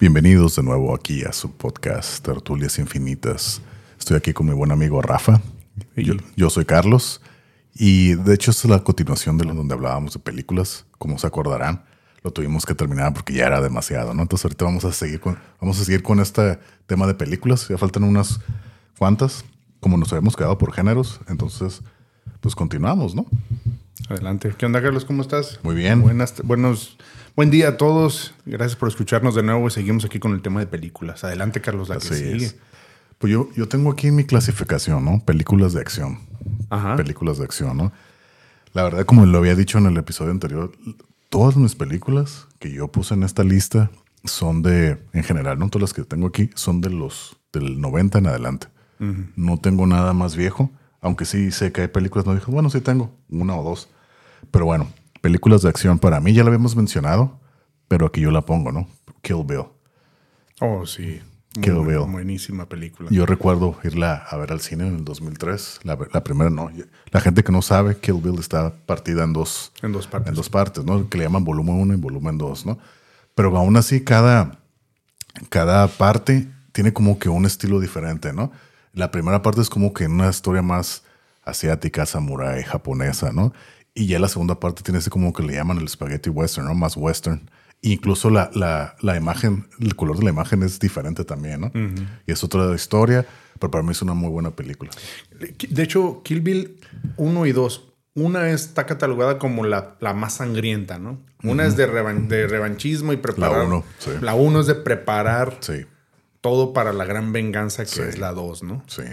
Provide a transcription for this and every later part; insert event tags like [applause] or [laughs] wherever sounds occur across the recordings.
Bienvenidos de nuevo aquí a su podcast Tertulias Infinitas. Estoy aquí con mi buen amigo Rafa. Yo, yo soy Carlos y de hecho esta es la continuación de lo donde hablábamos de películas, como se acordarán. Lo tuvimos que terminar porque ya era demasiado, ¿no? Entonces ahorita vamos a seguir con, vamos a seguir con este tema de películas. Ya faltan unas cuantas, como nos habíamos quedado por géneros. Entonces, pues continuamos, ¿no? Adelante. ¿Qué onda, Carlos? ¿Cómo estás? Muy bien. Buenas, buenos, buen día a todos. Gracias por escucharnos de nuevo y seguimos aquí con el tema de películas. Adelante, Carlos, la que Así sigue. es. Pues yo, yo tengo aquí mi clasificación, ¿no? Películas de acción. Ajá. Películas de acción, ¿no? La verdad, como lo había dicho en el episodio anterior, todas mis películas que yo puse en esta lista son de, en general, no todas las que tengo aquí, son de los del 90 en adelante. No tengo nada más viejo, aunque sí sé que hay películas no viejas. Bueno, sí tengo una o dos. Pero bueno, películas de acción para mí ya la habíamos mencionado, pero aquí yo la pongo, ¿no? Kill Bill. Oh, sí. Kill Bill. Buenísima película. Yo recuerdo irla a ver al cine en el 2003. La, la primera no. La gente que no sabe, Kill Bill está partida en dos, en dos partes. en dos partes, ¿no? Que le llaman volumen 1 y volumen 2, ¿no? Pero aún así, cada, cada parte tiene como que un estilo diferente, ¿no? La primera parte es como que una historia más asiática, samurái, japonesa, ¿no? Y ya la segunda parte tiene ese como que le llaman el spaghetti western, ¿no? Más western. Incluso la, la, la imagen, el color de la imagen es diferente también, ¿no? Y es otra historia, pero para mí es una muy buena película. De hecho, Kill Bill 1 y 2. Una está catalogada como la, la más sangrienta, ¿no? Una es de, revan- de revanchismo y preparar. uno, sí. La 1 es de preparar Sí. todo para la gran venganza que Sí. es la 2, ¿no? Sí,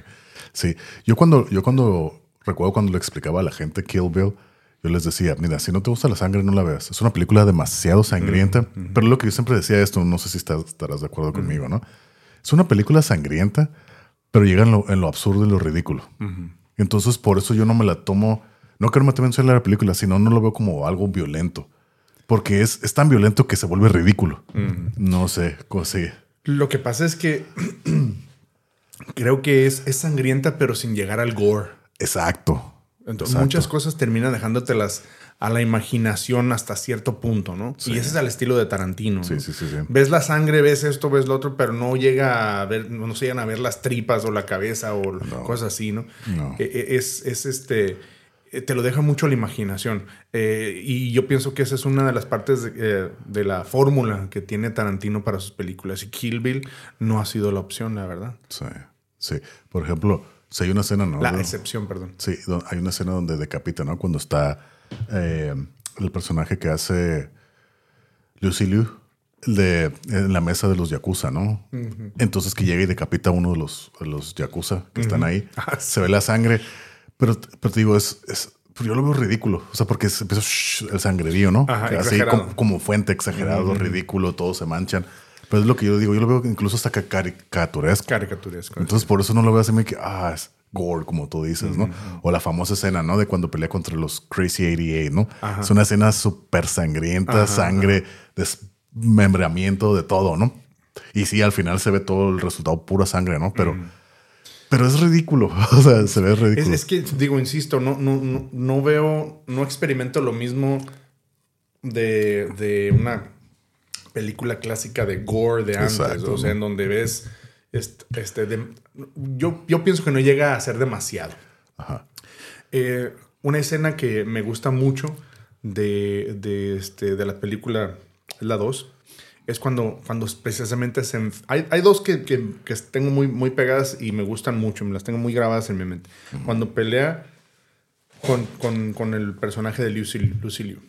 sí. Yo cuando, yo cuando, recuerdo cuando le explicaba a la gente Kill Bill, yo les decía, mira, si no te gusta la sangre, no la veas. Es una película demasiado sangrienta, pero lo que yo siempre decía esto, no sé si estás- estarás de acuerdo conmigo, ¿no? Es una película sangrienta, pero llega en lo, en lo absurdo y lo ridículo. Entonces, por eso yo no me la tomo, no que no me tome en la película, sino no lo veo como algo violento. Porque es, es tan violento que se vuelve ridículo. No sé, co- sí. Lo que pasa es que [clears throat] creo que es, es sangrienta, pero sin llegar al gore. Exacto. Entonces, Exacto. muchas cosas terminan dejándotelas a la imaginación hasta cierto punto, ¿no? Sí. Y ese es el estilo de Tarantino. Sí, ¿no? sí, sí, sí. Ves la sangre, ves esto, ves lo otro, pero no llega a ver, no se llegan a ver las tripas o la cabeza o cosas así, ¿no? No. Eh, eh, Es, es este. eh, Te lo deja mucho a la imaginación. Eh, y yo pienso que esa es una de las partes de, eh, de la fórmula que tiene Tarantino para sus películas. Y Kill Bill no ha sido la opción, la verdad. Sí, sí. Por ejemplo, si hay una escena, ¿no? La excepción, perdón. Sí, hay una escena donde decapita, ¿no? Cuando está eh, el personaje que hace Lucy Liu el de, en la mesa de los Yakuza, ¿no? Entonces que llega y decapita a uno de los, los Yakuza que están ahí. [laughs] Ah, Se ve la sangre, pero, pero te digo, es, es- yo lo veo ridículo. O sea, porque empieza el sangrerío, ¿no? Ajá, Así como fuente, exagerado, ridículo, todos se manchan. Pero es lo que yo digo, yo lo veo incluso hasta ca- caricaturesco. Caricaturesco. Entonces por eso no lo veo así que, ah, es gore, como tú dices, ¿no? O la famosa escena, ¿no? De cuando pelea contra los Crazy 88, ¿no? Es una escena súper sangrienta, sangre, desmembramiento de todo, ¿no? Y sí, al final se ve todo el resultado pura sangre, ¿no? Pero, pero es ridículo, [laughs] o sea, se ve Es, ridículo. es que, digo, insisto, no, no, no, no veo, no experimento lo mismo de, de una película clásica de gore de antes. Exacto, o sea, en donde ves. Este, este, de- yo, yo pienso que no llega a ser demasiado. Ajá. Eh, una escena que me gusta mucho de, de, este, de la película, la 2, es cuando, cuando precisamente se... Hay, hay dos que, que- que tengo muy, muy pegadas y me gustan mucho, me las tengo muy grabadas en mi mente. Cuando pelea con, con- con el personaje de Lucy, Lucy Liu.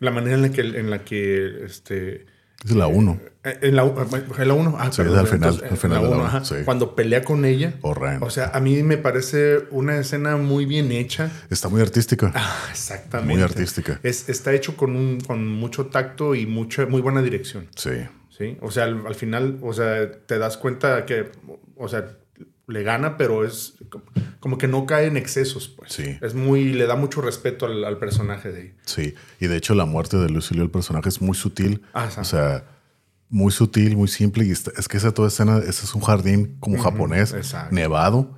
La manera en la que, en la que este, Es la uno. eh, En la, en la 1. Ah, Sí, al final, al final la la uno, sí. Cuando pelea con ella. Horrendo. O sea, a mí me parece una escena muy bien hecha. Está muy artística. Ah, exactamente. Muy artística. Es, está hecho con, un, con mucho tacto y mucha, muy buena dirección. Sí. ¿sí? O sea, al, al final, o sea, te das cuenta que, o sea, le gana, pero es co- como que no cae en excesos, pues. Sí. Es muy, le da mucho respeto al, al personaje de ahí. Sí, y de hecho la muerte de Lucilio, el personaje, es muy sutil. Ajá. O sea, muy sutil, muy simple. Y está- es que esa toda escena, ese es un jardín como japonés, exacto. nevado.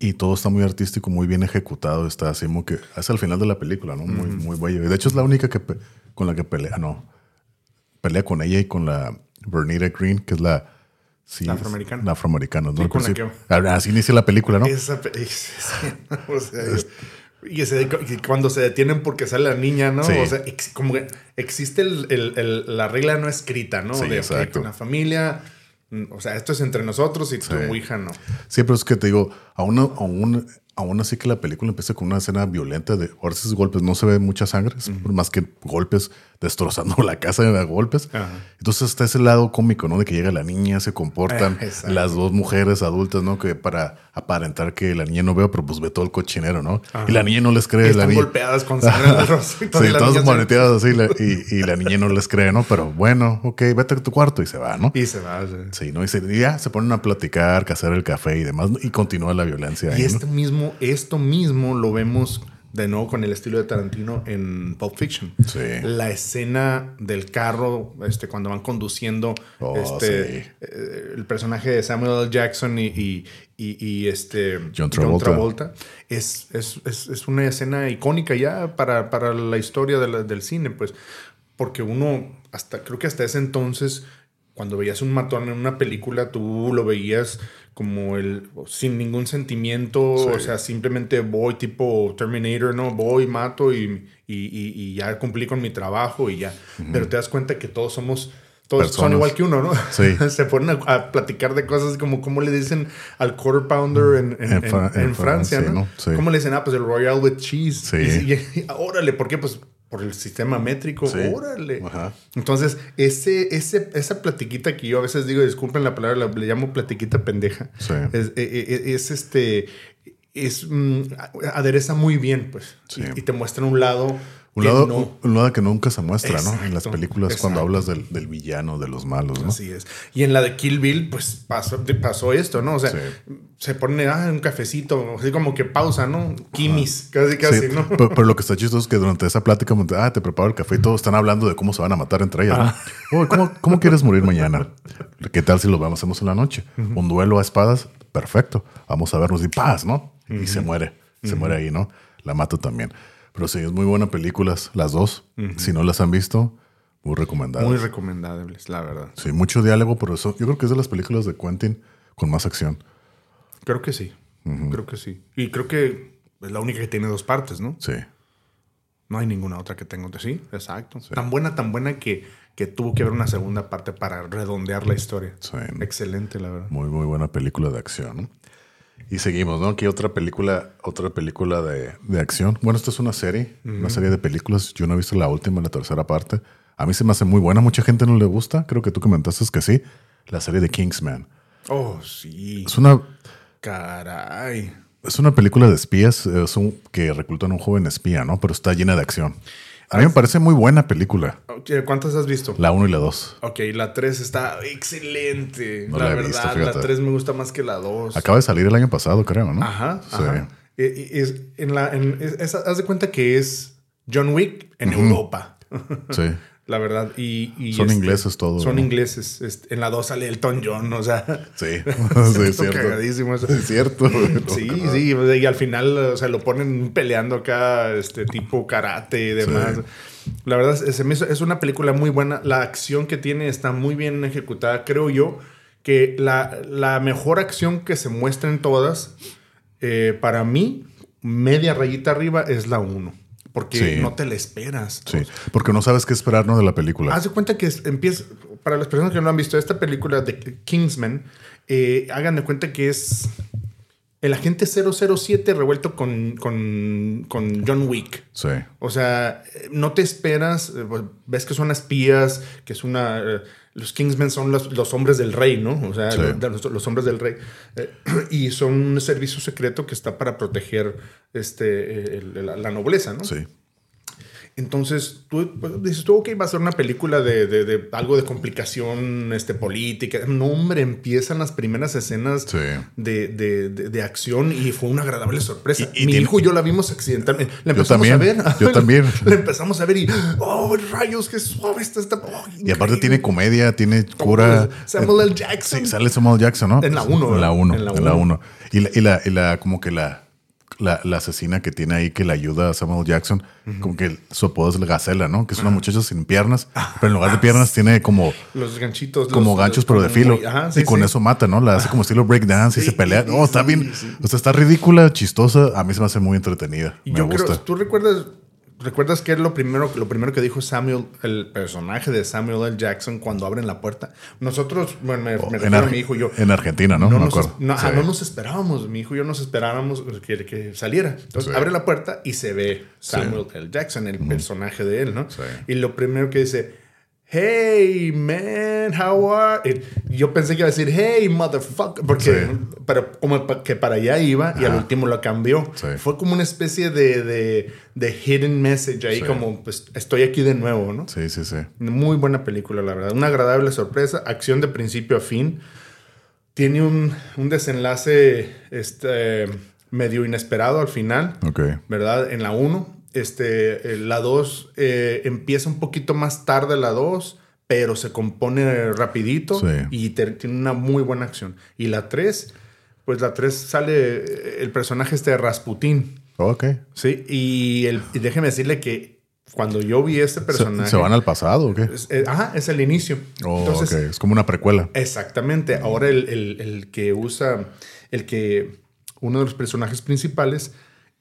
Y todo está muy artístico, muy bien ejecutado. Está así como que hasta el final de la película, ¿no? Muy, muy bello. Y de hecho es la única que con la que pelea, no. Pelea con ella y con la Bernita Green, que es la... Sí. La afroamericana, ¿no? Sí, Ah, Así inicia la película, ¿no? Esa [laughs] [laughs] o sea, y, se- y cuando se detienen porque sale la niña, ¿no? Sí. O sea, ex- como que existe el- el- el- la regla no escrita, ¿no? Sí, de exacto. la familia, mm, o sea, esto es entre nosotros y tu hija no. Sí, pero es que te digo, aún, aún, aún así que la película empieza con una escena violenta de ahora esos golpes, no se ve mucha sangre, es más que golpes destrozando la casa de golpes. Ajá. Entonces está ese lado cómico, ¿no? De que llega la niña, se comportan [laughs] Eh, las dos mujeres adultas, ¿no? Que para aparentar que la niña no veo, pero pues ve todo el cochinero, ¿no? Y la niña no les cree. la Están niña, golpeadas con sangre [laughs] Sí, todas se- moneteadas así la- y, [laughs] y la niña no les cree, ¿no? Pero bueno, ok, vete a tu cuarto y se va, ¿no? Y se va. sea. Sí, ¿no? Y, se- y ya se ponen a platicar, a hacer el café y demás, ¿no? y continúa la violencia. Y ahí, ¿no? esto esto mismo lo vemos de nuevo con el estilo de Tarantino en Pulp Fiction. Sí. La escena del carro, este, cuando van conduciendo, Oh, este, sí. eh, el personaje de Samuel L. Jackson y, y, y- y, este John Travolta. es, es, es, es una escena icónica ya para, para la historia de la- del cine, pues, porque uno, hasta creo que hasta ese entonces, cuando veías un matón en una película, tú lo veías como el sin ningún sentimiento, Sí. o sea, simplemente voy tipo Terminator, ¿no? Voy, mato y, y, y- y ya cumplí con mi trabajo y ya. Pero te das cuenta que todos somos, todos son igual que uno, ¿no? Sí. [laughs] Se ponen a, a platicar de cosas como cómo le dicen al quarter pounder en, en- En Fra- en- en en Francia, Francia, ¿no? ¿no? Sí. ¿Cómo le dicen? Ah, pues el Royal with Cheese. Sí. Y- órale, ¿por qué? Pues por el sistema métrico, Sí. órale. Ajá. Entonces, ese, ese, esa platiquita que yo a veces digo, disculpen la palabra, la- le llamo platiquita pendeja. Sí. Es, e- e- es este. Es. mm, adereza muy bien, pues. Sí. Y, y te muestra un lado. Un lado, no- un lado que nunca se muestra, ¿no? En las Exacto, películas cuando hablas del, del villano, de los malos, ¿no? Así es. Y en la de Kill Bill, pues pasó, pasó esto, ¿no? O sea, Sí. se pone ah, un cafecito, así como que pausa, ¿no? Kimis, casi, casi, Sí, ¿no? [laughs] pero, pero lo que está chistoso es que durante esa plática, ah, te preparo el café y todos están hablando de cómo se van a matar entre ellas. Ah. ¿no? Oh, ¿cómo, cómo quieres morir [laughs] mañana? ¿Qué tal si lo vamos, hacemos en la noche? Un duelo a espadas, perfecto. Vamos a vernos y paz, ¿no? Y se muere, se muere ahí, ¿no? La mato también. Pero sí, es muy buena películas, las dos. Si no las han visto, muy recomendadas. Muy recomendables, la verdad. sí, mucho diálogo, por eso yo creo que es de las películas de Quentin con más acción. Creo que sí. Creo que sí. Y creo que es la única que tiene dos partes, ¿no? Sí. No hay ninguna otra que tenga. Sí, exacto. Tan buena, tan buena que, que tuvo que haber una segunda parte para redondear la historia. Sí. Excelente, la verdad. Muy, muy buena película de acción. Y seguimos, ¿no? Aquí otra película, otra película de, de acción. Bueno, esta es una serie, una serie de películas. Yo no he visto la última, la tercera parte. A mí se me hace muy buena. Mucha gente no le gusta. Creo que tú comentaste que sí. La serie de Kingsman. Oh, sí. Es una, Caray. es una película de espías. Es un, que reclutan a un joven espía, ¿no? Pero está llena de acción. A mí me parece muy buena película. ¿Cuántas has visto? La 1 y la 2. Ok, la 3 está excelente. No la, verdad, visto, la fíjate. 3 me gusta más que la 2. Acaba de salir el año pasado, creo, ¿no? Ajá, Sí. ajá. Eh, es, en la, en, es- es- haz de cuenta que es John Wick en Europa. Sí. [laughs] La verdad. Y, y, Son ingleses todos, Son ¿no? ingleses. Este, en la 2 sale Elton John, o sea. [laughs] [laughs] Sí. es cierto. [laughs] cagadísimo. Es cierto. Sí, sí, o sea, y al final o sea, lo ponen peleando acá, este tipo karate y demás. La verdad es, se me hizo- es una película muy buena. La acción que tiene está muy bien ejecutada. Creo yo que la, la mejor acción que se muestra en todas, eh, para mí, media rayita arriba es la 1. Porque Sí. no te la esperas. Sí, porque no sabes qué esperar ¿no? de la película. Haz de cuenta que empieza, para las personas que no han visto esta película de Kingsman, eh, hagan de cuenta que es el agente 007 revuelto con, con, con John Wick. Sí, O sea, eh, no te esperas, eh, pues, ves que son espías, que es una... eh, los Kingsmen son los, los hombres del rey, ¿no? O sea, Sí. los, los hombres del rey. Eh, [clears throat] y son un servicio secreto que está para proteger este, el- la, la nobleza, ¿no? sí. Entonces, tú dices, tú, ok, va a ser una película de, de- de algo de complicación este, política. No, hombre, empiezan las primeras escenas Sí. de, de- acción y fue una agradable sorpresa. Y- y Mi tiene- hijo y yo la vimos accidentalmente. La empezamos también, a ver. yo [laughs] también. la empezamos a ver y, oh, rayos, qué suave está esta. oh, Y aparte tiene comedia, tiene cura. Samuel L. Jackson. Sí, sale Samuel Jackson, ¿no? En la uno, En la ¿verdad? 1. En la En la uno. 1. Y la, y la, y la, como que la, la, la asesina que tiene ahí que le ayuda a Samuel Jackson, como que su apodo es la Gacela, ¿no? Que es una muchacha sin piernas, pero en lugar de piernas tiene como, Los ganchitos. como los- ganchos, los- pero de filo. muy- ajá, sí, y con sí. eso mata, ¿no? La hace como estilo breakdance y Sí, se pelea. No, está sí, bien. O sea, está ridícula, chistosa. A mí se me hace muy entretenida. Y me yo gusta. creo, ¿tú recuerdas, recuerdas qué es lo primero, lo primero que dijo Samuel, el personaje de Samuel L. Jackson cuando abren la puerta? Nosotros, bueno, me, a Ar- mi hijo y yo. en Argentina, ¿no? No, me nos, acuerdo. no, Sí. no nos esperábamos, mi hijo y yo nos esperábamos que, que saliera. Entonces Sí. abre la puerta y se ve Samuel L. Jackson, el personaje de él, ¿no? Y lo primero que dice, hey man, how are y Yo pensé que iba a decir, hey motherfucker, porque, Sí. pero como que para allá iba y al último lo cambió. Sí. Fue como una especie de, de, de hidden message ahí, Sí. como pues estoy aquí de nuevo, ¿no? Sí, sí, sí. Muy buena película, la verdad. Una agradable sorpresa. Acción de principio a fin. Tiene un, un desenlace este, medio inesperado al final, Ok. ¿verdad? En la 1. Este, eh, la 2 eh, empieza un poquito más tarde la 2, pero se compone rapidito Sí. y te- tiene una muy buena acción. Y la 3, pues la 3 sale el personaje este de Rasputín. Ok. Sí, y, el, y déjeme decirle que cuando yo vi este ¿Se, personaje... se van al pasado o qué? es- eh, ajá, es el inicio. Oh, Entonces, ok. Es como una precuela. exactamente. Ahora el, el- el que usa, el que, uno de los personajes principales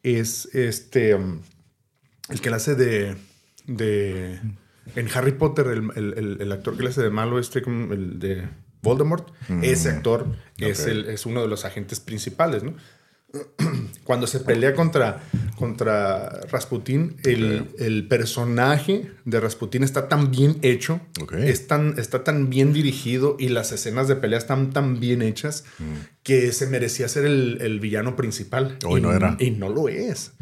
es este, um, el que le hace de, de, en Harry Potter, el, el- el- actor que le hace de malo, este, el de Voldemort, ese actor es, el, es uno de los agentes principales, ¿no? [clears throat] Cuando se pelea contra, contra Rasputín, el, el personaje de Rasputín está tan bien hecho, es tan- está tan bien dirigido y las escenas de pelea están tan bien hechas que se merecía ser el, el villano principal. Hoy y, no era. Y no lo es.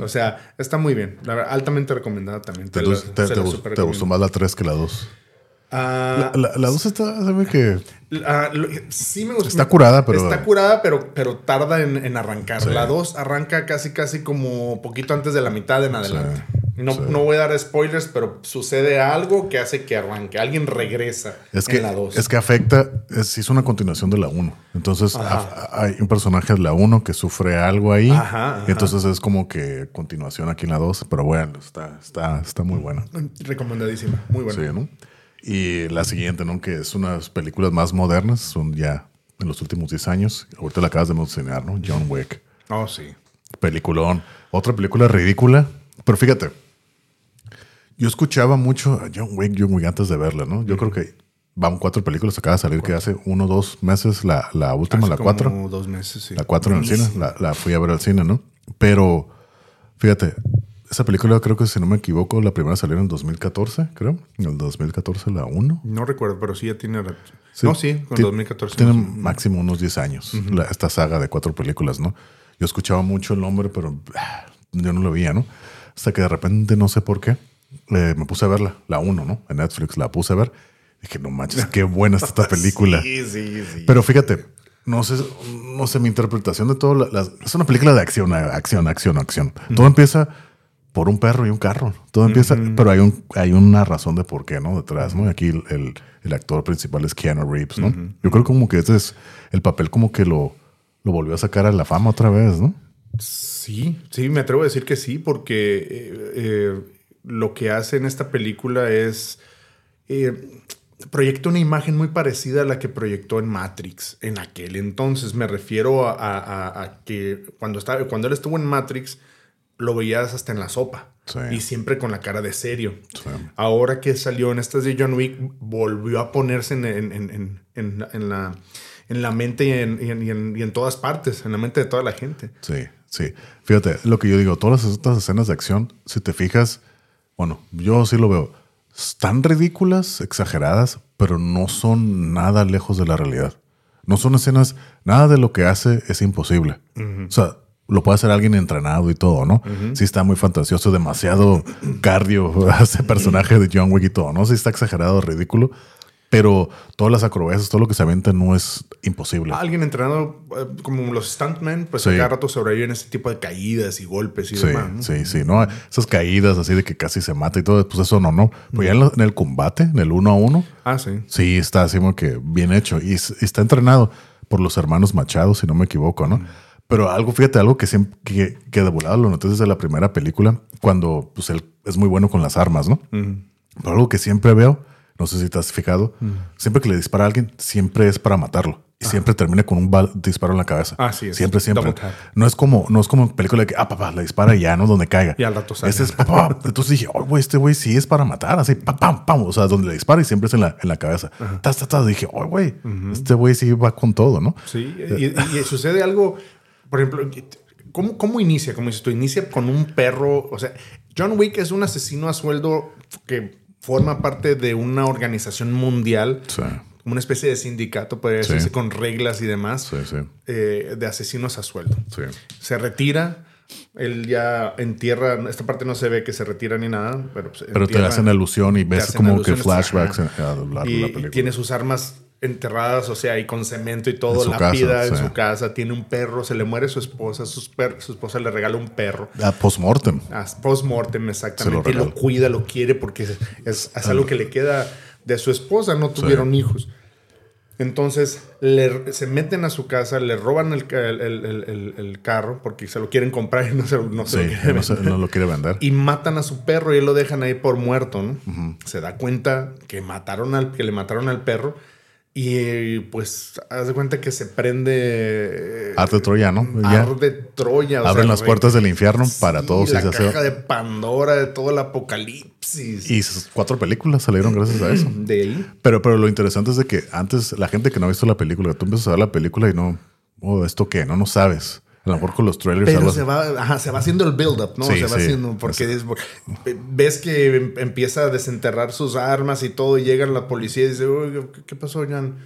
O sea, está muy bien. La verdad, altamente recomendada también. ¿Te, Te, la- gustó más la 3 que la 2? Ah, La, la 2 está, sabe que Ah, lo- sí me gusta. Está curada, pero- Está curada, pero, pero tarda en, en arrancar. Sí. La 2 arranca casi, casi como poquito antes de la mitad en adelante. No, sí. no voy a dar spoilers, pero sucede algo que hace que arranque. Alguien regresa Es que, en la 2. es que afecta, es, es una continuación de la 1. Entonces hay un personaje de la 1 que sufre algo ahí. Ajá, ajá. Y entonces es como que continuación aquí en la 2. Pero bueno, está, está, está muy buena. Recomendadísima. Muy buena. Sí, ¿no? Y la siguiente, ¿no? Que es unas películas más modernas, son ya en los últimos 10 años. Ahorita la acabas de mencionar, ¿no? John Wick. Oh, sí. Peliculón. Otra película ridícula. Pero fíjate, yo escuchaba mucho a John Wick, John Wick antes de verla, ¿no? Yo creo que van cuatro películas, acaba de salir que hace uno o dos meses, la, la última, Hace la como cuatro. dos meses, sí. La cuatro en el cine, la fui a ver al cine, ¿no? Pero, fíjate, esa película creo que si no me equivoco, la primera salió en 2014, creo. En el 2014 la uno. No recuerdo, pero sí ya tiene. Sí. No, sí, con Ti- 2014. Tiene más o menos. máximo unos 10 años la- esta saga de cuatro películas, ¿no? Yo escuchaba mucho el nombre, pero ah, yo no lo veía, ¿no? Hasta que de repente, no sé por qué, eh, me puse a verla, la uno, ¿no? En Netflix la puse a ver. Dije, no manches, qué buena está esta [laughs] película. Sí, sí, sí. Pero fíjate, no sé, no sé, mi interpretación de todo, la- las- es una película de acción, acción, acción, acción. Todo empieza por un perro y un carro. Todo empieza, pero hay, un, hay una razón de por qué, ¿no? Detrás, ¿no? Y aquí el, el- el actor principal es Keanu Reeves, ¿no? Yo creo como que ese es el papel como que lo, lo volvió a sacar a la fama otra vez, ¿no? Sí, sí, me atrevo a decir que sí, porque eh, eh, lo que hace en esta película es. eh, proyecta una imagen muy parecida a la que proyectó en Matrix en aquel entonces. Me refiero a, a- a- a que cuando, estaba, cuando él estuvo en Matrix, lo veías hasta en la sopa. Sí. Y siempre con la cara de serio. Sí. Ahora que salió en estas de John Wick, volvió a ponerse en, en- en- en- la, en la mente y en, y en- y en- y en todas partes, en la mente de toda la gente. Sí, sí. Fíjate, lo que yo digo, todas estas escenas de acción, si te fijas, bueno, yo sí lo veo, están ridículas, exageradas, pero no son nada lejos de la realidad. No son escenas, nada de lo que hace es imposible. O sea, lo puede hacer alguien entrenado y todo, ¿no? Sí está muy fantasioso, demasiado cardio [laughs] ese personaje de John Wick y todo, ¿no? Sí está exagerado, ridículo, pero todas las acrobacias, todo lo que se avienta no es imposible. Alguien entrenado eh, como los stuntmen, pues Sí. a cada rato sobreviven ese tipo de caídas y golpes y Sí, demás. ¿no? sí, sí, ¿no? Esas caídas así de que casi se mata y todo, pues eso no, no. Pues ya en, el combate, en el uno a uno, Ah, sí. sí está así como que bien hecho y está entrenado por los hermanos Machado, si no me equivoco, ¿no? Pero algo, fíjate, algo que siempre que, que de volado lo noté desde la primera película, cuando pues él es muy bueno con las armas, ¿no? Pero algo que siempre veo, no sé si te has fijado, siempre que le dispara a alguien, siempre es para matarlo. Y siempre termina con un bal- disparo en la cabeza. Ah, sí, es Siempre, siempre. No es como, no es como en película de que, ah, papá, le dispara y ya, ¿no? Donde caiga. Y al rato sale. Ese es, papá. Entonces dije, oh, güey, este güey sí es para matar, así, pam, pam, pam. O sea, donde le dispara y siempre es en la, en la cabeza. Tas, tas, tas. Dije, oh, güey, este güey sí va con todo, ¿no? Sí, y, y sucede algo, por ejemplo, ¿cómo, ¿cómo inicia? Como dices tú, inicia con un perro, o sea, John Wick es un asesino a sueldo que forma parte de una organización mundial, Sí, como una especie de sindicato, podría Sí. decirse, con reglas y demás, sí, sí. eh, de asesinos a sueldo. sí. Se retira, él ya entierra, esta parte no se ve que se retira ni nada, pero, pues, Pero te hacen alusión y ves como que flashbacks en- a y, la y película. tiene sus armas enterradas, o sea, y con cemento y todo, En su lápida en sí. su casa, tiene un perro, se le muere su esposa, per- su esposa le regala un perro. Ah, post-mortem. Ah, Post-mortem, exactamente. y regala. lo cuida, lo quiere porque es, es- es algo que le queda de su esposa, no tuvieron hijos. Entonces le- se meten a su casa, le roban el, el- el- carro porque se lo quieren comprar y no se, lo- no se Sí, lo quieren no, se- vender. no lo quiere vender. Y matan a su perro y lo dejan ahí por muerto, ¿no? Se da cuenta que mataron al, que le mataron al perro. Y pues haz de cuenta que se prende. Arte Troya, ¿no? Ya Arde Troya. abren sea, las puertas del infierno para todos. y La se hace- caja de Pandora, de todo el apocalipsis. Y sus cuatro películas salieron gracias a eso. de ahí. Pero, pero lo interesante es de que antes la gente que no ha visto la película, tú empiezas a ver la película y no, oh, ¿esto qué? No, no sabes. A lo mejor con los trailers Pero algo se va, ajá, se va haciendo el build-up, ¿no? Sí, se va sí. haciendo, porque es- ves que em- empieza a desenterrar sus armas y todo, y llega la policía y dice, "Oiga, ¿qué, pasó, Jan?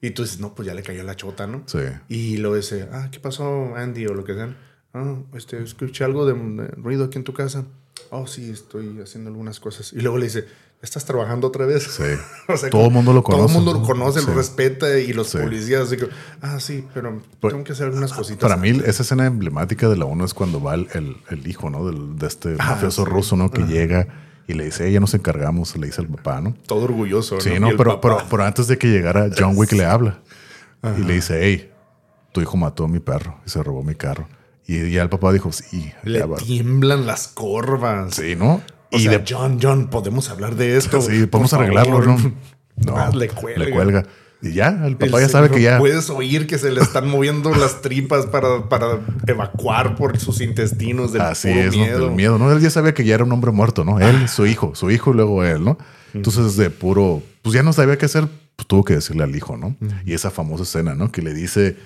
Y tú dices, no, pues ya le cayó la chota, ¿no? Sí. Y luego dice, ah, ¿qué pasó, Andy? O lo que sea. Ah, este, escuché algo de, de ruido aquí en tu casa. Oh, sí, estoy haciendo algunas cosas. Y luego le dice, ¿estás trabajando otra vez? Sí. [laughs] O sea, Todo el mundo lo conoce. Todo el mundo lo conoce, Sí. lo respeta y los Sí. policías. Así que, ah, sí, pero Pues, tengo que hacer algunas cositas. Para mí, esa escena emblemática de la 1 es cuando va el, el- el hijo, ¿no? Del- de este Ah, mafioso ruso, ¿no? Que llega y le dice, "Eh, ya nos encargamos, le dice al papá, ¿no? todo orgulloso. Sí, no, pero, pero, pero antes de que llegara, John Wick le habla y le dice, hey, tu hijo mató a mi perro y se robó mi carro. Y ya el papá dijo, sí, le ya va". tiemblan las corvas. Sí, ¿no? O y sea, de- John, John, podemos hablar de esto. sí, Por podemos favor. arreglarlo, ¿no? [laughs] No, Ah, le cuelga. Le cuelga. Y ya, el El papá ya sabe que ya. Puedes oír que se le están moviendo las tripas para, para evacuar por sus intestinos del Así puro es, ¿no? miedo. Del miedo, ¿no? Él ya sabía que ya era un hombre muerto, ¿no? Él, su hijo, su hijo y luego él, ¿no? Entonces, de puro, pues ya no sabía qué hacer, pues tuvo que decirle al hijo, ¿no? Y esa famosa escena, ¿no? Que le dice,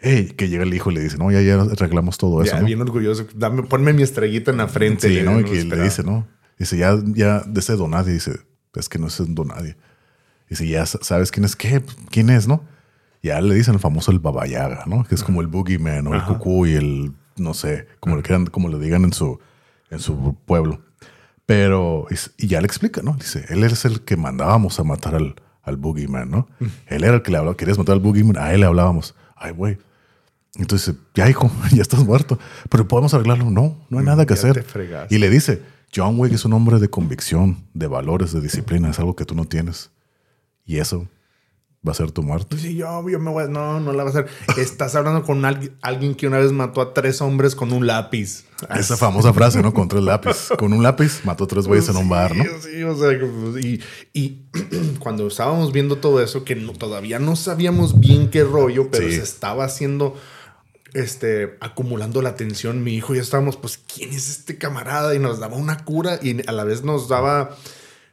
hey, que llega el hijo y le dice, no, ya, ya arreglamos todo eso, ¿no? bien orgulloso. Dame, ponme mi estrellita en la frente. Sí, ¿no? Y que le dice, ¿no? Dice, ya, ya, de ese donadie, dice, es que no es donadie. Dice, ya sa- sabes quién es qué, quién es, ¿no? Ya le dicen el famoso el babayaga, ¿no? Que es como el boogeyman o el cucú y el, no sé, como le quieran, como le digan en su, en su pueblo. Pero, y ya le explica, ¿no? Dice, él es el que mandábamos a matar al, al boogeyman, ¿no? Él era el que le hablaba, querías matar al boogeyman, a él le hablábamos. Ay, güey. Entonces, ya hijo, [laughs] ya estás muerto. Pero podemos arreglarlo. No, no hay nada que hacer. Y le dice, John Wick es un hombre de convicción, de valores, de disciplina. Es algo que tú no tienes. Y eso va a ser tu muerte. Sí, yo, yo me voy a... No, no la va a hacer. [laughs] Estás hablando con alguien, alguien que una vez mató a tres hombres con un lápiz. Esa famosa frase, ¿no? Con tres lápiz. Con un lápiz mató tres [laughs] güeyes en un bar, ¿no? Sí, sí, o sea, y, y [clears throat] cuando estábamos viendo todo eso, que no- todavía no sabíamos bien qué rollo, pero Sí. se estaba haciendo, este, acumulando la atención, mi hijo y yo estábamos, pues, ¿quién es este camarada? Y nos daba una cura y a la vez nos daba,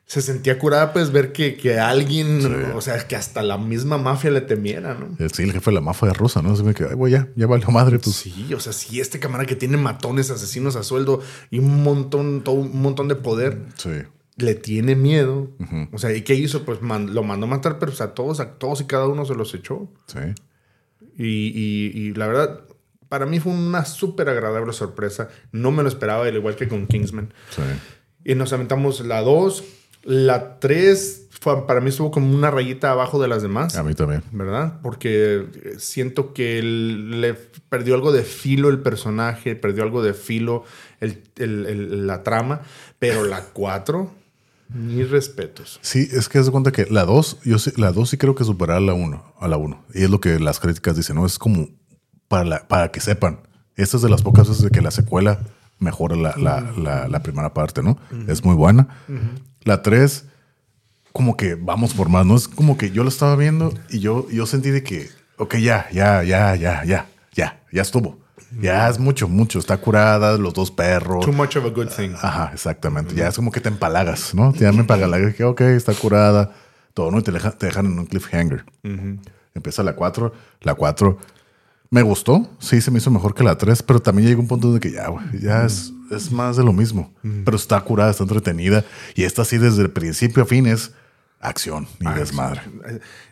se sentía curada, pues, ver que, que alguien, o sea, que hasta la misma mafia le temiera, ¿no? Eh, Sí, el jefe de la mafia rusa, ¿no? Se me quedó, ay, güey, ya, ya valió madre. Pues. Sí, o sea, sí, este camarada que tiene matones, asesinos a sueldo y un montón, todo un montón de poder, Sí. le tiene miedo. O sea, ¿y qué hizo? Pues man- lo mandó a matar, pero o sea, a todos, a todos y cada uno se los echó. Sí. Y, y- y la verdad, para mí fue una súper agradable sorpresa. No me lo esperaba, al igual que con Kingsman. Sí. Y nos aventamos la 2. La 3 para mí estuvo como una rayita abajo de las demás. A mí también. ¿verdad? Porque eh, siento que le perdió algo de filo el personaje, perdió algo de filo el- el- el- la trama, pero la 4, mis respetos. Sí, es que haz de cuenta que la 2, yo sí, la 2 sí creo que superará a la 1, a la 1. Y es lo que las críticas dicen, ¿no? Es como para, la- para que sepan. Esta es de las pocas veces de que la secuela mejora la, la- la- la primera parte, ¿no? Es muy buena. La 3, como que vamos por más, ¿no? Es como que yo lo estaba viendo y yo, yo sentí de que, ok, ya, ya, ya, ya, ya, ya, ya estuvo. Ya es mucho, mucho. Está curada, los dos perros. Too much of a good thing. Ajá, exactamente. Ya es como que te empalagas, ¿no? Ya me empalagas que, ok, está curada, todo, ¿no? Y te, deja- te dejan en un cliffhanger. Empieza la 4. La 4 me gustó, sí, se me hizo mejor que la 3, pero también llegó un punto de que ya, güey, ya es, es más de lo mismo. Pero está curada, está entretenida. Y esta sí, desde el principio a fin, es acción y desmadre.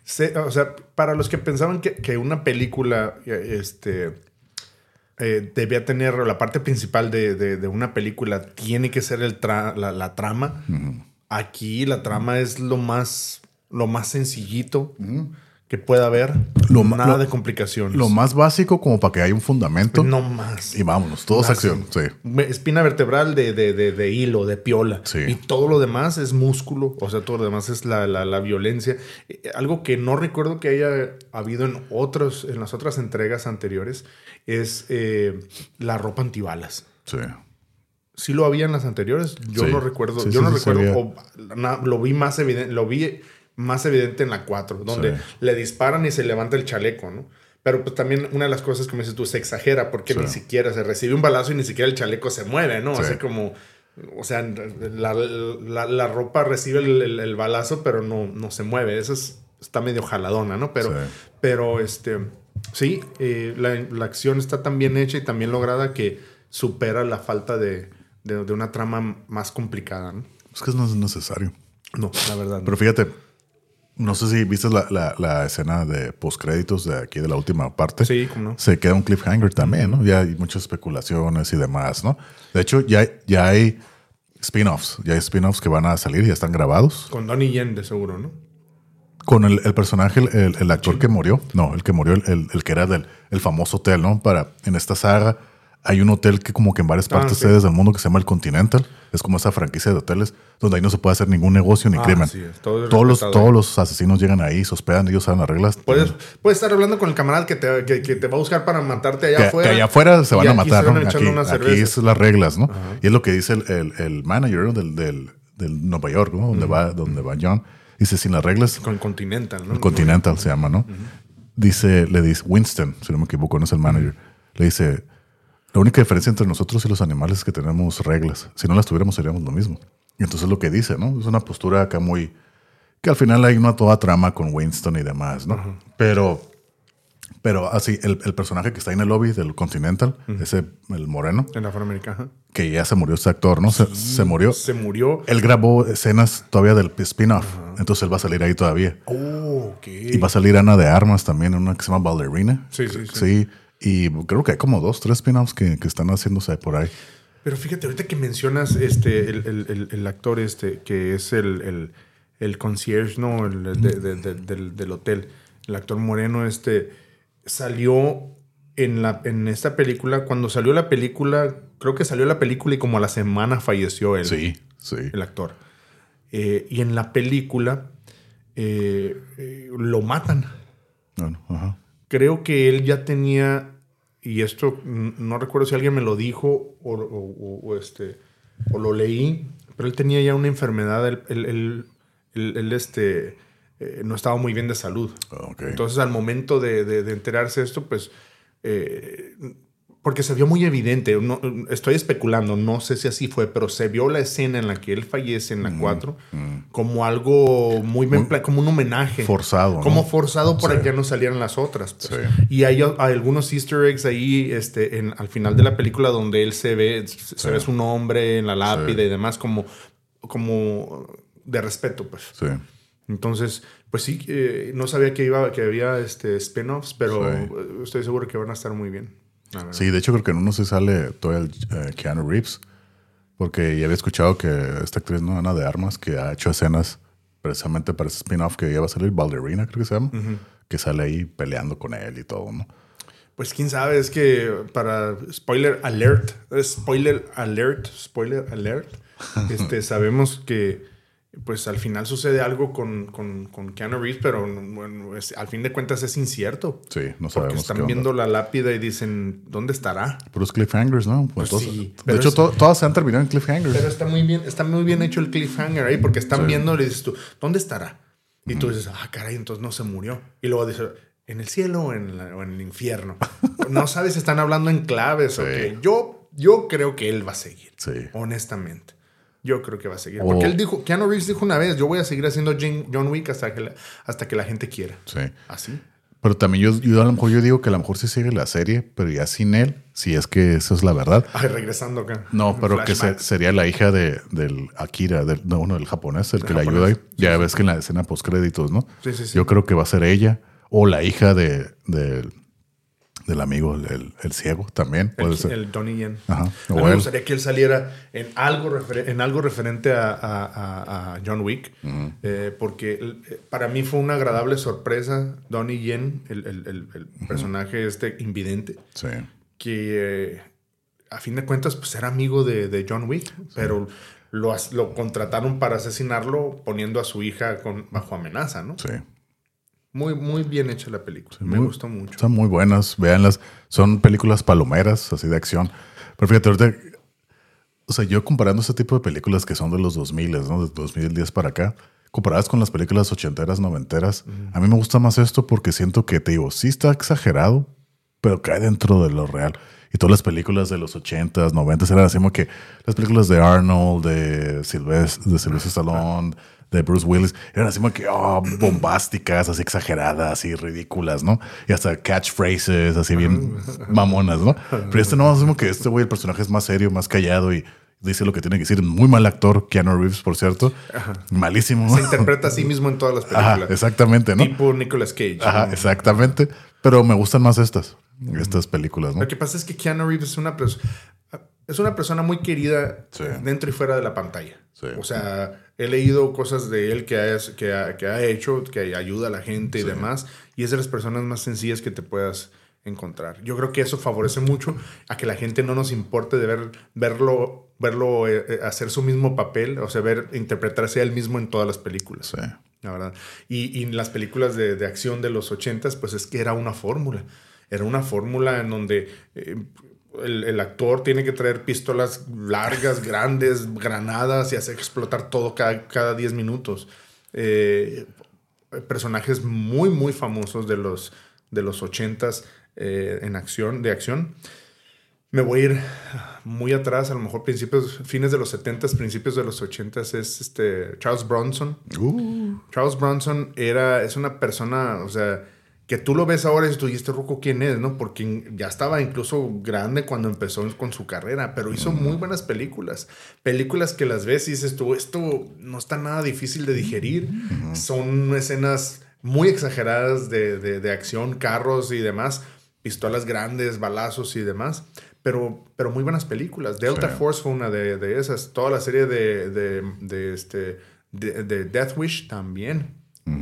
Se- o sea, para los que pensaban que, que una película eh, este, eh, debía tener, la parte principal de, de- de una película tiene que ser el tra- la, la trama, aquí la trama es lo más, lo más sencillito que pueda haber. Lo Nada lo- de complicaciones. Lo más básico como para que haya un fundamento. No más. Y vámonos, todo es Más, acción. Sí. Espina vertebral de, de, de, de hilo, de piola. Sí. Y todo lo demás es músculo. O sea, todo lo demás es la, la, la violencia. Eh, Algo que no recuerdo que haya habido en, otros, en las otras entregas anteriores es eh, la ropa antibalas. Sí. Sí lo había en las anteriores. Yo Sí. no recuerdo. Yo no recuerdo. o na- lo vi más evidente. Lo vi más evidente en la 4, donde Sí. le disparan y se levanta el chaleco, ¿no? Pero pues también una de las cosas que me dices tú se exagera porque Sí. ni siquiera se recibe un balazo y ni siquiera el chaleco se mueve, ¿no? Sí. Así como, o sea, la, la- la ropa recibe el, el- el balazo, pero no, no se mueve. Eso es- está medio jaladona, ¿no? Pero, pero este, sí, eh, la, la acción está tan bien hecha y tan bien lograda que supera la falta de, de- de una trama más complicada, ¿no? Es que no es necesario. No, la verdad. no. Pero fíjate, no sé si viste la, la- la escena de postcréditos de aquí de la última parte. Sí, cómo no. Se queda un cliffhanger también, ¿no? Ya hay muchas especulaciones y demás, ¿no? De hecho, ya, ya hay spin-offs. Ya hay spin-offs que van a salir, ya están grabados. Con Donnie Yen, de seguro, ¿no? Con el, el personaje, el, el- actor que murió. No, el que murió, el, el- el que era del el famoso hotel, ¿no? Para, en esta saga hay un hotel que como que en varias Ah, partes sí. sedes del mundo que se llama el Continental. Es como esa franquicia de hoteles donde ahí no se puede hacer ningún negocio ni Ah, crimen. sí, todo todos, los, todos los asesinos llegan ahí, se hospedan, ellos saben las reglas. Puedes, puedes estar hablando con el camarada que te, que, que te va a buscar para matarte allá que, afuera. que allá afuera se van a matar, Aquí, aquí es las reglas, ¿no? Y es lo que dice el, el- el manager del, del, del Nueva York, ¿no? Donde, va, donde va John. Dice, sin las reglas, Con Continental, ¿no? el Continental se llama, ¿no? Dice, le dice, Winston, si no me equivoco, no es el manager. Le dice, la única diferencia entre nosotros y los animales es que tenemos reglas. Si no las tuviéramos, seríamos lo mismo. Y entonces lo que dice, ¿no? Es una postura acá muy... Que al final hay una toda trama con Winston y demás, ¿no? Pero... Pero así, el, el personaje que está en el lobby del Continental, ese, el moreno, En Afroamericana. que ya se murió este actor, ¿no? Se, se murió. Se murió. Él grabó escenas todavía del spin-off. Entonces él va a salir ahí todavía. Oh, ok. Y va a salir Ana de Armas también, una que se llama Ballerina. Sí, sí, sí. Sí. Y creo que hay como dos, tres spin-offs que, que están haciéndose por ahí. Pero fíjate, ahorita que mencionas este, el, el- el- actor este, que es el, el, el concierge, ¿no? El de- de- de- del, del hotel. El actor moreno, este, salió en, la, en esta película. Cuando salió la película, creo que salió la película y como a la semana falleció él. Sí, sí. el actor. Eh, y en la película eh, eh, lo matan. Bueno, ajá. Creo que él ya tenía, y esto mm, no recuerdo si alguien me lo dijo o, o- o- o este, o lo leí, pero él tenía ya una enfermedad, él, él- él- este, eh, no estaba muy bien de salud. Ok. Entonces al momento de, de- de enterarse esto, pues, eh, porque se vio muy evidente, no- estoy especulando, no sé si así fue, pero se vio la escena en la que él fallece en la 4 como algo muy, bien pla- como un homenaje. Forzado, ¿no? Como forzado para Sí. que ya no salieran las otras. pues. Sí. Y hay, hay algunos easter eggs ahí este, en, al final de la película donde él se ve, se ve su nombre en la lápida y demás como, como de respeto, pues. Sí. Entonces, pues sí, eh, no sabía que, iba, que había este, spin-offs, pero Sí. estoy seguro que van a estar muy bien. Verdad. Sí, de hecho creo que en uno se sale todo el eh, Keanu Reeves. Porque ya había escuchado que esta actriz, ¿no? Ana de Armas, que ha hecho escenas precisamente para ese spin-off que ya va a salir, Ballerina, creo que se llama. Que sale ahí peleando con él y todo, ¿no? Pues quién sabe, es que para spoiler alert, spoiler alert, spoiler alert, [laughs] este, sabemos que pues al final sucede algo con, con, con Keanu Reeves, pero bueno, es- al fin de cuentas es incierto. Sí, no Porque sabemos. qué están onda. viendo la lápida y dicen, ¿dónde estará? Puros cliffhangers, ¿no? Pues Entonces, sí, de pero hecho, es- to- todas se han terminado en cliffhangers. Pero está muy bien, está muy bien hecho el cliffhanger ahí, porque están Sí. viendo y le dices tú, ¿dónde estará? Y tú dices, ah, caray, entonces no se murió. Y luego dices, ¿en el cielo o en, la- o en el infierno? [laughs] no sabes, están hablando en claves. Sí. qué. Yo, yo creo que él va a seguir. Sí. Honestamente. Yo creo que va a seguir. Porque él dijo, Keanu Reeves dijo una vez, yo voy a seguir haciendo John Wick hasta que la, hasta que la gente quiera. Sí. Así. Pero también yo, yo a lo mejor yo digo que a lo mejor sí sigue la serie, pero ya sin él, si es que eso es la verdad. Ay, regresando acá. No, pero que se- sería la hija de, del Akira, del, no, uno del japonés, el El que le japonés. ayuda ahí. Ya ves que en la escena post créditos, ¿no? Sí, sí, sí. Yo creo que va a ser ella o la hija de, del- del amigo, el, el ciego también. Puede El, ser. el Donnie Yen. Ajá. A O mí me gustaría que él saliera en algo, en algo referente a, a- John Wick, eh, porque eh, para mí fue una agradable sorpresa Donnie Yen, el, el- personaje este invidente, Sí. que eh, a fin de cuentas pues era amigo de, de John Wick, pero lo, lo contrataron para asesinarlo poniendo a su hija con, bajo amenaza, ¿no? Sí. Muy, muy bien hecha la película, me Muy- gustó mucho. Están muy buenas, véanlas. Son películas palomeras, así de acción. Pero fíjate, ahorita, o sea, yo comparando este tipo de películas que son de los 2000, ¿no? De 2010 para acá, comparadas con las películas ochenteras, noventeras, a mí me gusta más esto porque siento que, te digo, sí está exagerado, pero cae dentro de lo real. Y todas las películas de los 80s, 90s eran así como que las películas de Arnold, de Sylvester, de Sylvester Stallone, de Bruce Willis, eran así como que oh, bombásticas, así exageradas, así ridículas, ¿no? Y hasta catchphrases, así bien [laughs] mamonas, ¿no? Pero este no, es como que este güey, el personaje es más serio, más callado y dice lo que tiene que decir. Muy mal actor, Keanu Reeves, por cierto. Malísimo. Se interpreta a sí mismo en todas las [laughs] Ajá, películas. exactamente, ¿no? Tipo Nicolas Cage. Ajá, ¿no? exactamente. Pero me gustan más estas, estas películas, ¿no? Lo que pasa es que Keanu Reeves es una, pers- es una persona muy querida Sí. dentro y fuera de la pantalla. Sí. O sea, he leído cosas de él que ha, que ha, que ha hecho, que ayuda a la gente y demás, y es de las personas más sencillas que te puedas encontrar. Yo creo que eso favorece mucho a que la gente no nos importe de ver, verlo, verlo eh, eh, hacer su mismo papel, o sea, ver, interpretarse a él mismo en todas las películas. Sí. La verdad. Y, y las películas de, de acción de los ochentas, pues es que era una fórmula. Era una fórmula en donde eh, el, el actor tiene que traer pistolas largas, [laughs] grandes, granadas y hacer explotar todo cada, cada 10 minutos. Eh, personajes muy, muy famosos de los, de los ochentas eh, en acción, de acción. Me voy a ir muy atrás, a lo mejor principios, fines de los 70s, principios de los 80s, es este Charles Bronson. Uh, Charles Bronson era, es una persona, o sea, que tú lo ves ahora y dices, tú, ¿y este ruco quién es? ¿no? Porque ya estaba incluso grande cuando empezó con su carrera, pero hizo muy buenas películas. Películas que las ves y dices tú, esto no está nada difícil de digerir. Son escenas muy exageradas de, de- de acción, carros y demás, pistolas grandes, balazos y demás. Pero, pero muy buenas películas. Delta Sí. Force fue una de, de esas. Toda la serie de, de, este, de, de Death Wish también.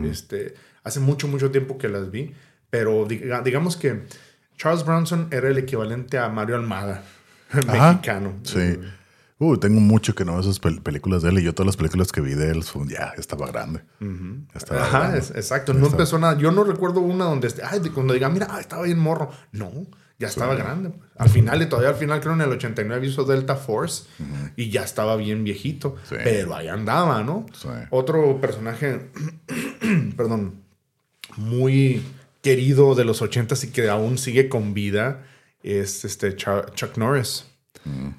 este, hace mucho, mucho tiempo que las vi. Pero diga- digamos que Charles Bronson era el equivalente a Mario Almada, [laughs] Ajá. mexicano. sí. Uh, tengo mucho que no veo esas pel- películas de él y yo todas las películas que vi de él son ya estaba grande. Estaba Ajá, grande. es- exacto. No empezó nada. Yo no recuerdo una donde, este- ay, cuando diga, mira, ah, estaba bien morro. No, ya estaba grande. Al final, y todavía al final, creo en el 89 hizo Delta Force y ya estaba bien viejito. Sí. Pero ahí andaba, ¿no? Sí. Otro personaje, [clears throat] perdón, muy querido de los 80s y que aún sigue con vida es este Chuck Norris.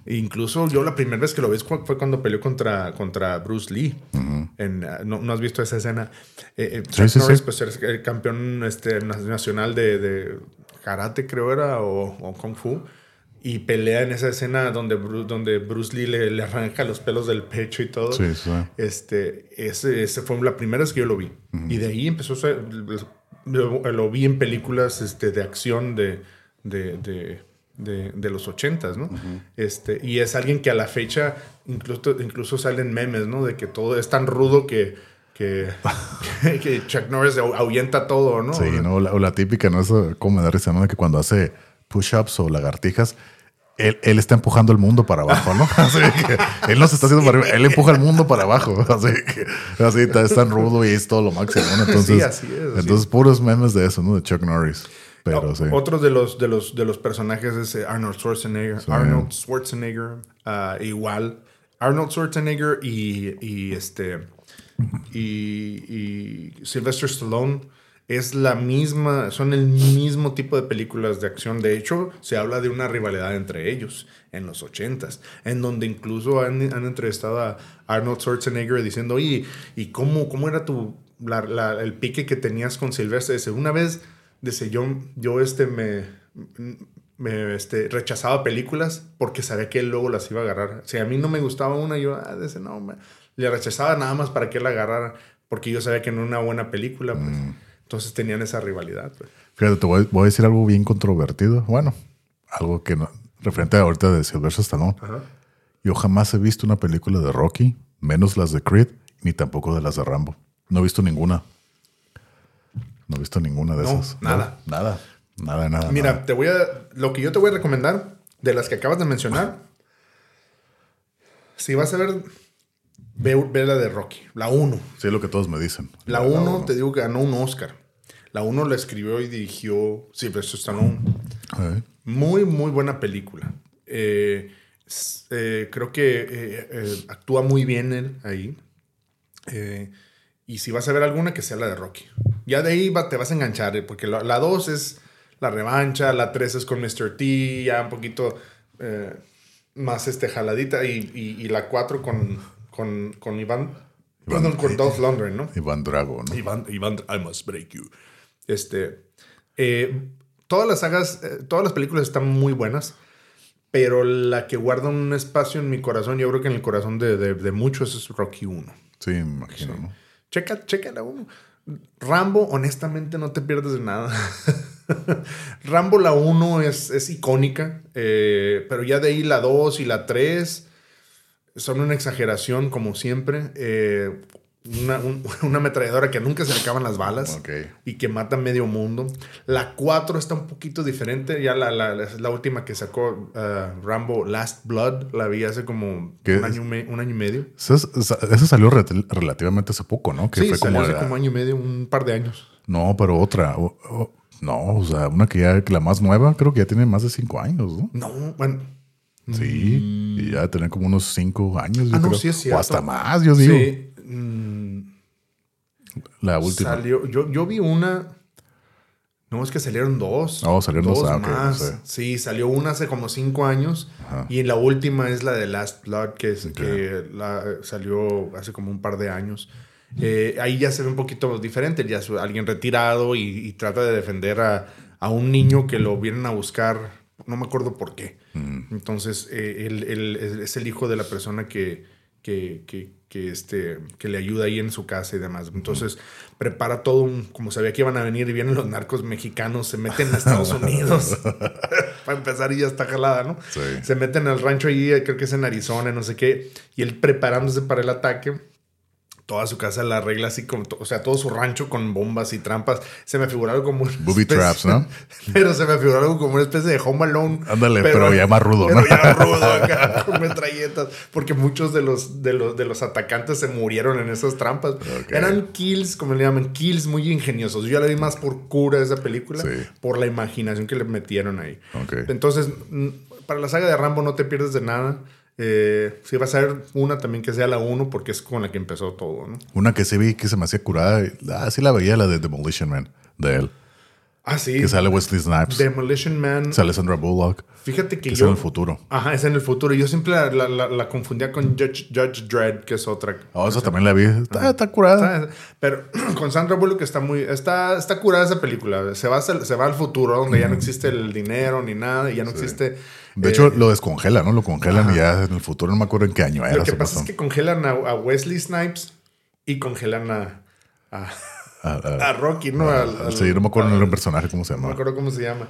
Incluso yo la primera vez que lo vi fue cuando peleó contra, contra Bruce Lee. En, uh, ¿no, no has visto esa escena? Eh, eh, Chuck sí, Norris, sí. pues, es el campeón este, na- nacional de, de karate, creo era, o, o kung fu. Y pelea en esa escena donde, Bru- donde Bruce Lee le, le arranca los pelos del pecho y todo. Sí, sí. Este, ese, ese fue la primera vez que yo lo vi. Y de ahí empezó lo, lo vi en películas este, de acción de, de, de, de- de los ochentas, ¿no? este, y es alguien que a la fecha incluso, incluso salen memes, ¿no? De que todo es tan rudo que, que, [laughs] que Chuck Norris ahuyenta todo, ¿no? Sí, ¿no? O la, o la típica, ¿no? Eso como me da risa, ¿no? Que cuando hace push-ups o lagartijas, él, él está empujando el mundo para abajo, ¿no? [laughs] Así que él no se está haciendo para arriba, él empuja el mundo para abajo. [laughs] Así que así está, es tan rudo y es todo lo máximo. ¿no? [laughs] Entonces, Sí, así es, entonces puros memes de eso, ¿no? De Chuck Norris. Pero O- sí. Otro de los, de los, de los personajes es eh, Arnold Schwarzenegger. Arnold Schwarzenegger, ah, igual. Arnold Schwarzenegger y, y este y, y Sylvester Stallone es la misma, son el mismo tipo de películas de acción. De hecho, se habla de una rivalidad entre ellos en los ochentas, en donde incluso han, entrevistado a Arnold Schwarzenegger diciendo, ¿y cómo, cómo era tu, el pique que tenías con Sylvester? Dice, una vez, dice, yo, yo este, me, me este, rechazaba películas porque sabía que él luego las iba a agarrar. Si a mí no me gustaba una, yo, ah, dice, no, le rechazaba nada más para que él la agarrara, porque yo sabía que no era una buena película, pues. Entonces tenían esa rivalidad, pues. Fíjate, te voy, voy a decir algo bien controvertido. Bueno, algo que no, referente a ahorita de Sylvester Stallone. Yo jamás he visto una película de Rocky, menos las de Creed, ni tampoco de las de Rambo. No he visto ninguna. No he visto ninguna de No, esas. nada. No, nada. Nada, nada. Mira, nada. te voy a. Lo que yo te voy a recomendar, de las que acabas de mencionar, si vas a ver, ve, ve la de Rocky, la 1. Sí, es lo que todos me dicen. La 1, te digo que ganó un Oscar. La 1 la escribió y dirigió Sylvester Stallone. Muy, muy buena película. Eh, eh, creo que eh, actúa muy bien él ahí. Y si vas a ver alguna, que sea la de Rocky. Ya de ahí va- te vas a enganchar, porque la 2 es la revancha, la 3 es con Mr. T, ya un poquito más este, jaladita, y, y- y la 4 con, con, con Iván, perdón, con Dolph Lundgren, ¿no? Iván Drago, ¿no? Iván, Iván, I must break you. Este, eh, todas las sagas, eh, todas las películas están muy buenas, pero la que guarda un espacio en mi corazón, yo creo que en el corazón de, de- de muchos es Rocky 1. Sí, me imagino, ¿no? Checa, checa la 1. Rambo, honestamente, no te pierdes de nada. [laughs] Rambo la 1 es, es icónica, eh, pero ya de ahí la 2 y la 3 son una exageración, como siempre. Eh, una, un- [laughs] una ametralladora que nunca se le acaban las balas y que mata medio mundo. La 4 está un poquito diferente. Ya la, la, la- última que sacó uh, Rambo Last Blood. La vi hace como ¿Qué un año, me- un año y medio. Eso, eso salió re- relativamente hace poco, ¿no? Que Sí, fue salió como, hace la- como año y medio, un par de años. No, pero otra. o- o- no, o sea, una que ya, la más nueva, creo que ya tiene más de cinco años, ¿no? No, bueno. Sí, y ya tener como unos cinco años. yo Ah, no, creo. sí es O hasta más, yo digo. Sí. Mm, La última. Salió, yo, yo vi una. No, es que salieron dos. Oh, salieron dos, ah, ok, no más. sé. Sí, salió una hace como cinco años. Ajá. Y la última es la de Last Blood, que, es, que la, salió hace como un par de años. Eh, ahí ya se ve un poquito diferente. Ya es alguien retirado y, y trata de defender a, a un niño que lo vienen a buscar. No me acuerdo por qué. Mm. Entonces, eh, él, es el hijo de la persona que, que, que, que, este, que le ayuda ahí en su casa y demás. Entonces, prepara todo un, como sabía que iban a venir y vienen los narcos mexicanos, se meten a Estados [laughs] Unidos. [laughs] Para empezar, y ya está jalada, ¿no? Sí. Se meten al rancho ahí, creo que es en Arizona, no sé qué, y él preparándose para el ataque. Toda su casa la arregla así como, o sea, todo su rancho con bombas y trampas. Se me figuró algo como una Booby especie- traps, ¿no? [laughs] Pero se me figuró algo como una especie de Home Alone. Ándale, pero ya más rudo, pero ¿no? ya rudo, acá, [laughs] con metralletas. Porque muchos de los, de, los, de los atacantes se murieron en esas trampas. Eran kills, como le llaman, kills muy ingeniosos. Yo la vi más por cura esa película, Sí. por la imaginación que le metieron ahí. Entonces, para la saga de Rambo no te pierdes de nada. Eh, si vas a ver una también que sea la 1 porque es con la que empezó todo, ¿no? Una que sí vi que se me hacía curada. Ah, sí la veía, la de Demolition Man, de él. Ah, sí. Que sale Wesley Snipes. Demolition Man. Sale Sandra Bullock. Fíjate que Que es yo... en el futuro. Ajá, es en el futuro. Yo siempre la, la- la- la confundía con Judge, Judge Dredd, que es otra. Oh, esa también la vi. Está, está curada. Está- Pero [clears throat] con Sandra Bullock está muy... Está, está curada esa película. Se va, se va al futuro, donde ya no existe el dinero ni nada. Y ya no existe... De eh, hecho, lo descongelan, ¿no? Lo congelan y ya en el futuro, no me acuerdo en qué año era. lo que pasa es que congelan a, a Wesley Snipes y congelan a... a a Rocky, ¿no? Al- sí, no me acuerdo al- el personaje, ¿cómo se No me llama? acuerdo cómo se llama.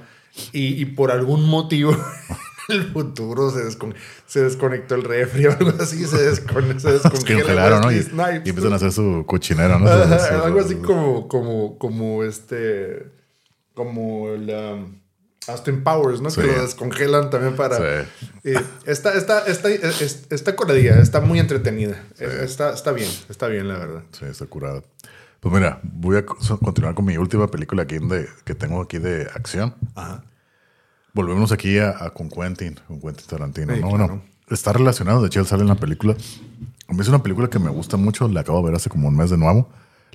Y, y por algún motivo [laughs] en el futuro se, descon- se desconectó el refri o algo así. Se, descon se [laughs] Es que descongela congelaron, ¿no? Y, empiezan a hacer su cochinero, ¿no? Algo así como, como, como este. Como la. Austin Powers, ¿no? Sí. Que lo descongelan también para... Sí. Eh, está, está, está, es- está está muy entretenida. Eh, Está, está bien, está bien, la verdad. Sí, está curada. Pues mira, voy a co- continuar con mi última película aquí de, que tengo aquí de acción. Ajá. Volvemos aquí a, a con Quentin, con Quentin Tarantino. Sí, ¿no? claro. Bueno, está relacionado, de hecho él sale en la película. A mí es una película que me gusta mucho, la acabo de ver hace como un mes de nuevo,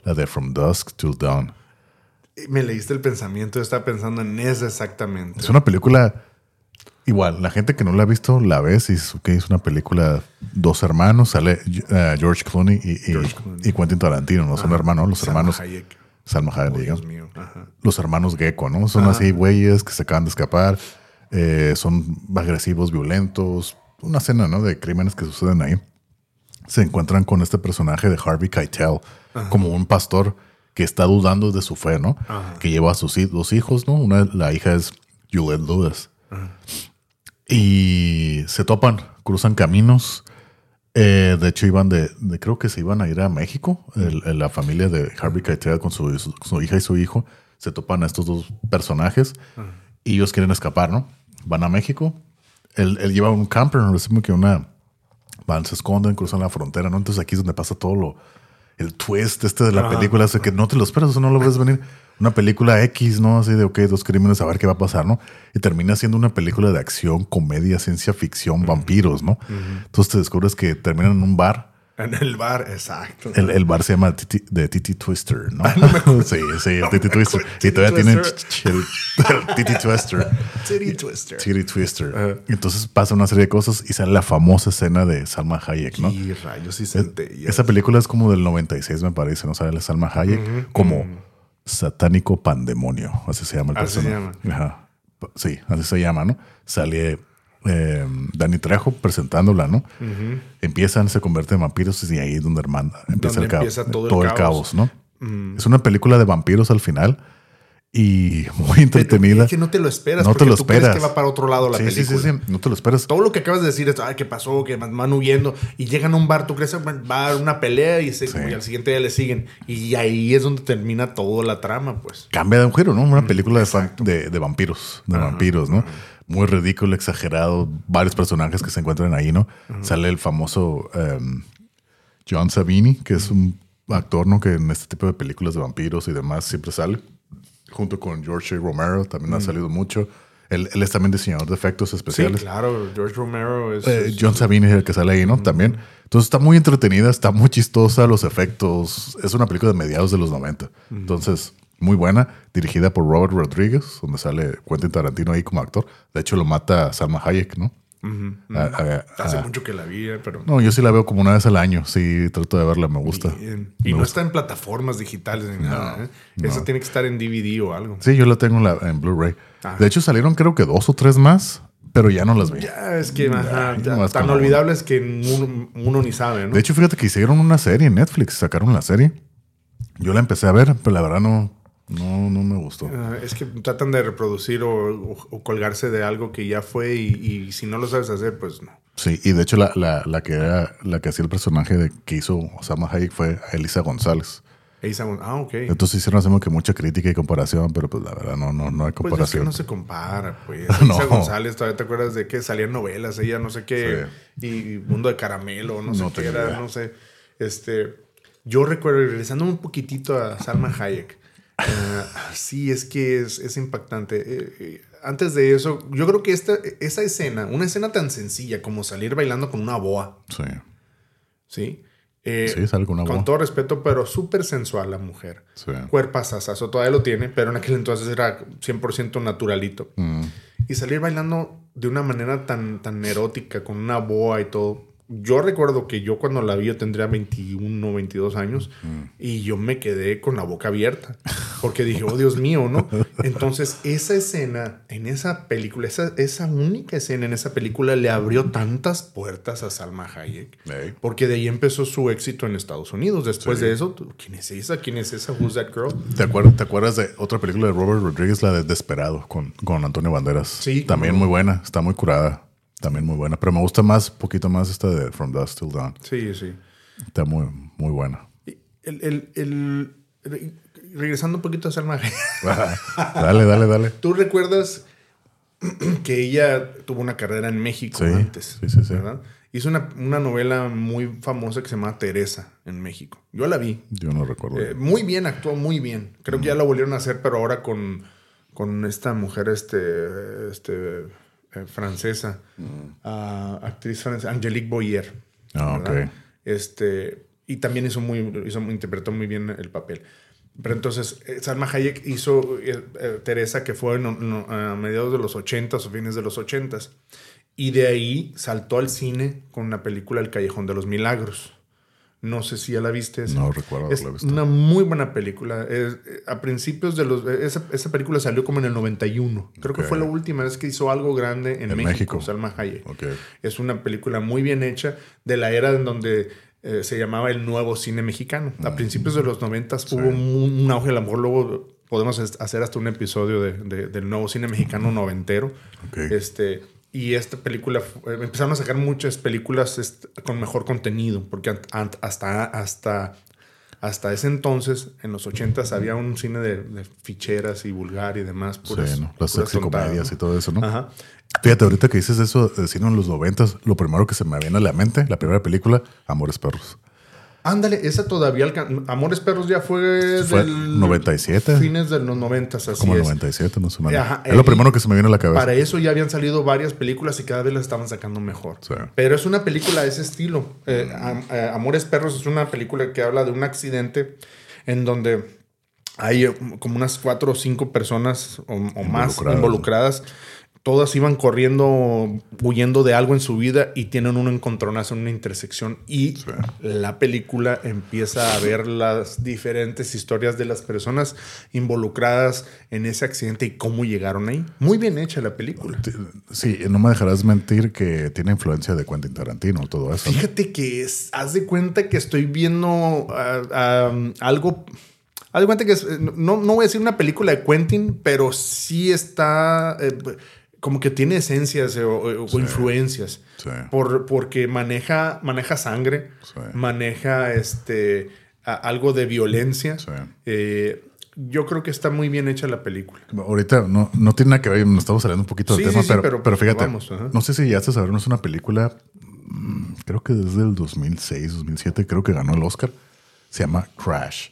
la de From Dusk Till Dawn. Me leíste el pensamiento, yo estaba pensando en eso exactamente. Es una película igual, la gente que no la ha visto la ves y es, es una película, dos hermanos, sale eh, George Clooney y, y- George Clooney. y Quentin Tarantino, no son hermanos, los Salma hermanos Hayek. Salma Hayek, Oh, digamos. Los hermanos Gecko, ¿no? Son así güeyes que se acaban de escapar, eh, son agresivos, violentos, una escena, ¿no? De crímenes que suceden ahí. Se encuentran con este personaje de Harvey Keitel, como un pastor que está dudando de su fe, ¿no? Que lleva a sus dos hijos, ¿no? Una, la hija es Juliette Lewis. Y se topan, cruzan caminos. Eh, de hecho, iban de, de- creo que se iban a ir a México. El- el- la familia de Harvey Keitel con su, su- su hija y su hijo se topan a estos dos personajes y ellos quieren escapar, ¿no? Van a México. Él, él lleva un camper, no decimos que una. Van, se esconden, cruzan la frontera, ¿no? Entonces aquí es donde pasa todo lo. El twist este de la película, hace que no te lo esperas, eso no lo ves venir. Una película X, ¿no? Así de, ok, dos crímenes, a ver qué va a pasar, ¿no? Y termina siendo una película de acción, comedia, ciencia ficción, vampiros, ¿no? Entonces te descubres que terminan en un bar. En el bar, exacto. El, el bar se llama Titi- de Titi Twister, ¿no? [laughs] sí, sí, el Titi Twister. Y todavía tienen el, el Titi Twister. [laughs] Titty Twister. Titty Twister. Entonces pasa una serie de cosas y sale la famosa escena de Salma Hayek, ¿no? Y rayos y centellas. Esa película es como del 96, me parece, ¿no? Sale la Salma Hayek como satánico pandemonio. Así se llama el Así se personaje. Ajá. Sí, así se llama, ¿no? Sale eh, Dani Trejo presentándola, ¿no? Empiezan, se convierten en vampiros y ahí es donde hermana, empieza, el, caos, empieza todo todo, el caos. caos, ¿no? Es una película de vampiros al final y [laughs] muy entretenida. Es que no te lo esperas. No te porque lo tú crees esperas. que va para otro lado la sí, sí, película. sí, sí, no te lo esperas. Todo lo que acabas de decir es, ay, ¿qué pasó? Que van huyendo y llegan a un bar, tú crees que va a haber una pelea y, se- Sí. y al siguiente día le siguen. Y ahí es donde termina toda la trama, pues. cambia de un giro, ¿no? Una película de, fan- de, de vampiros, de vampiros, ¿no? Muy ridículo, exagerado, varios personajes que se encuentran ahí, ¿no? Sale el famoso em, John Savini, que es un actor, ¿no? Que en este tipo de películas de vampiros y demás siempre sale, junto con George. Romero, también ha salido mucho. Él, él es también diseñador de efectos Sí, especiales. claro. George Romero es... Eh, es- John Savini es el que sale ahí, ¿no? También. Entonces está muy entretenida, está muy chistosa, los efectos. Es una película de mediados de los 90. Entonces, muy buena, dirigida por Robert Rodríguez, donde sale Quentin Tarantino ahí como actor. De hecho, lo mata Salma Hayek, ¿no? A- a- Hace a- mucho que la vi, eh, pero... no, yo sí la veo como una vez al año. Sí, trato de verla, me gusta. Bien. Y Me no gusta. está en plataformas digitales ni nada. ¿eh? Esa tiene que estar en DVD o algo. Sí, yo la tengo en, la- en Blu-ray. Ah. De hecho, salieron creo que dos o tres más, pero ya no las vi. Ya, es que ajá, ya, tan olvidables que uno, uno ni sabe, ¿no? De hecho, fíjate que hicieron una serie en Netflix, sacaron la serie. Yo la empecé a ver, pero la verdad no, no, no me gustó. Ah, es que tratan de reproducir o, o- o colgarse de algo que ya fue y, y si no lo sabes hacer, pues no. Sí, y de hecho la, la, la que era, la que hacía el personaje de, que hizo Osama Hayek fue Elisa González. Ahí estamos- ah, ok. Entonces hicieron como que mucha crítica y comparación, pero pues la verdad no, no, no hay Pues es que comparación. no se compara, pues. [laughs] No. Elisa González, todavía te acuerdas de que salían novelas, ella no sé qué, y Mundo de Caramelo, no sé qué era, idea. no sé. Este, yo recuerdo, regresando un poquitito a Salma Hayek, eh, sí, es que es, es impactante. Eh, eh, antes de eso, yo creo que esta, esa escena, una escena tan sencilla como salir bailando con una boa, Sí, ¿sí? Eh, sí, sale con una con voz. todo respeto, pero súper sensual la mujer. Sí. Cuerpazazazo, todavía lo tiene, pero en aquel entonces era 100% naturalito. Mm. Y salir bailando de una manera tan, tan erótica, con una boa y todo. Yo recuerdo que yo cuando la vi yo tendría 21 o 22 años Mm. y yo me quedé con la boca abierta porque dije, oh Dios mío, ¿no? [laughs] Entonces esa escena en esa película, esa, esa única escena en esa película le abrió tantas puertas a Salma Hayek. Porque de ahí empezó su éxito en Estados Unidos. Después de eso, ¿quién es esa? ¿Quién es esa? Who's that girl? ¿Te acuerdas, ¿Te acuerdas de otra película de Robert Rodríguez, la de Desperado, con, con Antonio Banderas? Sí, También muy buena, está muy curada. También muy buena. Pero me gusta más, poquito más esta de From Dusk Till Dawn. Sí, sí. Está muy, muy buena. El, el- el- re- regresando un poquito a Salma dale, dale, dale. ¿Tú recuerdas [clears throat] que ella tuvo una carrera en México Sí, antes. sí, sí, sí. ¿verdad? Hizo una, una novela muy famosa que se llama Teresa en México. Yo la vi. Yo no recuerdo. Eh, muy bien, actuó muy bien. Creo que ya la volvieron a hacer, pero ahora con, con esta mujer este, este, eh, francesa, ah, actriz francesa, Angelique Boyer. Ah, ¿verdad? ok. Este, y también hizo muy, hizo, interpretó muy bien el papel. Pero entonces, eh, Salma Hayek hizo eh, Teresa, que fue no, a mediados de los 80s o fines de los 80s. Y de ahí saltó al cine con la película El Callejón de los Milagros. No sé si ya la viste. esa. No recuerdo Es haberla visto. una muy buena película. Es, eh, a principios de los... eh, Esa, esa película salió como en el 91. Creo que fue la última vez que hizo algo grande en, En México, México. Salma Hayek. Ok. Es una película muy bien hecha de la era en donde eh, se llamaba el nuevo cine mexicano. A principios de los 90 hubo un, un auge, a lo mejor luego podemos hacer hasta un episodio de- de- del nuevo cine mexicano noventero. Ok. Este, y esta película, eh, empezaron a sacar muchas películas con mejor contenido, porque hasta, hasta, hasta ese entonces, en los 80s, había un cine de, de ficheras y vulgar y demás. puras- sí, ¿no? Las puras sexy tontadas, comedias ¿no? y todo eso, ¿no? Ajá. Fíjate, ahorita que dices eso de cine en los noventas, lo primero que se me viene a la mente, la primera película, Amores Perros. Ándale, esa todavía alcan- Amores Perros ya fue, Fue del 97. Fines de los 90, así Como es. 97, no sé. más. Ajá, es lo primero que se me viene a la cabeza. Para eso ya habían salido varias películas y cada vez las estaban sacando mejor. Sí. Pero es una película de ese estilo. Eh, eh, Amores Perros es una película que habla de un accidente en donde hay eh, como unas cuatro o cinco personas o, o más Involucradas. Todas iban corriendo, huyendo de algo en su vida y tienen un encontronazo en una intersección. Y la película empieza a ver las diferentes historias de las personas involucradas en ese accidente y cómo llegaron ahí. Muy bien hecha la película. Sí, no me dejarás mentir que tiene influencia de Quentin Tarantino, todo eso. Fíjate que es- haz de cuenta que estoy viendo ah, algo. Haz de cuenta que es- no, no voy a decir una película de Quentin, pero sí está eh, como que tiene esencias eh, o, influencias. Sí. Por, porque maneja, maneja sangre, Sí. maneja este, a- algo de violencia. Eh, yo creo que está muy bien hecha la película. Ahorita no, no tiene nada que ver, nos estamos saliendo un poquito del tema, pero, pero- pero fíjate, vamos, no sé si ya estás a ver, no es una película, mm, creo que desde el 2006, 2007, creo que ganó el Oscar. Se llama Crash.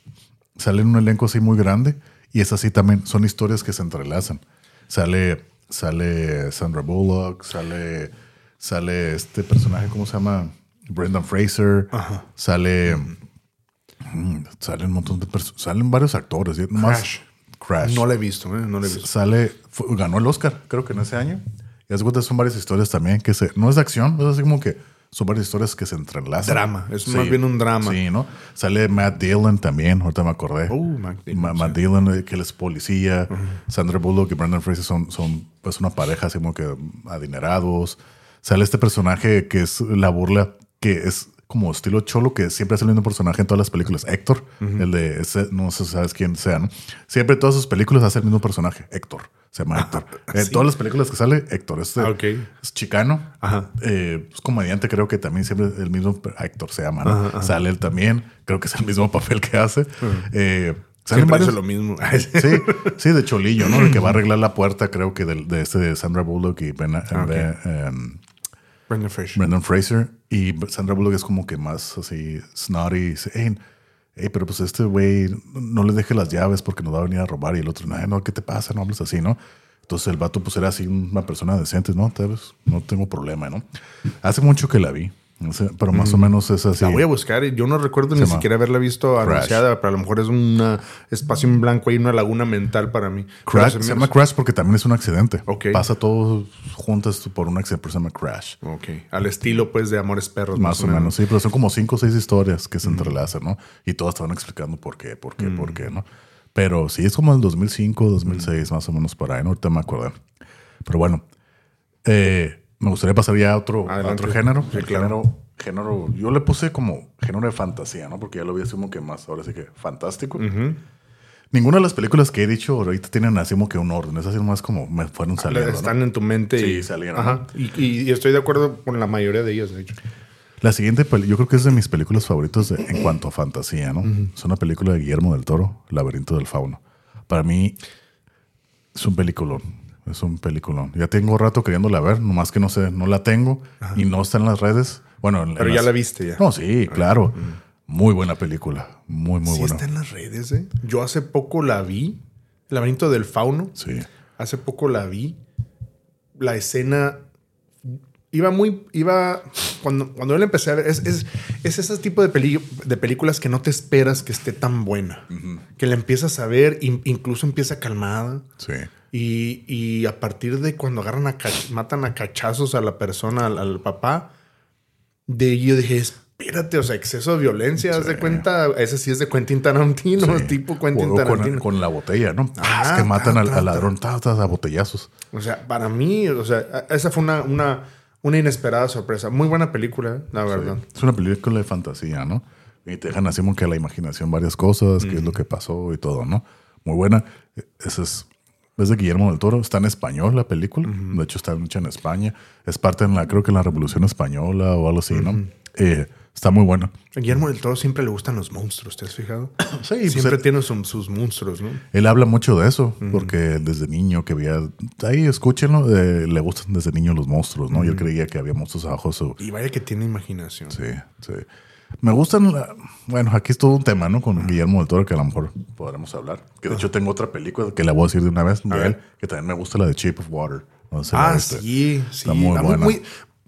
Sale en un elenco así muy grande y es así también, son historias que se entrelazan. Sale, sale Sandra Bullock, sale, sale este personaje, ¿cómo se llama? Brendan Fraser, sale, mm, salen un montón de personas, salen varios actores. y nomás- Crash. Crash. No la he visto, ¿eh? No la he visto. Sale, fue- ganó el Oscar, creo que en ese año. Y haz de cuenta, son varias historias también que se, no es de acción, es así como que son varias historias que se entrelazan. Drama, es más bien un drama. Sí, ¿no? Sale Matt Dillon también, ahorita me acordé. Oh, Matt Dillon, Ma- sí. Matt Dillon, eh, que él es policía. Sandra Bullock y Brendan Fraser son, son pues una pareja así como que adinerados. Sale este personaje que es la burla, que es como estilo cholo, que siempre hace el mismo personaje en todas las películas. Héctor, el de, ese- no sé si sabes quién sea, ¿no? Siempre en todas sus películas hace el mismo personaje, Héctor. Se llama Héctor. En ¿sí? todas las películas que sale, Héctor. Este, Ah. Es chicano. Ajá. Eh, es comediante, creo que también siempre el mismo Héctor se llama, ¿no? Sale él también. Creo que es el mismo papel que hace. Eh, salen hace varios- lo mismo. [laughs] Sí, sí, de Cholillo, ¿no? El que va a arreglar la puerta, creo que del- de, este de Sandra Bullock y Ben- Ah, ok. Ben- em, Brendan Fraser. Brendan Fraser. Y Sandra Bullock es como que más así snotty. y Dice, hey, hey, pero pues este güey no le deje las llaves porque nos va a venir a robar. Y el otro, "Ay, no, ¿qué te pasa? No hables así, ¿no? Entonces el vato pues era así una persona decente, ¿no? Tal vez no tengo problema, ¿no? Hace mucho que la vi, pero más o menos es así. La voy a buscar. y Yo no recuerdo ni siquiera haberla visto Crash. anunciada, pero a lo mejor es un espacio en blanco y una laguna mental para mí. Crash, se llama Crash porque también es un accidente. Ok. Pasa todo juntas por un accidente, pero se llama Crash. Ok. Al estilo, pues, de Amores Perros. Más o menos, sí, pero son como cinco o seis historias que se entrelazan, ¿no? Y todas te van explicando por qué, por qué, por qué, ¿no? Pero sí, es como el 2005, 2006, más o menos por ahí, no ahorita me acuerdo. Pero bueno, eh, me gustaría pasar ya a otro, a otro género. Sí, El claro. género, género, yo le puse como género de fantasía, ¿no? Porque ya lo vi así como que más, ahora sí que fantástico. Ninguna de las películas que he dicho ahorita tienen así como que un orden, es así más como me fueron saliendo. ¿no? Están en tu mente. Sí, y, salieron, Ajá. Y, y- y estoy de acuerdo con la mayoría de ellas, de hecho. La siguiente, yo creo que es de mis películas favoritas de- en cuanto a fantasía, ¿no? Es una película de Guillermo del Toro, Laberinto del Fauno. Para mí es un peliculón. Es un peliculón. Ya tengo rato queriéndola ver, nomás que no sé, no la tengo y no está en las redes. Bueno, en- Pero en ya las- la viste ya. No, sí, claro. Muy buena película. Muy, muy sí buena. está en las redes, ¿eh? Yo hace poco la vi. El laberinto del fauno. Sí. Hace poco la vi. La escena iba muy. Iba. Cuando, cuando yo la empecé a ver, es, es, es ese tipo de, peli- de películas que no te esperas que esté tan buena. Que la empiezas a ver, in- incluso empieza calmada. Sí. Y, y a partir de cuando agarran a matan a cachazos a la persona, al, al papá, de yo dije, espérate, o sea, exceso de violencia, haz de cuenta, ese sí es de Quentin Tarantino, Sí. [laughs] tipo Quentin Tarantino. con, con la botella, ¿no? Ah, es que matan ta, al, ta, al ta. ladrón a botellazos. O sea, para mí, o sea, esa fue una, una, una inesperada sorpresa. Muy buena película, la verdad. Es una película de fantasía, ¿no? Y te dejan así como que a la imaginación varias cosas, qué es lo que pasó y todo, ¿no? Muy buena. Esa es, es de Guillermo del Toro. Está en español la película. De hecho, está hecha en España. Es parte en la, creo que en la Revolución Española o algo así, ¿no? Eh, está muy buena. A Guillermo del Toro siempre le gustan los monstruos, ¿te has fijado? [coughs] Sí, pues siempre él- tiene sus, sus monstruos, ¿no? Él habla mucho de eso, porque desde niño que veía, ahí escúchenlo, eh, le gustan desde niño los monstruos, ¿no? Y él creía que había monstruos abajo su, Y vaya que tiene imaginación. Sí, sí. Me gustan, la- bueno, aquí es todo un tema, ¿no? Con Guillermo del Toro que a lo mejor podremos hablar. Que de hecho tengo otra película que la voy a decir de una vez de él, que también me gusta la de Shape of Water. No sé Ah, viste. sí, sí. Está muy buena.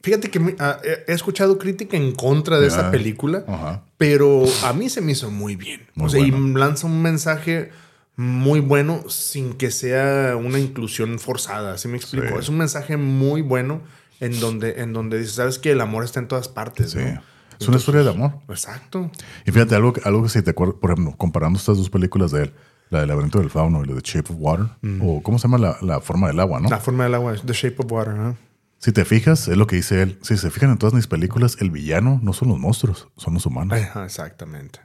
fíjate que muy- ah, he escuchado crítica en contra de esa película, pero a mí se me hizo muy bien. Muy o sea, bueno. y lanza un mensaje muy bueno sin que sea una inclusión forzada. ¿Sí me explico? Sí. Es un mensaje muy bueno en donde, en donde dices, sabes que el amor está en todas partes. Sí. ¿no? Es una historia de amor. Exacto. Y fíjate, algo, que- algo que si te acuerdas, por ejemplo, comparando estas dos películas de él, la del laberinto del fauno y la de Shape of Water, o ¿cómo se llama la, la forma del agua, no? La forma del agua es The Shape of Water. ¿no? Si te fijas, es lo que dice él. Si se fijan en todas mis películas, el villano no son los monstruos, son los humanos. Ajá, exactamente.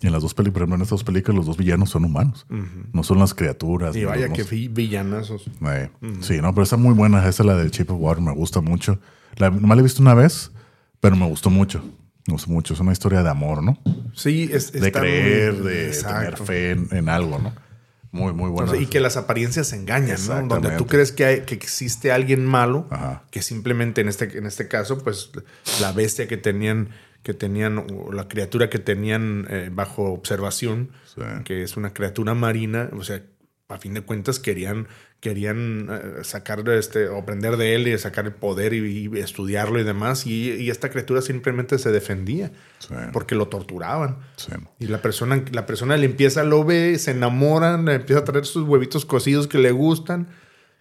Y en las dos películas, por ejemplo, en estas dos películas, los dos villanos son humanos. No son las criaturas. Y vaya que villanazos. Eh, Sí, no, pero está muy buena. Esa, la de Shape of Water, me gusta mucho. La, nomás la he visto una vez, pero me gustó mucho. Me gustó mucho. Es una historia de amor, ¿no? Sí, es, De muy- creer, de Exacto. tener fe en, en algo, ¿no? Muy, muy buena. O sea, y que las apariencias engañan, ¿no? Donde tú crees que, hay, que existe alguien malo, Ajá. que simplemente en este, en este caso, pues la bestia que tenían, que tenían, o la criatura que tenían eh, bajo observación, Sí. que es una criatura marina, o sea, a fin de cuentas querían, querían eh, sacar este, o aprender de él y sacar el poder y, y estudiarlo y demás, y, y esta criatura simplemente se defendía Sí. porque lo torturaban. Sí. Y la persona, la persona le empieza, lo ve, se enamoran, le empieza a traer sus huevitos cocidos que le gustan,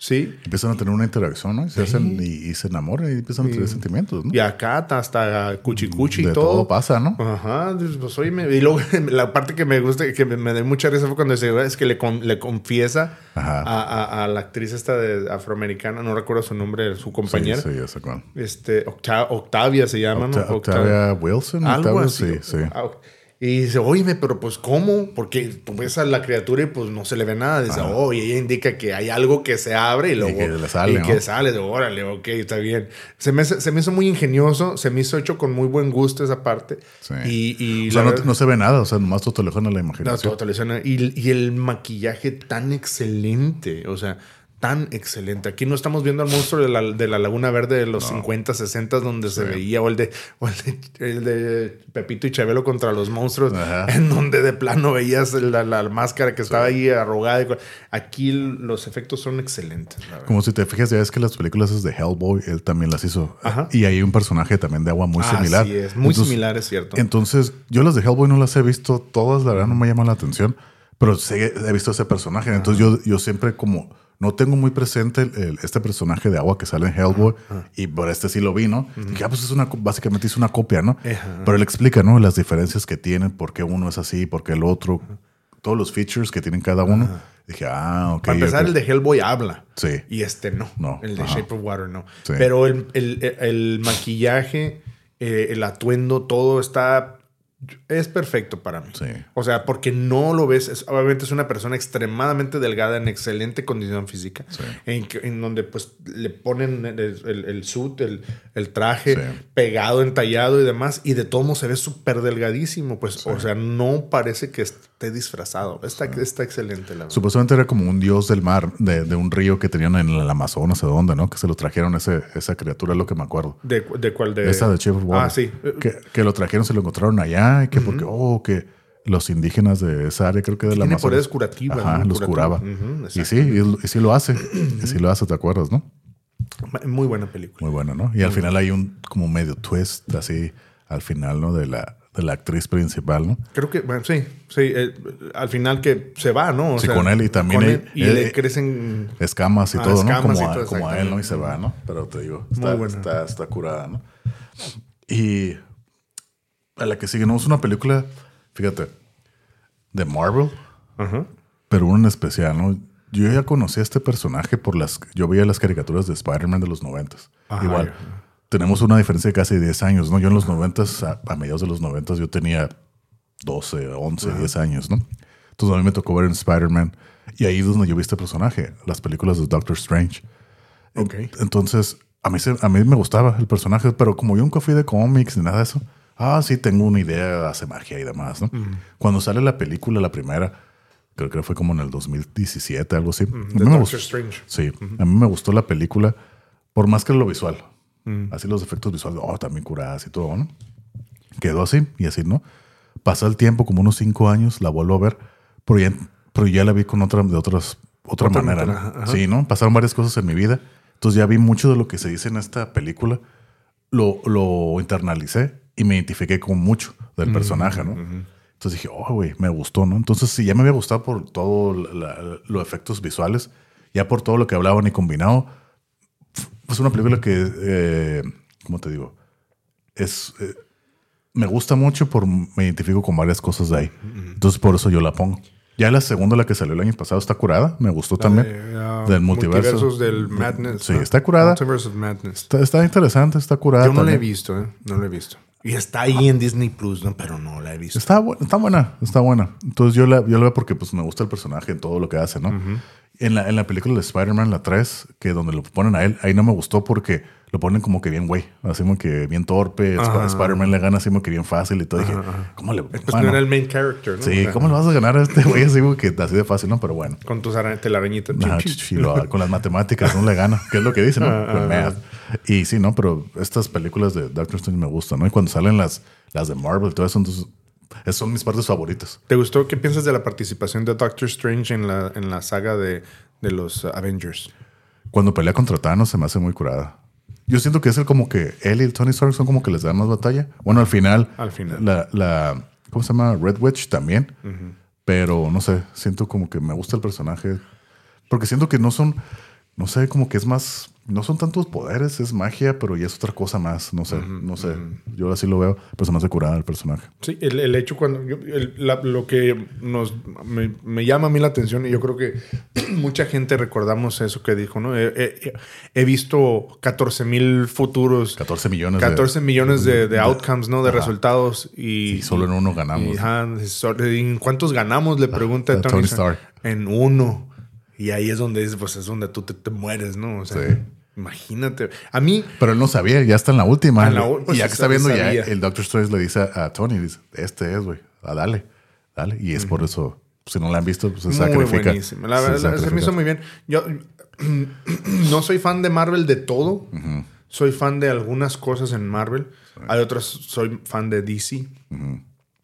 ¿sí? Empiezan a tener una interacción, ¿no? Y se, hacen, y, y se enamoran y empiezan a tener sentimientos, ¿no? Y acá hasta cuchicuchi y todo. todo. pasa, ¿no? Ajá, pues oye, me- y luego [laughs] la parte que me gusta, que me, me da mucha risa fue cuando dice, es que le, con- le confiesa a, a- a la actriz esta de afroamericana, no recuerdo su nombre, su compañera, Sí, sí, ya sé cuál. este, Octa- Octavia se llama, Octa- ¿no? Octavia Wilson. Algo Octavia, así. Sí, sí. Y dice, oye, pero pues ¿cómo? Porque tú ves a la criatura y pues no se le ve nada. Dice, oh, y ella indica que hay algo que se abre y luego... que le sale, Y ¿no? que sale, órale, ok, está bien. Se me, se me hizo muy ingenioso, se me hizo hecho con muy buen gusto esa parte. Sí. Y, y O sea, no, verdad- no se ve nada, o sea, nomás a la no, imaginación. todo televisión. y, y el maquillaje tan excelente, o sea, tan excelente. Aquí no estamos viendo al monstruo de la, de la Laguna Verde de los 50, 60, donde se veía, o el de, o el de, el de Pepito y Chabelo contra los monstruos, Ajá. [laughs] en donde de plano veías la, la máscara que estaba ahí arrugada. Aquí los efectos son excelentes. Como si te fijas, ya ves que las películas de Hellboy, él también las hizo. Ajá. Y hay un personaje también de agua muy Ah, similar. sí es, muy Entonces- similar, es cierto. Entonces, yo las de Hellboy no las he visto todas, la verdad no me llaman la atención, pero sí he visto ese personaje. Entonces, yo, yo siempre como no tengo muy presente el- el- este personaje de agua que sale en Hellboy y por este sí lo vi, ¿no? Dije, ah, pues es una, básicamente es una copia, ¿no? Pero él explica, ¿no? Las diferencias que tienen, por qué uno es así, por qué el otro, todos los features que tienen cada uno. Dije, ah, ok. Para empezar, el de Hellboy habla. Sí. Y este no. No, El de. Shape of Water no. Sí. Pero el, el- el maquillaje, eh, el atuendo, todo está es perfecto para mí. Sí. O sea, porque no lo ves. es- obviamente es una persona extremadamente delgada, en excelente condición física. Sí. En, en donde pues le ponen el, el, el suit, el, el traje Sí. pegado, entallado y demás. Y de todo modo se ve súper delgadísimo. Pues, o sea, no parece que esté disfrazado. Está, está excelente, la verdad. Supuestamente era como un dios del mar, de, de un río que tenían en el Amazonas, de dónde, ¿no? Que se lo trajeron ese, esa criatura, es lo que me acuerdo. ¿De, de cuál? De, Esa de Chief. Ah, sí. Que, que lo trajeron, se lo encontraron allá, que porque, oh, que los indígenas de esa área, creo que de la Tiene poderes curativas, Ajá, ¿no? los curaba. Y sí, y, y sí lo hace. y sí lo hace, ¿te acuerdas, no? Muy buena película. Muy bueno, ¿no? Y al final hay un como medio twist, así, al final, ¿no? De la, de la actriz principal, ¿no? Creo que, bueno, sí, sí. eh, al final que se va, ¿no? O Sí, con él y también él- y él- le crecen. escamas y Ah, todo, escamas ¿no? y Como, a, como a él, ¿no? Y se va, ¿no? Pero te digo, Muy está, buena. está, está curada, ¿no? Y a la que sigue, no es una película, fíjate, de Marvel, Ajá. pero una en especial, ¿no? Yo ya conocí a este personaje por las... Yo veía las caricaturas de Spider-Man de los noventas. Igual, tenemos una diferencia de casi 10 años, ¿no? Yo en los noventas, a, a mediados de los noventas, yo tenía 12, 11, 10 años, ¿no? Entonces a mí me tocó ver en Spider-Man. Y ahí es donde yo vi este personaje, las películas de Doctor Strange. Ok. Entonces, a mí, a mí me gustaba el personaje, pero como yo nunca fui de cómics ni nada de eso, ah, sí, tengo una idea, hace magia y demás, ¿no? Cuando sale la película, la primera, creo que fue como en el 2017, algo así. a mí me gustó- Strange. Sí, a mí me gustó la película, por más que lo visual. Así los efectos visuales, oh, también curadas y todo, ¿no? Quedó así y así, ¿no? Pasó el tiempo, como unos cinco años, la vuelvo a ver, pero ya, pero ya la vi con otra, de otras, otra, Otra manera, manera. Sí, ¿no? Pasaron varias cosas en mi vida, entonces ya vi mucho de lo que se dice en esta película, lo, lo internalicé y me identifiqué con mucho del personaje, ¿no? Entonces dije, oh, güey, me gustó, ¿no? Entonces, si ya me había gustado por todos los efectos visuales, ya por todo lo que hablaban y combinado, es una película que, eh, ¿cómo te digo? Es, eh, me gusta mucho por me identifico con varias cosas de ahí. Entonces, por eso yo la pongo. Ya la segunda, la que salió el año pasado, está curada. Me gustó también. Eh, ah, del multiverso. Multiversos del Madness. Sí, ¿no? está curada. Multiverse of Madness. Está, está interesante, está curada. Yo no la he también. visto, ¿eh? No la he visto. Y está ahí en Disney Plus, ¿no? Pero no la he visto. Está, bu- está buena, está buena. Entonces yo la, yo la veo porque pues, me gusta el personaje en todo lo que hace, ¿no? en, la, en la película de Spider-Man, la 3, que donde lo ponen a él, ahí no me gustó porque lo ponen como que bien güey, así como que bien torpe. Ajá. Spider-Man le gana así como que bien fácil y todo. Dije, ¿cómo le Pues bueno, no era el main character, ¿no? O Sí, sea, ¿cómo le vas a ganar a este güey así como que así de fácil, no? Pero bueno. Con tus ara- telarañitas. Lo- con las matemáticas no le gana, que es lo que dice, ¿no? [laughs] Y sí, ¿no? Pero estas películas de Doctor Strange me gustan, ¿no? Y cuando salen las, las de Marvel, todo eso, entonces, esas son mis partes favoritas. ¿Te gustó? ¿Qué piensas de la participación de Doctor Strange en la, en la saga de, de los Avengers? Cuando pelea contra Thanos se me hace muy curada. Yo siento que es el como que él y el Tony Stark son como que les dan más batalla. Bueno, al final. Al final. La, la- ¿Cómo se llama? Red Witch también. Pero no sé, siento como que me gusta el personaje. Porque siento que no son. No sé, como que es más. No son tantos poderes, es magia, pero ya es otra cosa más. No sé, no sé. Yo así lo veo, pero se me hace curada el personaje. Sí, el, el hecho cuando... yo- el- la- lo que nos, me, me llama a mí la atención y yo creo que [clears throat] mucha gente recordamos eso que dijo, ¿no? He, he- he visto 14 mil futuros, 14 millones de- 14 millones de, de outcomes, ¿no? De Ajá. resultados y... Solo en uno ganamos. y, ajá, ¿En cuántos ganamos? Le pregunta de Tony, Tony. Stark. En uno. Y ahí es donde es, pues es donde tú te, te mueres, ¿no? O sea, Sí. imagínate. A mí, Pero él no sabía, ya está en la última. En la u- pues y ya que está viendo, ya el Doctor Strange le dice a, a Tony, dice, este es, güey, ah, dale, dale. Y es por eso, si no la han visto, pues se Muy sacrifica. buenísimo. La Se verdad, se me sacrifica. hizo muy bien. Yo [clears throat] no soy fan de Marvel de todo. Soy fan de algunas cosas en Marvel. Hay otras, soy fan de DC.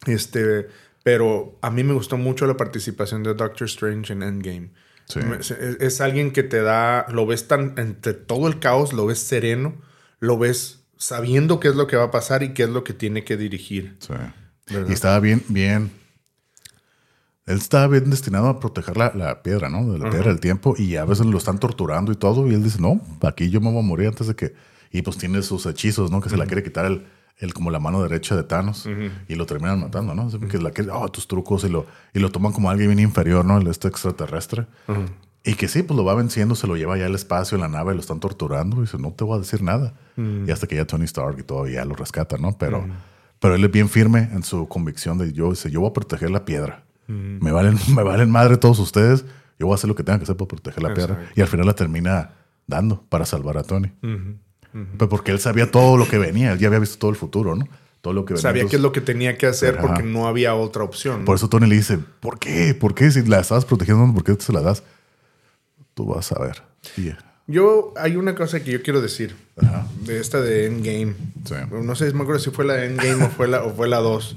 Este, pero a mí me gustó mucho la participación de Doctor Strange en Endgame. Sí. Es, es alguien que te da, lo ves tan, entre todo el caos, lo ves sereno, lo ves sabiendo qué es lo que va a pasar y qué es lo que tiene que dirigir. Y estaba bien, bien. Él estaba bien destinado a proteger la, la piedra, ¿no? De la piedra del tiempo. Y a veces lo están torturando y todo. Y él dice, no, aquí yo me voy a morir antes de que. Y pues tiene sus hechizos, ¿no? Que se la quiere quitar el, el como la mano derecha de Thanos. Y lo terminan matando, ¿no? Así que la quiere, oh, tus trucos. Y lo, y lo toman como alguien bien inferior, ¿no? El este extraterrestre. Y que sí, pues lo va venciendo, se lo lleva ya al espacio en la nave, lo están torturando. Y dice, no te voy a decir nada. Y hasta que ya Tony Stark y todo ya lo rescata, ¿no? Pero, Pero él es bien firme en su convicción de yo, dice, yo voy a proteger la piedra. Me, valen, [laughs] me valen madre todos ustedes. Yo voy a hacer lo que tenga que hacer para proteger la piedra. Y al final la termina dando para salvar a Tony. Pues porque él sabía todo lo que venía. Él ya había visto todo el futuro, ¿no? Todo lo que venía. Sabía qué es lo que tenía que hacer Ajá. porque no había otra opción. Por eso Tony le dice, ¿por qué? ¿Por qué? Si la estabas protegiendo, ¿por qué se la das? Tú vas a ver. Yo, hay una cosa que yo quiero decir de esta de Endgame. Sí. No sé, me acuerdo si fue la Endgame o fue la, o fue la 2.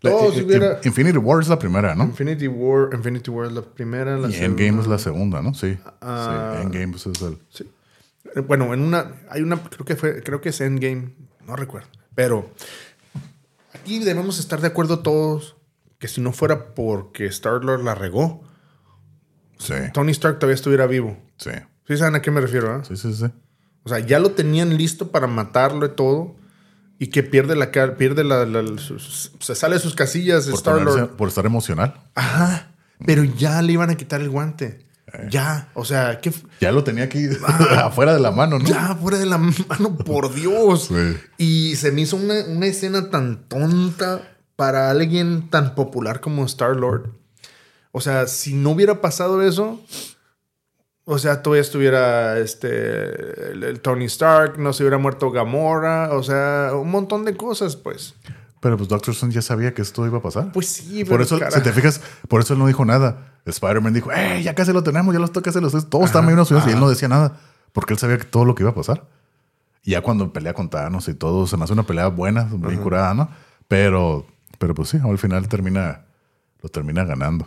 la- Oh, si in- hubiera- Infinity War es la primera, ¿no? Infinity War, Infinity War es la primera. La Y Endgame es la segunda, ¿no? Sí. Ah. sí. Endgame pues, es el... Sí. Eh, Bueno, en una, hay una, creo que fue, creo que es Endgame, no recuerdo. Pero aquí debemos estar de acuerdo todos que si no fuera porque Star Lord la regó, Sí. Tony Stark todavía estuviera vivo. Sí. ¿Sí saben a qué me refiero? ah? Sí, sí, sí. O sea, ya lo tenían listo para matarlo y todo. Y que pierde la cara, pierde la, se sale de sus casillas Por, Star Lord. por estar emocional. Ajá. Pero ya le iban a quitar el guante. Eh. Ya. O sea, ¿qué, Ya lo tenía aquí [laughs] afuera de la mano, ¿no? Ya, fuera de la mano, por Dios. Sí. Y se me hizo una, una escena tan tonta para alguien tan popular como Star Lord. O sea, si no hubiera pasado eso, o sea, todavía estuviera este, el, el Tony Stark, no se hubiera muerto Gamora, o sea, un montón de cosas, pues. Pero pues Doctor Stone ya sabía que esto iba a pasar. Pues sí, por eso, cara- si te fijas, por eso él no dijo nada. Spider-Man dijo, ¡eh! Ya casi lo tenemos, ya los toca hacer los Todos estaban medio emocionados y él no decía nada. Porque él sabía que todo lo que iba a pasar. Y ya cuando pelea con Thanos y todo, se me hace una pelea buena, bien curada, ¿no? Pero, pero pues sí, al final termina, lo termina ganando.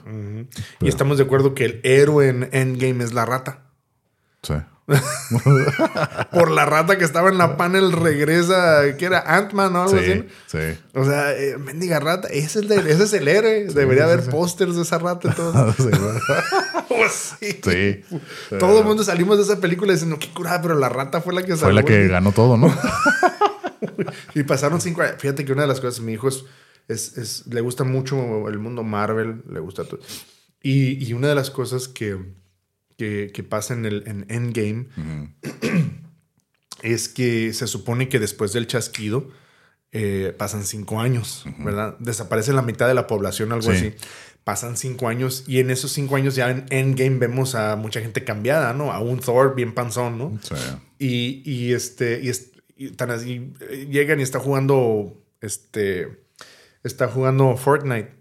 Y estamos de acuerdo que el héroe en Endgame es la rata. Sí. [laughs] Por la rata que estaba en la panel regresa, que era Ant-Man o algo así. Sí, sí. O sea, eh, mendiga rata, ese es el, de- ese es el héroe. Debería sí, haber sí. pósters de esa rata y todo. [laughs] Sí. [laughs] Pues sí. Sí. Todo el mundo salimos de esa película diciendo, qué curada, pero la rata fue la que Fue la salvó". que ganó todo, ¿no? Y pasaron cinco años. Fíjate que una de las cosas, mi hijo es, es- es- le gusta mucho el mundo Marvel, le gusta todo. Y, y una de las cosas que, que, que pasa en el en Endgame [clears throat] es que se supone que después del chasquido eh, pasan cinco años, ¿verdad? Desaparece la mitad de la población, algo Sí. así. Pasan cinco años y en esos cinco años ya en Endgame vemos a mucha gente cambiada, ¿no? A un Thor bien panzón, ¿no? Sí. Y, y este, y, es- y tan así, eh, llegan y está jugando, este, está jugando Fortnite.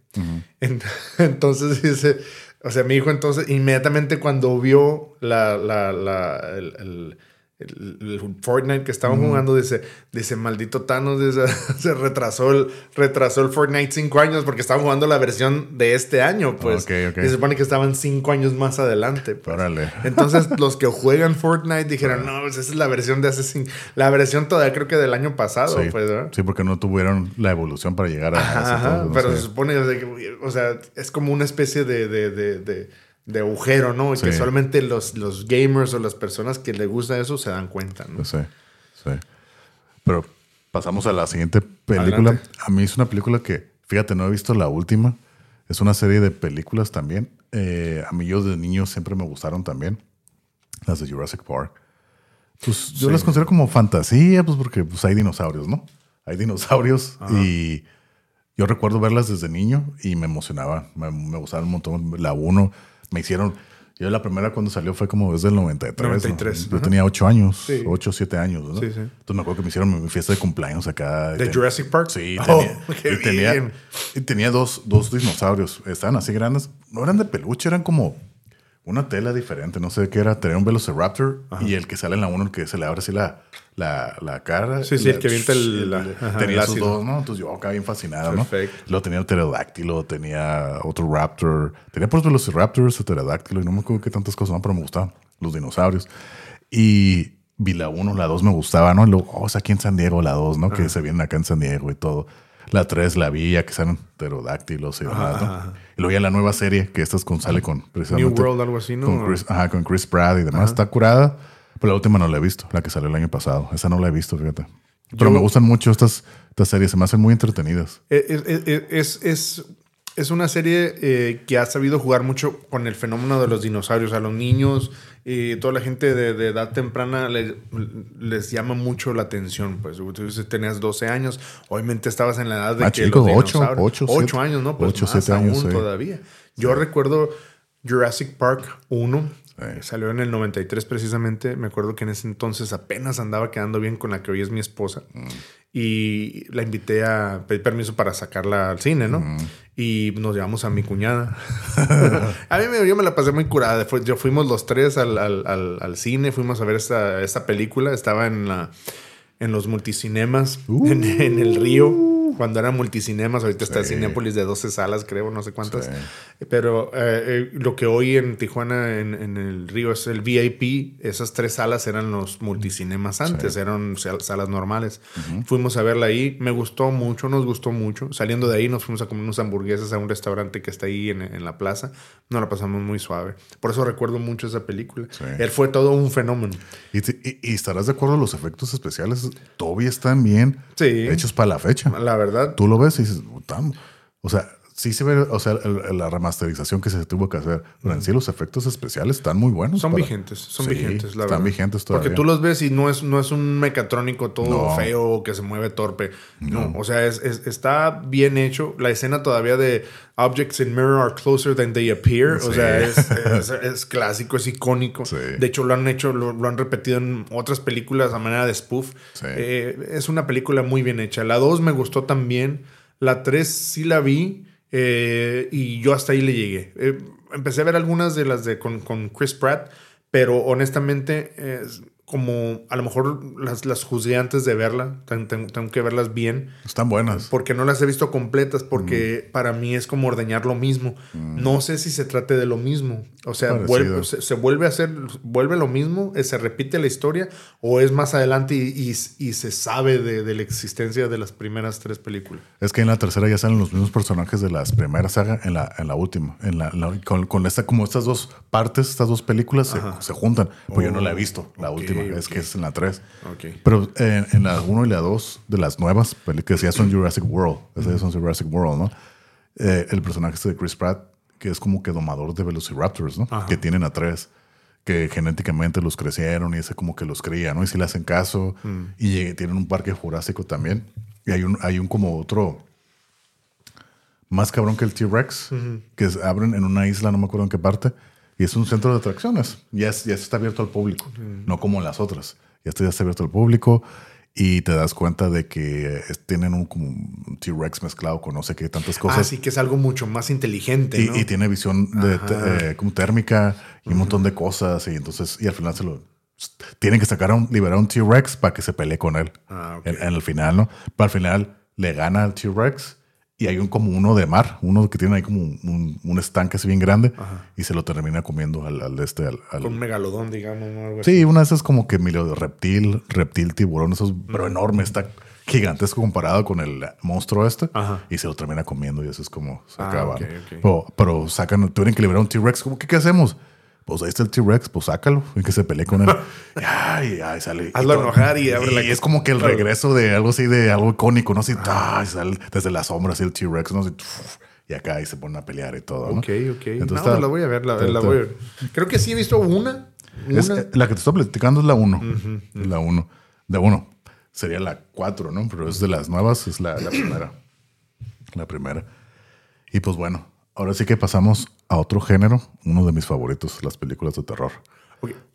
En- [laughs] Entonces dice, o sea, mi hijo entonces inmediatamente cuando vio la, la, la, el, el- el- el Fortnite que estaban jugando, dice, dice, maldito Thanos, dice, [laughs] se retrasó el, retrasó el Fortnite cinco años porque estaban jugando la versión de este año, pues. Y se supone que estaban cinco años más adelante. pues. Entonces, [laughs] los que juegan Fortnite dijeron, no, pues esa es la versión de hace cinco... La versión todavía creo que del año pasado, Sí, pues, ¿verdad? sí, porque no tuvieron la evolución para llegar a Ajá, ese ajá, todo, no pero sé. se supone, o sea, que, o sea, es como una especie de, de, de, de, de agujero, ¿no? Y que solamente los, los gamers o las personas que les gusta eso se dan cuenta, ¿no? Sí, sí. Pero pasamos a la siguiente película. Adelante. A mí es una película que, fíjate, no he visto la última. Es una serie de películas también. Eh, a mí yo de niño siempre me gustaron también. Las de Jurassic Park. Pues yo Sí. las considero como fantasía, pues porque pues, hay dinosaurios, ¿no? Hay dinosaurios y yo recuerdo verlas desde niño y me emocionaba. Me, me gustaban un montón. La uno me hicieron... Yo la primera cuando salió fue como desde el 93. ¿no? 93, Yo ajá. tenía 8 años, Sí. 8 o 7 años. ¿no? Sí, sí. Entonces me acuerdo que me hicieron mi fiesta de cumpleaños acá. ¿De Ten- Jurassic Park? Sí, Oh, tenía, [laughs] qué y tenía, bien. y tenía dos, dos dinosaurios. Estaban así grandes. No eran de peluche, eran como una tela diferente. No sé qué era. Tenía un Velociraptor y el que sale en la 1, el que se le abre así la, la, la cara. Sí, sí, La- el que avienta el- la- ajá, tenía el esos ácido. dos, ¿no? Entonces yo acá bien fascinado, Perfecto. ¿no? Luego tenía el pterodáctilo, tenía otro raptor. Tenía por Velociraptors, el pterodáctilo y no me acuerdo qué tantas cosas, ¿no? pero me gustaban los dinosaurios. Y vi la 1, la 2 me gustaba, ¿no? Y luego, oh, es aquí en San Diego la 2, ¿no? Que se vienen acá en San Diego y todo. La 3 la vi, ya que salen pterodáctilos y demás, ¿no? Y luego ya la nueva serie, que esta es con, sale con New World, algo así, ¿no? con Chris, ajá, con Chris Pratt y demás. Está curada. Pero la última no la he visto, la que salió el año pasado. Esa no la he visto, fíjate. Pero Yo- me gustan mucho estas, estas series, se me hacen muy entretenidas. Es, es- es- es- es una serie eh, que ha sabido jugar mucho con el fenómeno de los dinosaurios. A los niños y toda la gente de, edad temprana les llama mucho la atención. Pues tú tenías 12 años, obviamente estabas en la edad de ah, que los 8, 8, 8 años, ¿no? Pues 8, 7 años aún todavía. Yo recuerdo Jurassic Park 1 Salió en el 93 precisamente. Me acuerdo que en ese entonces apenas andaba quedando bien con la que hoy es mi esposa. Mm. Y la invité a pedir permiso para sacarla al cine, ¿no? Mm. Y nos llevamos a mi cuñada. [laughs] a mí me, yo me la pasé muy curada. Yo fuimos los tres al, al, al, cine, fuimos a ver esta, esta película. Estaba en, la, en los multicinemas, en, en el río cuando era multicinemas, ahorita está el Cinépolis de 12 salas, creo, no sé cuántas. Pero eh, eh, lo que hoy en Tijuana, en, el Río, es el VIP. Esas tres salas eran los multicinemas antes, eran salas normales. Fuimos a verla ahí, me gustó mucho, nos gustó mucho. Saliendo de ahí, nos fuimos a comer unos hamburguesas a un restaurante que está ahí en, la plaza. Nos la pasamos muy suave. Por eso recuerdo mucho esa película. Él fue todo un fenómeno. ¿Y, estarás de acuerdo, los efectos especiales todavía están bien hechos para la fecha. La verdad. Tú lo ves y dices, o sea, sí se ve, o sea, la remasterización que se tuvo que hacer. Pero en sí los efectos especiales están muy buenos. Son vigentes, son vigentes, la están vigentes todavía. Porque tú los ves y no es, no es un mecatrónico todo feo que se mueve torpe. No, o sea, es, está bien hecho. La escena todavía de Objects in Mirror are closer than they appear. O sea, es, clásico, es icónico. De hecho, lo han hecho, lo, han repetido en otras películas a manera de spoof. Eh, es una película muy bien hecha. La 2 me gustó también. La 3 sí la vi. Eh, y yo hasta ahí le llegué. Eh, empecé a ver algunas de las de con, con Chris Pratt, pero honestamente como a lo mejor las, las juzgué antes de verla, tengo, que verlas bien. Están buenas. Porque no las he visto completas, porque mm. para mí es como ordeñar lo mismo. Mm. No sé si se trate de lo mismo. O sea, vuelve, se, vuelve a hacer, vuelve lo mismo, eh, se repite la historia, o es más adelante y, y, se sabe de, de, la existencia de las primeras tres películas. Es que en la tercera ya salen los mismos personajes de las primeras sagas en la, en la última. En la, con, con, esta, como estas dos partes, estas dos películas se, se, juntan. Pues yo no la he oh, visto, la última es que es en la 3. Pero en, la 1 y la 2 de las nuevas, que ya son Jurassic World, esas son Jurassic World, ¿no? Eh, el personaje este de Chris Pratt, que es como que domador de Velociraptors, ¿no? Que tienen a tres que genéticamente los crecieron y ese como que los cría, ¿no? Y si le hacen caso mm. y tienen un parque jurásico también. Y hay un, hay un como otro más cabrón que el T-Rex, que abren en una isla, no me acuerdo en qué parte, y es un centro de atracciones. Ya, ya está abierto al público, no como las otras. Ya está, ya está abierto al público y te das cuenta de que tienen un, como T-Rex mezclado con no sé qué tantas cosas. Así que es algo mucho más inteligente. Y, tiene visión de, eh, como térmica y un montón de cosas. Y entonces, y al final se lo tienen que sacar a un, liberar un T-Rex para que se pelee con él ah, en, en, el final, ¿no? Pero al final le gana al T-Rex y hay un como uno de mar, uno que tiene ahí como un, un estanque así bien grande y se lo termina comiendo al, al este. Al, Con megalodón, digamos. ¿no? sí, una de esas como que medio reptil, reptil, tiburón, esos, pero enorme, está gigantesco comparado con el monstruo este y se lo termina comiendo y eso es como se ah, acaba. Pero, pero, sacan, tuvieron que liberar un T-Rex, como que qué hacemos? Pues ahí está el T-Rex, pues sácalo y que se pelee con él. [laughs] ay, ay, sale. Hazlo enojar y abre la Y es como que el regreso de algo así, de algo icónico, ¿no? Así, ay, sale desde las sombras el T-Rex, ¿no? y acá ahí se ponen a pelear y todo. ¿no? Ok, ok. Entonces no, la voy a ver, la, la voy a ver. Creo que sí he visto una. la que te estoy platicando es la 1. La 1. De 1. Sería la 4, ¿no? Pero es de las nuevas, es la, la primera. La primera. Y pues bueno, Ahora sí que pasamos a otro género, uno de mis favoritos, las películas de terror.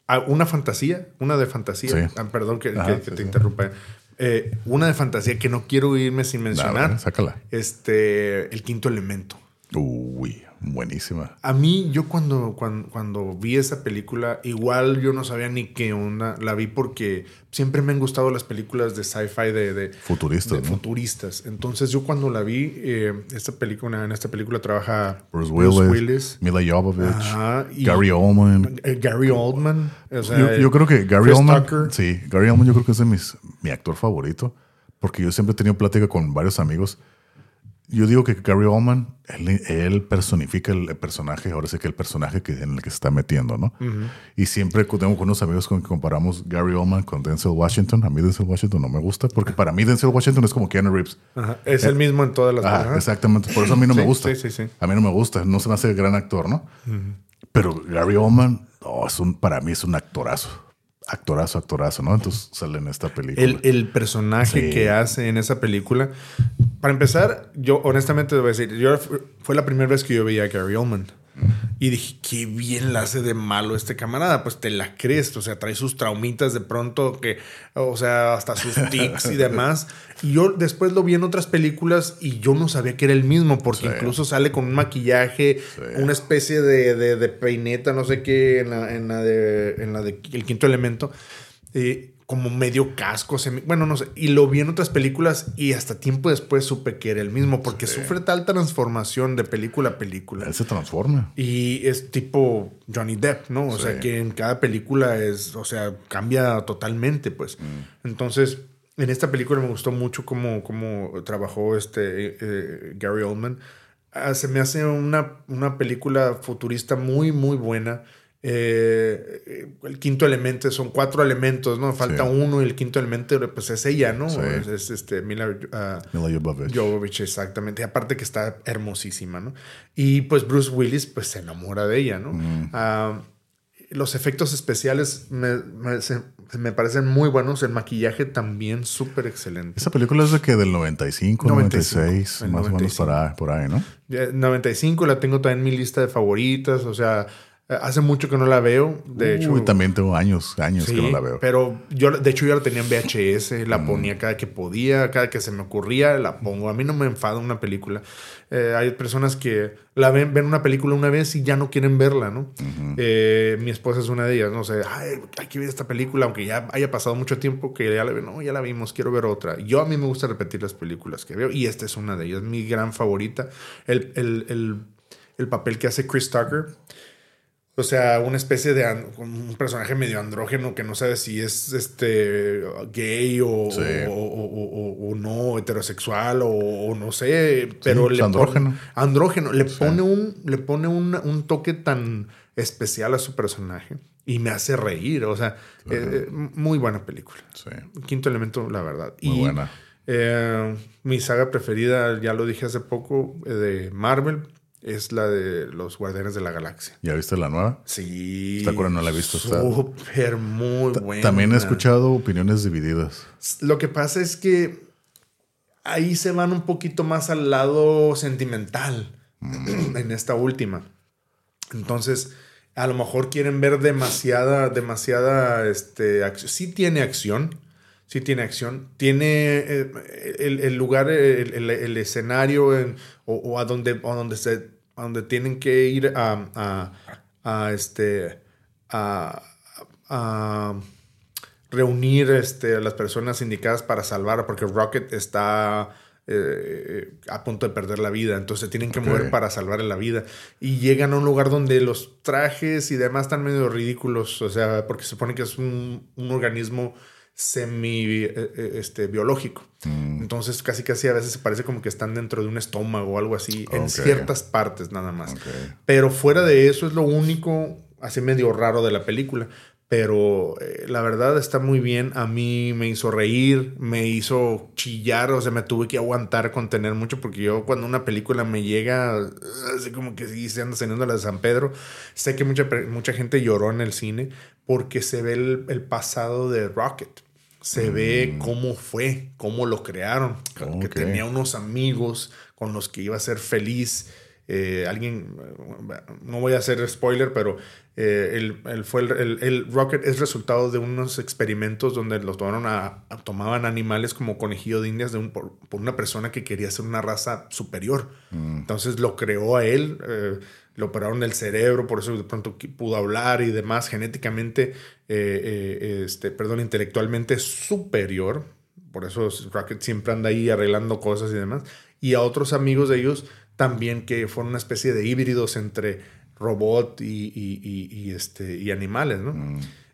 Ah, una fantasía, una de fantasía. Ah, perdón que, te interrumpa. Eh, una de fantasía que no quiero irme sin mencionar. sácala. Este, el quinto elemento. Uy, buenísima. A mí, yo cuando, cuando, cuando, vi esa película, igual yo no sabía ni qué onda. La vi porque siempre me han gustado las películas de sci-fi de, futuristas. futuristas. Entonces, yo cuando la vi, eh, esta película, en esta película trabaja Bruce, Willis, Mila Jovovich, Gary Oldman. Eh, Gary Oldman. yo, creo que Gary Oldman. Sí, Gary Oldman, yo creo que es mi actor favorito. Porque yo siempre he tenido plática con varios amigos yo digo que Gary Oldman, él, él personifica el personaje, ahora sé que el personaje que, en el que se está metiendo, ¿no? Y siempre tengo unos amigos con que comparamos Gary Oldman con Denzel Washington. A mí Denzel Washington no me gusta, porque para mí Denzel Washington es como Keanu Reeves. Ajá. Es el mismo en todas las Ah, exactamente. Por eso a mí no me gusta. sí, sí, sí. A mí no me gusta. No se me hace gran actor, ¿no? Pero Gary Oldman, oh, es un, para mí es un actorazo. Actorazo, actorazo, ¿no? Entonces sale en esta película. El, el personaje Sí. que hace en esa película. Para empezar, yo honestamente debo decir, yo fu- fue la primera vez que yo veía a Gary Oldman. Y dije, qué bien la hace de malo este camarada. Pues te la crees. O sea, trae sus traumitas de pronto, que, o sea, hasta sus [laughs] tics y demás. Y yo después lo vi en otras películas y yo no sabía que era el mismo, porque Sí. incluso sale con un maquillaje, una especie de, de- de peineta, no sé qué, en la, en la de, en la de El Quinto Elemento. eh, como medio casco, semi- bueno, no sé, y lo vi en otras películas y hasta tiempo después supe que era el mismo, porque sufre tal transformación de película a película. Él se transforma. Y es tipo Johnny Depp, ¿no? O Sí. sea, que en cada película es, o sea, cambia totalmente, pues. Entonces, en esta película me gustó mucho cómo, cómo trabajó este eh, Gary Oldman. Ah, se me hace una, una película futurista muy, muy buena. Eh, el quinto elemento son cuatro elementos, ¿no? Falta Sí. uno y el quinto elemento, pues es ella, ¿no? Sí. Es, es, este Mila, ah, Mila Jovovich. Jovovich, exactamente. Y aparte que está hermosísima, ¿no? Y pues Bruce Willis, pues se enamora de ella, ¿no? Ah, los efectos especiales me, me- se- me parecen muy buenos. El maquillaje también súper excelente. Esa película es de que del 95, 95, 96, el más o menos 95. por ahí, por ahí, ¿no? Ya, 95 la tengo también en mi lista de favoritas. O sea, hace mucho que no la veo. De hecho, Uy, también tengo años, años Sí, que no la veo. Pero yo, de hecho, yo la tenía en VHS, la ponía cada que podía, cada que se me ocurría, la pongo. A mí no me enfada una película. Eh, hay personas que la ven, ven una película una vez y ya no quieren verla, ¿no? Eh, mi esposa es una de ellas, no sé, Ay, hay que ver esta película, aunque ya haya pasado mucho tiempo que ya la no, ya la vimos, quiero ver otra. Yo a mí me gusta repetir las películas que veo y esta es una de ellas, mi gran favorita. El, el, el, el papel que hace Chris Tucker. O sea, una especie de un personaje medio andrógeno que no sabe si es este gay o, Sí. o, o- o- o no, heterosexual o, no sé, pero pues, le andrógeno. andrógeno, le pone un le pone un, un toque tan especial a su personaje y me hace reír, o sea, eh, eh, muy buena película. Sí. Quinto elemento, la verdad. Muy y buena. eh, mi saga preferida, ya lo dije hace poco, de Marvel, es la de los Guardianes de la Galaxia. ¿Ya viste la nueva? Sí. Está cura, no la he visto, Súper, muy buena. También he escuchado opiniones divididas. Lo que pasa es que ahí se van un poquito más al lado sentimental [clears throat] en esta última. Entonces, a lo mejor quieren ver demasiada, demasiada, este, acción. Sí tiene acción, sí tiene acción. Tiene eh, el, el lugar, el, el- escenario en- o, o a donde, a donde se, a donde tienen que ir a, a, a, este, a, a reunir este, a las personas indicadas para salvar, porque Rocket está eh, a punto de perder la vida, entonces tienen que mover para salvarle la vida. Y llegan a un lugar donde los trajes y demás están medio ridículos, o sea, porque se supone que es un, un organismo semi eh, eh, este, biológico. Entonces casi casi a veces se parece como que están dentro de un estómago o algo así, en ciertas partes nada más. Pero fuera de eso es lo único así medio raro de la película. Pero eh, la verdad está muy bien. A mí me hizo reír, me hizo chillar, o sea, me tuve que aguantar, contener mucho, porque yo cuando una película me llega, así como que sí, se anda saliendo la de San Pedro, sé que mucha, mucha gente lloró en el cine porque se ve el, el pasado de Rocket. Se ve cómo fue, cómo lo crearon, que tenía unos amigos con los que iba a ser feliz. Eh, alguien, no voy a hacer spoiler, pero eh, el, el- fue el, el- el Rocket es resultado de unos experimentos donde los tomaron a, a- tomaban animales como conejillo de indias de un- por, por una persona que quería ser una raza superior. Entonces lo creó a él, eh, le operaron el cerebro, por eso de pronto pudo hablar y demás, genéticamente, eh, eh, este, perdón, intelectualmente superior. Por eso Rocket siempre anda ahí arreglando cosas y demás. Y a otros amigos de ellos también que fueron una especie de híbridos entre robot y, y- y- y, este, y animales, ¿no?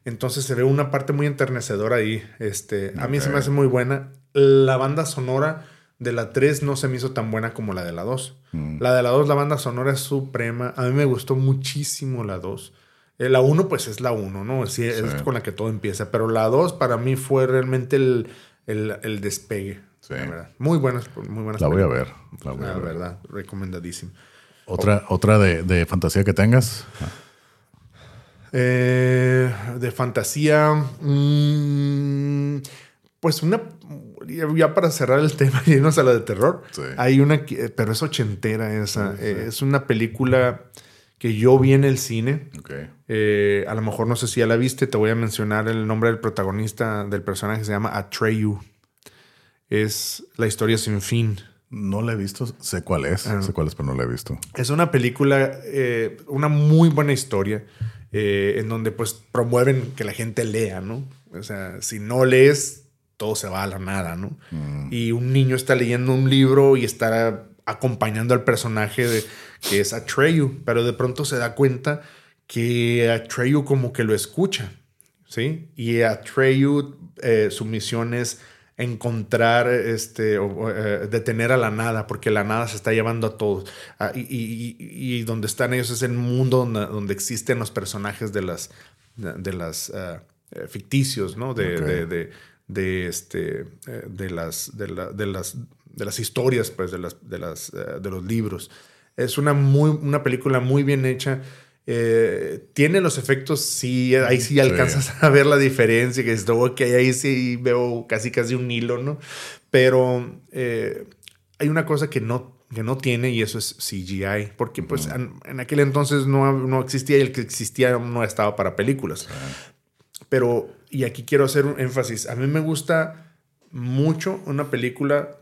Entonces se ve una parte muy enternecedora ahí. Este, A mí se me hace muy buena. La banda sonora de la 3 no se me hizo tan buena como la de la 2. Mm. La de la 2, la banda sonora es suprema. A mí me gustó muchísimo la 2. Eh, la 1, pues es la 1, ¿no? Sí, Es Sí. con la que todo empieza. Pero la 2 para mí fue realmente el, el- el despegue. Sí. la verdad. Muy buenas, muy buenas. La voy a ver. La voy a La ver. verdad, recomendadísimo. Otra, otra de, de fantasía que tengas. Eh, de fantasía. mm, pues una. Ya- para cerrar el tema [laughs] y irnos a la de terror. Sí. Hay una. Pero es ochentera esa. eh, es una película que yo vi en el cine. Ok. Eh, a lo mejor no sé si ya la viste. Te voy a mencionar el nombre del protagonista del personaje. Se llama Atreyu. Es la historia sin fin. No la he visto. Sé cuál es. Ah. Sé cuál es, pero no la he visto. Es una película, eh, una muy buena historia, eh, en donde pues promueven que la gente lea, ¿no? O sea, si no lees, todo se va a la nada, ¿no? Mm. Y un niño está leyendo un libro y está acompañando al personaje de, que es Atreyu, pero de pronto se da cuenta que Atreyu como que lo escucha, ¿sí? Y Atreyu, eh, su misión es encontrar, este, o, eh, detener a la nada, porque la nada se está llevando a todos. Ah, y, y- y- y donde están ellos es el mundo donde, donde existen los personajes de las, de, las ah, eh, ficticios, ¿no? De, de- de- de, este, eh, de, las, de, la- de las, de las historias, pues, de, las, de, las, eh, de los libros. Es una, muy, una película muy bien hecha. Eh, tiene los efectos, sí, ahí sí alcanzas a ver la diferencia, que es, ok, ahí sí veo casi casi un hilo, ¿no? Pero eh, hay una cosa que no, que no tiene y eso es CGI, porque pues en, en aquel entonces no, no existía y el que existía no estaba para películas. Pero, y aquí quiero hacer un énfasis, a mí me gusta mucho una película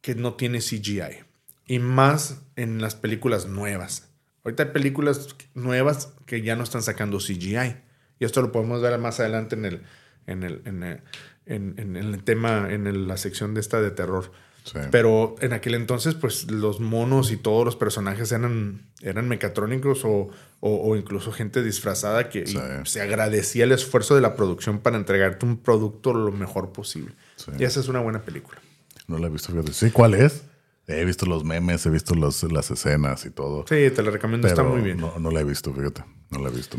que no tiene CGI y más en las películas nuevas. Ahorita hay películas nuevas que ya no están sacando CGI. Y esto lo podemos ver más adelante en el, en el, en el, en- el tema, en la sección de esta de terror. Sí. Pero en aquel entonces, pues los monos y todos los personajes eran, eran mecatrónicos o, o- o incluso gente disfrazada que Sí. se agradecía el esfuerzo de la producción para entregarte un producto lo mejor posible. Sí. Y esa es una buena película. No la he visto. fíjate. Sí, ¿cuál es? He visto los memes, he visto los- las escenas y todo. Sí, te la recomiendo, está muy bien. No, no la he visto, fíjate. No la he visto.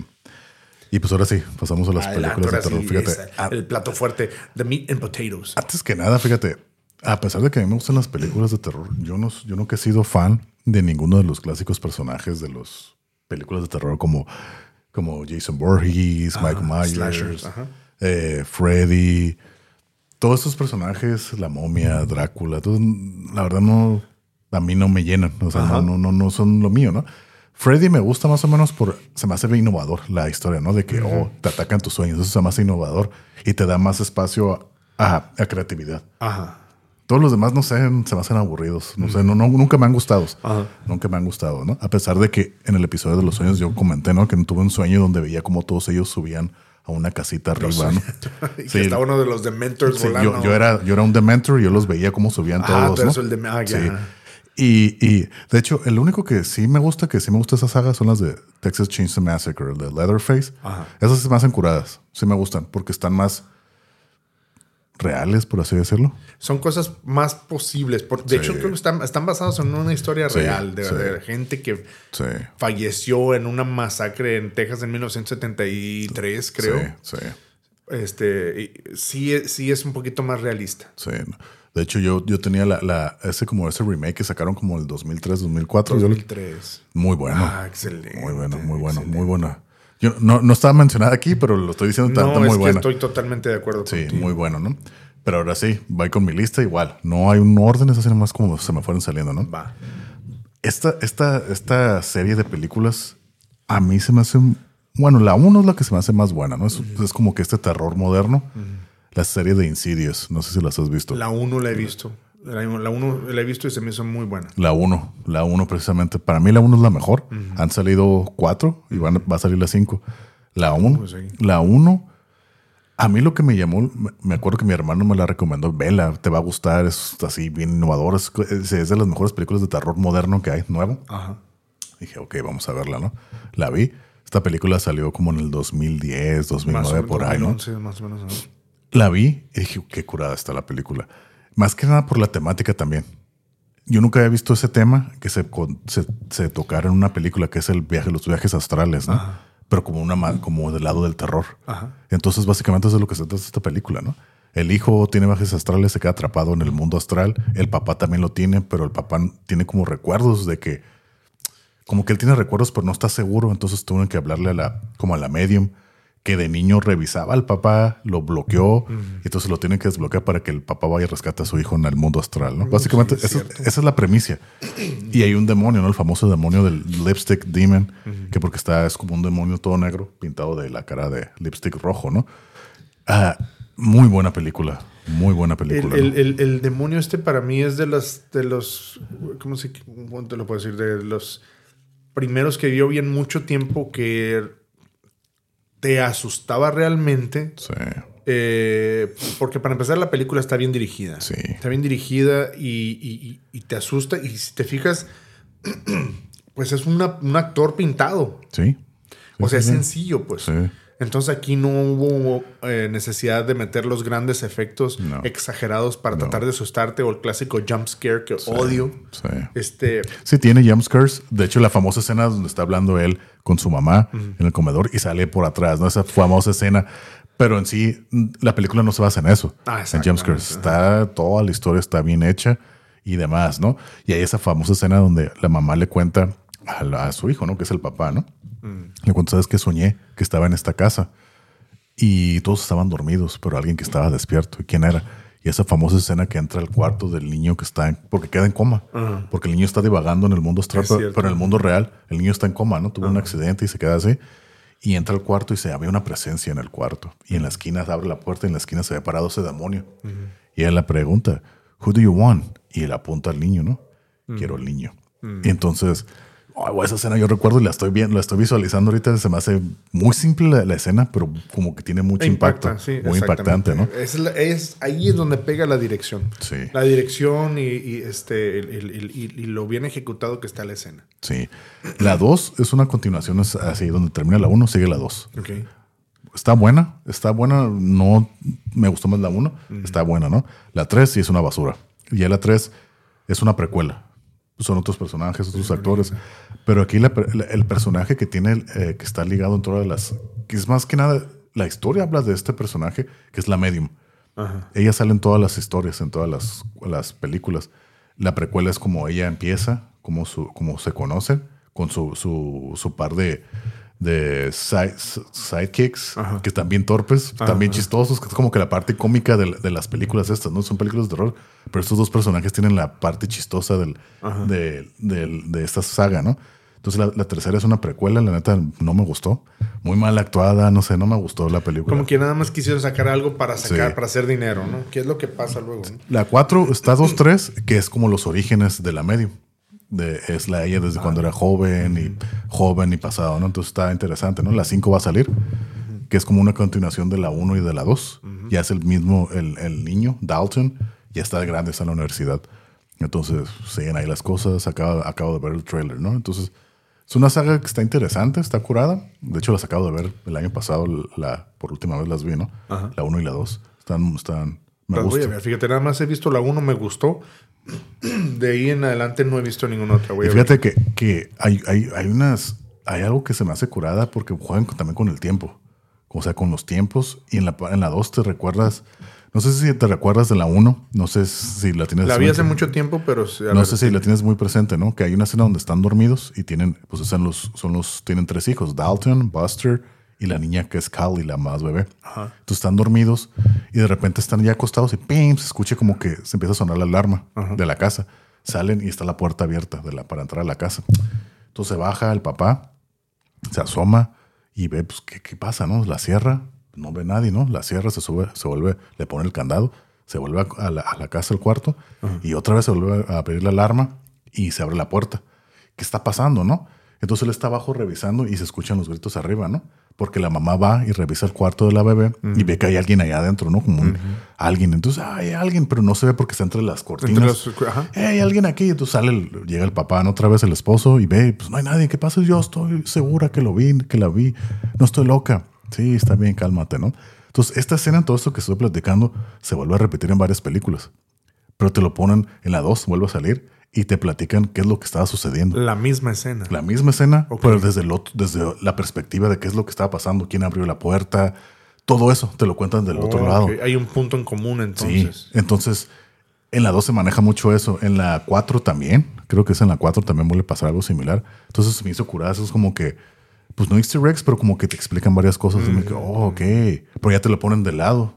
Y pues ahora sí, pasamos a las Adelante, películas de terror. sí, fíjate. esa, el plato fuerte, The Meat and Potatoes. Antes que nada, fíjate, a pesar de que a mí me gustan las películas de terror, yo no, yo nunca he sido fan de ninguno de los clásicos personajes de las películas de terror como, como Jason Voorhees, Mike Myers, slashers, eh, Freddy, todos esos personajes, la momia, Drácula, todos, la verdad no, a mí no me llenan, o sea, no, no, no, no son lo mío, ¿no? Freddy me gusta más o menos por, se me hace innovador la historia, ¿no? De que, oh, te atacan tus sueños, eso se me hace innovador y te da más espacio a, a creatividad. Ajá. Todos los demás, no sé, se me hacen aburridos. No sé, no, no, nunca me han gustado. Ajá. Nunca me han gustado, ¿no? A pesar de que en el episodio de los sueños yo comenté, ¿no? Que tuve un sueño donde veía como todos ellos subían a una casita arriba, ¿no? [laughs] Y que Sí. está uno de los Dementors Sí, volando. yo, yo era, yo era un Dementor y yo los veía cómo subían Ah, todos, ¿no? el de- ah. Sí. Y, y, de hecho, el único que sí me gusta, que sí me gusta esa saga, son las de Texas Chainsaw Massacre, el de Leatherface. Ajá. Esas se me hacen curadas. Sí me gustan porque están más reales, por así decirlo. Son cosas más posibles. Por- de Sí. hecho, creo que están, están basados en una historia Sí, real de, sí. de gente que falleció en una masacre en Texas en 1973, creo. Sí, sí. Este, sí, es- sí es un poquito más realista. Sí. De hecho, yo, yo tenía la, la, ese como ese remake que sacaron como el 2003, 2004. Yo lo- 2003. muy bueno. Ah, excelente. Muy bueno, muy bueno, muy buena. Yo no, no estaba mencionada aquí, pero lo estoy diciendo tanto No, muy es que estoy totalmente de acuerdo Sí, contigo. muy bueno, ¿no? Pero ahora sí, voy con mi lista igual. No hay un orden, es así nomás como se me fueron saliendo, ¿no? Va. Esta, esta, esta serie de películas a mí se me hace. Bueno, la uno es la que se me hace más buena, ¿no? Es, es como que este terror moderno. La serie de Insidious, no sé si las has visto. La 1 la he visto. La 1 la he visto y se me hizo muy buena. La 1, la 1 precisamente. Para mí la 1 es la mejor. Han salido cuatro y van, va a salir la 5. La 1, Pues sí. la 1, a mí lo que me llamó, me- acuerdo que mi hermano me la recomendó, vela, te va a gustar, es así bien innovador, es, es- de las mejores películas de terror moderno que hay, nuevo. Ajá. Dije, ok, vamos a verla, ¿no? La vi. Esta película salió como en el 2010, 2009, Más o menos, por ahí, ¿no? 2011, más o menos. ¿no? La vi y dije, qué curada está la película. Más que nada por la temática también. Yo nunca había visto ese tema que se, se, se tocara en una película que es el viaje, los viajes astrales, ¿no? Pero como una como del lado del terror. Ajá. Entonces, básicamente eso es lo que se trata de esta película, ¿no? El hijo tiene viajes astrales, se queda atrapado en el mundo astral. El papá también lo tiene, pero el papá tiene como recuerdos de que, como que él tiene recuerdos, pero no está seguro. Entonces tuvieron que hablarle a la, como a la medium, que de niño revisaba al papá, lo bloqueó, y entonces lo tienen que desbloquear para que el papá vaya y rescate a su hijo en el mundo astral, ¿no? Básicamente, sí, es esa, es la premisa. Y hay un demonio, ¿no? El famoso demonio del lipstick demon, que porque está, es como un demonio todo negro, pintado de la cara de lipstick rojo, ¿no? Ah, muy buena película. Muy buena El, película. el- ¿no? el- el demonio este para mí es de los, de los, ¿cómo se, te lo puedo decir? De los primeros que yo vi en mucho tiempo que te asustaba realmente. Sí, eh, porque para empezar la película está bien dirigida. Sí. Está bien dirigida y, y- y- y te asusta. Y si te fijas, [clears throat] pues es una- un actor pintado. sí. O sea, es sí, sí. sencillo, pues. Sí. Entonces aquí no hubo eh, necesidad de meter los grandes efectos No. exagerados para No. tratar de asustarte o el clásico jump scare que odio. Sí. Este, Sí, tiene jumpscares. De hecho, la famosa escena donde está hablando él con su mamá en el comedor y sale por atrás, ¿no? Esa famosa escena. Pero en sí, la película no se basa en eso. Ah, en exactamente. jumpscares. Está, toda la historia está bien hecha y demás, ¿no? Y hay esa famosa escena donde la mamá le cuenta a, la- a su hijo, ¿no? Que es el papá, ¿no? Le cuenta, ¿sabes qué? Soñé que estaba en esta casa y todos estaban dormidos, pero alguien que estaba despierto. ¿Y quién era? Y esa famosa escena que entra al cuarto del niño que está en, porque queda en coma, porque el niño está divagando en el mundo astral, pero, en el mundo real el niño está en coma, ¿no? Tuvo un accidente y se queda así. Y entra al cuarto y se había una presencia en el cuarto. Y en la esquina abre la puerta y en la esquina se ve parado ese demonio. Y él le pregunta, Who do you want? Y él apunta al niño, ¿no? Quiero el niño. Y entonces, esa escena yo recuerdo y la estoy viendo, la estoy visualizando ahorita. Se me hace muy simple la, la escena, pero como que tiene mucho impacto. sí, muy impactante, ¿no? Es, ahí es donde pega la dirección. Sí. La dirección y, y, este, el- el- el- y- lo bien ejecutado que está la escena. Sí. La 2 es una continuación es así, donde termina la 1, sigue la 2. Ok. Está buena, está buena, no me gustó más la 1, está buena, ¿no? La 3 sí es una basura. Y ya la 3 es una precuela. Son otros personajes, otros actores. Pero aquí la per- la- el personaje que tiene, eh, que está ligado en todas las... Que es más que nada, la historia habla de este personaje, que es la medium. Ajá. Ella sale en todas las historias, en todas las, las películas. La precuela es como ella empieza, como, su, como se conocen, con su, su, su par de, de side- sidekicks, Ajá. que están bien torpes, también chistosos, que es como que la parte cómica de, de las películas estas, ¿no? Son películas de terror, pero estos dos personajes tienen la parte chistosa del, de, de esta saga, ¿no? Entonces la, la tercera es una precuela, la neta no me gustó. Muy mal actuada, no sé, no me gustó la película. Como que nada más quisieron sacar algo para sacar, Sí. para hacer dinero, ¿no? ¿Qué es lo que pasa luego? no? La 4 está 2-3, que es como los orígenes de la medium. De, es la ella desde cuando era joven y joven y pasado, ¿no? Entonces está interesante, ¿no? La 5 va a salir, que es como una continuación de la 1 y de la 2. Ya es el mismo, el, el niño, Dalton, ya está grande, está en la universidad. Entonces siguen ahí las cosas. Acabo, acabo de ver el trailer, ¿no? Entonces es una saga que está interesante, está curada. De hecho, las acabo de ver el año pasado, la, por última vez las vi, ¿no? La 1 y la 2. Están, están, me Las voy a gustan. ver. Fíjate, nada más he visto la 1, me gustó. [clears throat] De ahí en adelante no he visto ninguna otra. Y fíjate que, que hay, hay, hay unas. Hay algo que se me hace curada porque juegan también con el tiempo. O sea, con los tiempos. Y en la, en la 2 te recuerdas. No sé si te recuerdas de la 1. No sé si la tienes. La vi hace mucho tiempo, pero... sí, No sé si la tienes muy presente, ¿no? Que hay una escena donde están dormidos y tienen, pues son los, son los, tienen tres hijos, Dalton, Buster y la niña que es Callie, la más bebé. Entonces están dormidos y de repente están ya acostados y ¡pim! se escucha como que se empieza a sonar la alarma de la casa. Salen y está la puerta abierta de la, para entrar a la casa. Entonces baja el papá, se asoma y ve, pues, ¿qué, qué pasa, no? La cierra, no ve nadie, ¿no? La cierra, se sube, se vuelve, le pone el candado, se vuelve a, la, a la casa, al cuarto, y otra vez se vuelve a abrir la alarma y se abre la puerta. ¿Qué está pasando, no? Entonces él está abajo revisando y se escuchan los gritos arriba, ¿no? Porque la mamá va y revisa el cuarto de la bebé y ve que hay alguien allá adentro, ¿no? Como un- alguien. Entonces, "Ah, hay alguien, pero no se ve porque está entre las cortinas. Entre las- ajá. "Eh, hay alguien aquí. Entonces sale, el- llega el papá, ¿no? otra vez el esposo y ve, pues no hay nadie. ¿Qué pasa? Yo estoy segura que lo vi, que la vi. No estoy loca. Sí, está bien, cálmate, ¿no? Entonces, esta escena, todo esto que estoy platicando, se vuelve a repetir en varias películas. pero te lo ponen en la 2, vuelve a salir y te platican qué es lo que estaba sucediendo. La misma escena. La misma escena, pero desde, el desde la perspectiva de qué es lo que estaba pasando, quién abrió la puerta, todo eso te lo cuentan del otro lado. Hay un punto en común entonces. Sí, entonces en la 2 se maneja mucho eso, en la 4 también, creo que es en la 4 también vuelve a pasar algo similar. Entonces me hizo curar, eso es como que, pues no easter eggs, pero como que te explican varias cosas. Y me digo, oh, ok, pero ya te lo ponen de lado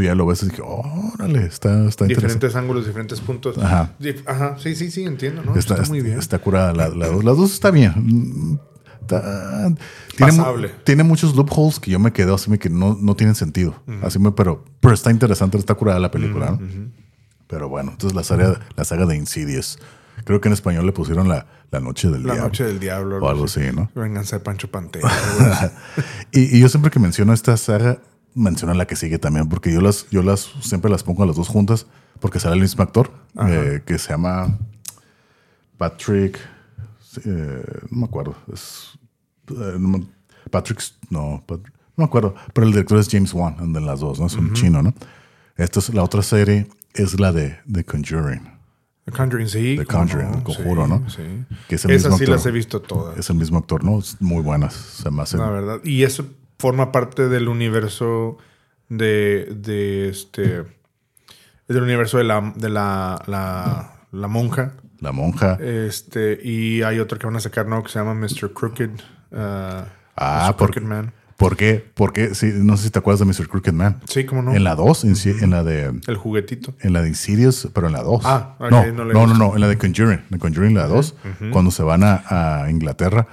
tú ya lo ves y dices, órale, está, está Diferentes ángulos, diferentes puntos. Ajá. Ajá, sí, sí, sí, entiendo, ¿no? Está, muy bien. Está curada. La, la, las dos está bien. Está, tiene, tiene, muchos loopholes que yo me quedé así que no, no tienen sentido. Así me, pero, pero está interesante, está curada la película, ¿no? Pero bueno, entonces la saga, la saga de Insidious. Creo que en español le pusieron la, la Noche del Diablo. La Noche del Diablo. O algo así, ¿no? Vénganse a Pancho Pantera. [laughs] y, y, yo siempre que menciono esta saga, menciona la que sigue también, porque yo las, yo las siempre las pongo a las dos juntas, porque sale el mismo actor, eh, que se llama Patrick, eh, no me acuerdo, es, eh, Patrick, no, no me acuerdo, pero el director es James Wan, de las dos, ¿no? Es un chino, ¿no? Esta es la otra serie, es la de The Conjuring. The Conjuring, sí. The Conjuring, conjuro, ¿no? Sí. Que es el Esas sí las he visto todas. Es el mismo actor, ¿no? Muy buenas. Se me hace. La verdad. Y eso forma parte del universo de, de este del universo de la de la, la, monja. La monja. Este y hay otro que van a sacar no que se llama Mr. Crooked uh, ah Crooked Man ¿Por qué? Porque sí, no sé si te acuerdas de Mr. Crooked Man. Sí, cómo no. En la 2, en, la de. El juguetito. En la de Insidious, pero en la 2. Ah, no, no, no, no, en la de Conjuring. De Conjuring, la 2, cuando se van a, Inglaterra.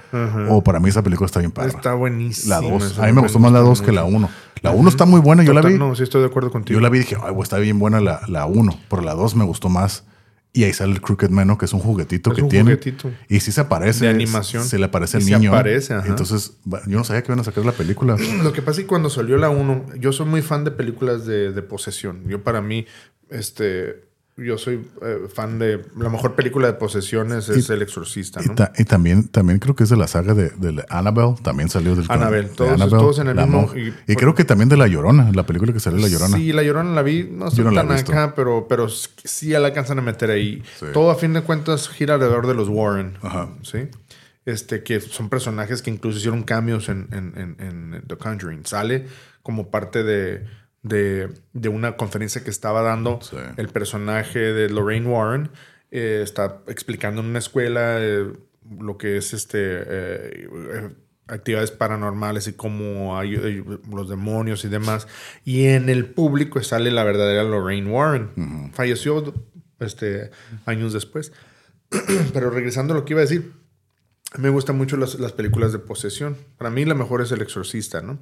O oh, para mí esa película está bien padre. Está buenísima. La 2. A mí me gustó más la 2 que la 1. La 1 está muy buena, yo la vi. No, sí estoy de acuerdo contigo. Yo la vi y dije, ay, está bien buena la 1, pero la 2 me gustó más. Y ahí sale el Crooked Man, que es un juguetito que tiene. Juguetito. Y sí se aparece. De animación. Se le aparece el niño. Se aparece, ajá. Entonces, yo no sabía que iban a sacar la película. [clears throat] Lo que pasa es que cuando salió la 1, yo soy muy fan de películas de, de posesión. Yo, para mí, este yo soy eh, fan de la mejor película de posesiones es El Exorcista, ¿no? Y, también, también creo que es de la saga de, de Annabelle, también salió del Annabelle, todos, todos en el mismo. Y, creo que también de La Llorona, la película que salió La Llorona. Sí, La Llorona la vi, no estoy tan acá, pero, pero sí la alcanzan a meter ahí. Todo a fin de cuentas gira alrededor de los Warren, Ajá. ¿sí? Este, que son personajes que incluso hicieron cambios en, en, en The Conjuring. Sale como parte de de, una conferencia que estaba dando el personaje de Lorraine Warren. Eh, está explicando en una escuela eh, lo que es este eh, actividades paranormales y cómo hay, los demonios y demás. Y en el público sale la verdadera Lorraine Warren. Falleció este, años después. [clears throat] Pero regresando a lo que iba a decir, me gustan mucho las, películas de posesión. Para mí la mejor es El Exorcista, ¿no?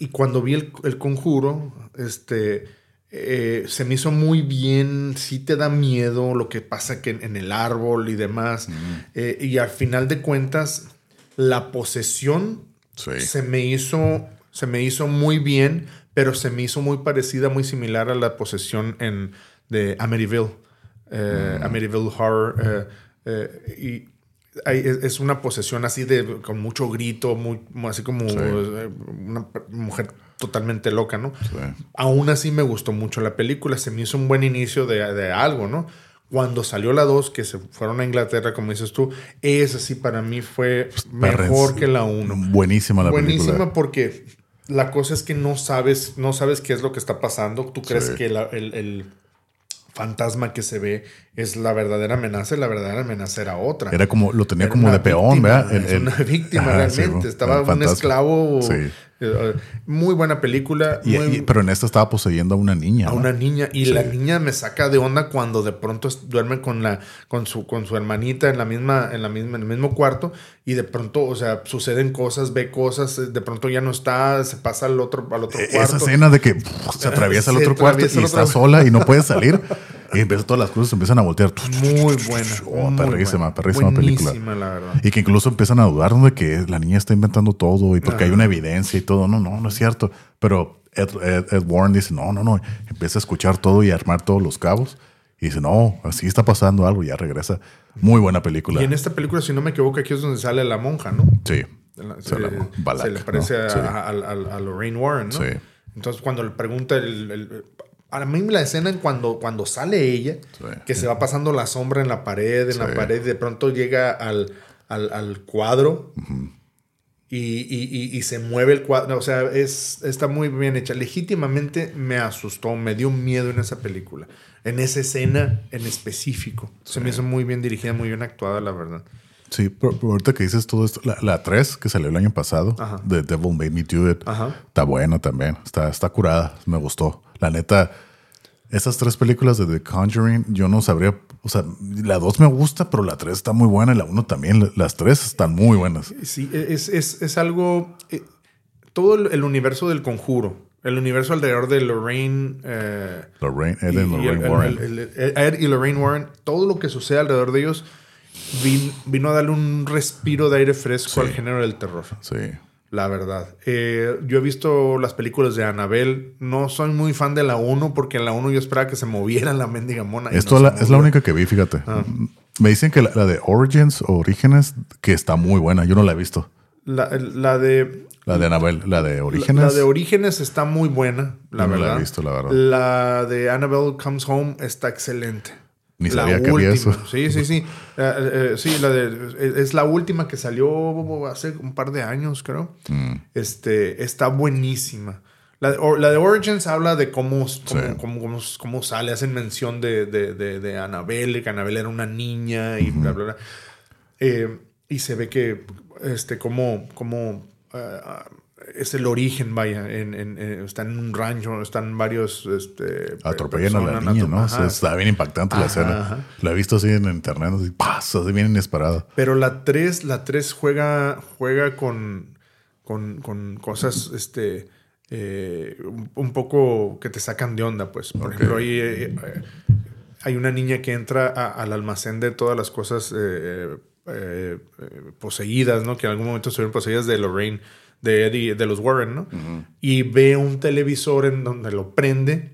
Y cuando vi el, conjuro, este, eh, se me hizo muy bien, sí te da miedo lo que pasa que en, el árbol y demás. Eh, y al final de cuentas, la posesión se, me hizo, se me hizo muy bien, pero se me hizo muy parecida, muy similar a la posesión en, de Amityville. Eh, Amityville Horror. y es una posesión así de con mucho grito, muy, así como eh, una mujer totalmente loca, ¿no? Aún así me gustó mucho la película, se me hizo un buen inicio de, algo, ¿no? Cuando salió la 2, que se fueron a Inglaterra, como dices tú, esa sí para mí fue mejor que la 1. Buenísima la película. Buenísima porque la cosa es que no sabes, no sabes qué es lo que está pasando. Tú crees que el fantasma que se ve es la verdadera amenaza y la verdadera amenaza era otra. Era como, lo tenía como de peón, ¿verdad? Es una víctima realmente. Estaba un esclavo sí. Eh, muy buena película. pero en esta estaba poseyendo a una niña. A una niña. Y la niña me saca de onda cuando de pronto duerme con, la, con, su, con su hermanita en, la misma, en, la misma, en el mismo cuarto. Y de pronto, o sea, suceden cosas, ve cosas. De pronto ya no está, se pasa al otro, al otro e-, cuarto. Esa escena de que se [laughs] atraviesa al otro cuarto y está sola y no puede salir. [laughs] Y empieza todas las cosas empiezan a voltear. Muy buena. Oh, perrísima, perrísima película. La verdad. Y que incluso empiezan a dudar de que la niña está inventando todo y porque hay una evidencia y todo. No, no, no es cierto. Pero Ed, Warren dice, no, no, no. Empieza a escuchar todo y a armar todos los cabos. Y dice, no, así está pasando algo. Y ya regresa. Muy buena película. Y en esta película, si no me equivoco, aquí es donde sale la monja, ¿no? Sí. Se, le parece a, Lorraine Warren, ¿no? Sí. Entonces, cuando le pregunta el a mí la escena en cuando, cuando sale ella, Sí. que se va pasando la sombra en la pared, en la Sí. pared, de pronto llega al, al, al cuadro y, y- y- y se mueve el cuadro. O sea, es, está muy bien hecha. Legítimamente me asustó, me dio miedo en esa película. En esa escena en específico. Se me hizo muy bien dirigida, muy bien actuada, la verdad. Sí, pero, pero ahorita que dices todo esto, la, la 3 que salió el año pasado, Ajá. The Devil Made Me Do It, Ajá. está buena también, está, está curada, me gustó. La neta, esas tres películas de The Conjuring, yo no sabría, o sea, la 2 me gusta, pero la 3 está muy buena y la 1 también, la- las tres están muy buenas. Sí, es, es, es algo. eh, todo el, universo del conjuro, el universo alrededor de Lorraine. eh, Lorraine, Ed y- Lorraine el- Warren. el- el- el- Ed y Lorraine Warren, todo lo que sucede alrededor de ellos vin- vino a darle un respiro de aire fresco Sí. al género del terror. sí, La verdad. Eh, yo he visto las películas de Annabelle. No soy muy fan de la 1 porque en la 1 yo esperaba que se moviera la mendiga mona. Esto no la- es la única que vi, fíjate. Ah. Me dicen que la, la de Origins Orígenes, que está muy buena, yo no la he visto. La, la de La de Annabelle, la de Orígenes. La, de Orígenes está muy buena, la Yo no la he verdad. visto, la verdad. La de Annabelle Comes Home está excelente. Ni la sabía que había eso. Sí, sí, sí. Eh, eh, sí, la de, es- es la última que salió hace un par de años, creo. Mm. Este, está buenísima. La de, la de Origins habla de cómo, cómo, Sí. cómo, cómo- cómo sale, hacen mención de, de, de, de Annabelle, que Annabelle era una niña y bla, bla, bla. Eh, y se ve que, este, como eh, es el origen, vaya, en, en- en- está en un rancho, están varios, este, Atropellan a la niña, ¿no? O sea, está bien impactante la escena. ajá. La he visto así en internet, así, así bien inesperada. Pero la 3, la 3 juega, juega con, con, con cosas, este, eh, un, poco que te sacan de onda, pues. Por ejemplo, hay, eh, eh, hay una niña que entra a- al almacén de todas las cosas eh, eh, eh, poseídas, ¿no? Que en algún momento estuvieron poseídas de Lorraine, de Eddie, de los Warren, ¿no? Y ve un televisor en donde lo prende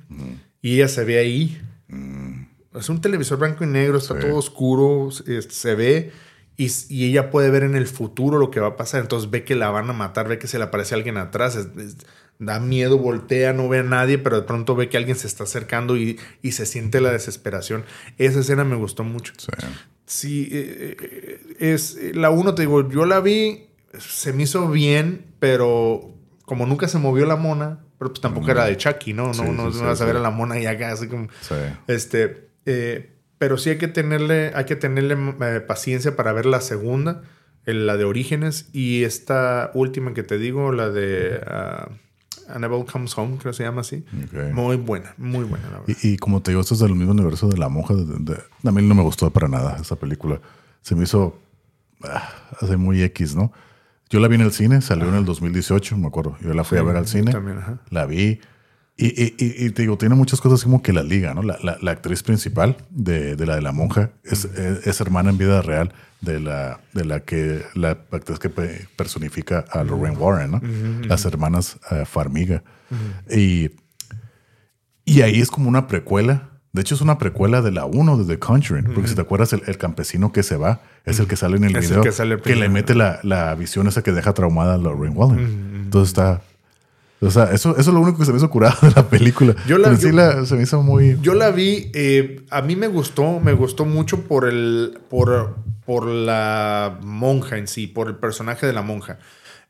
y ella se ve ahí. Es un televisor blanco y negro, está Sí. todo oscuro, se, se ve y, y ella puede ver en el futuro lo que va a pasar. Entonces ve que la van a matar, ve que se le aparece alguien atrás, es- es- da miedo, voltea, no ve a nadie, pero de pronto ve que alguien se está acercando y, y se siente la desesperación. Esa escena me gustó mucho. Sí. Sí, eh, eh, es la uno, te digo, yo la vi, se me hizo bien, pero como nunca se movió la mona, pero pues tampoco era de Chucky, ¿no? No, Sí, no, sí, no vas a ver a la mona y acá, así como. Sí. Este, eh, pero sí hay que tenerle, hay que tenerle eh, paciencia para ver la segunda, la de Orígenes, y esta última que te digo, la de ah, Annabelle Comes Home, creo que se llama así. Muy buena, muy buena, la verdad. Y, y como te digo, esto es del mismo universo de La Monja. de- de- a mí no me gustó para nada esa película. Se me hizo ah, hace muy X, ¿no? Yo la vi en el cine, salió en el 2018, me acuerdo. Yo la fui Sí, a ver al cine. también, ajá. La vi. Y, y- y- y te digo, tiene muchas cosas como que la liga, ¿no? La, la- la actriz principal de, de la de la monja es, es- es hermana en vida real de la, de la que la actriz que pe- personifica a Lorraine Warren, ¿no? Las hermanas eh, Farmiga. Y, y ahí es como una precuela. De hecho, es una precuela de la 1 de The Conjuring. Porque si te acuerdas, el, el campesino que se va es el que sale en el Es el video. que sale le mete la, la visión esa que deja traumada a Lorraine Warren. Entonces está. O sea, eso, eso es lo único que se me hizo curado de la película. Yo la- Pero sí yo- la- se me hizo muy. Yo la vi, eh, a mí me gustó, me gustó mucho por el, por, por la monja en sí, por el personaje de la monja.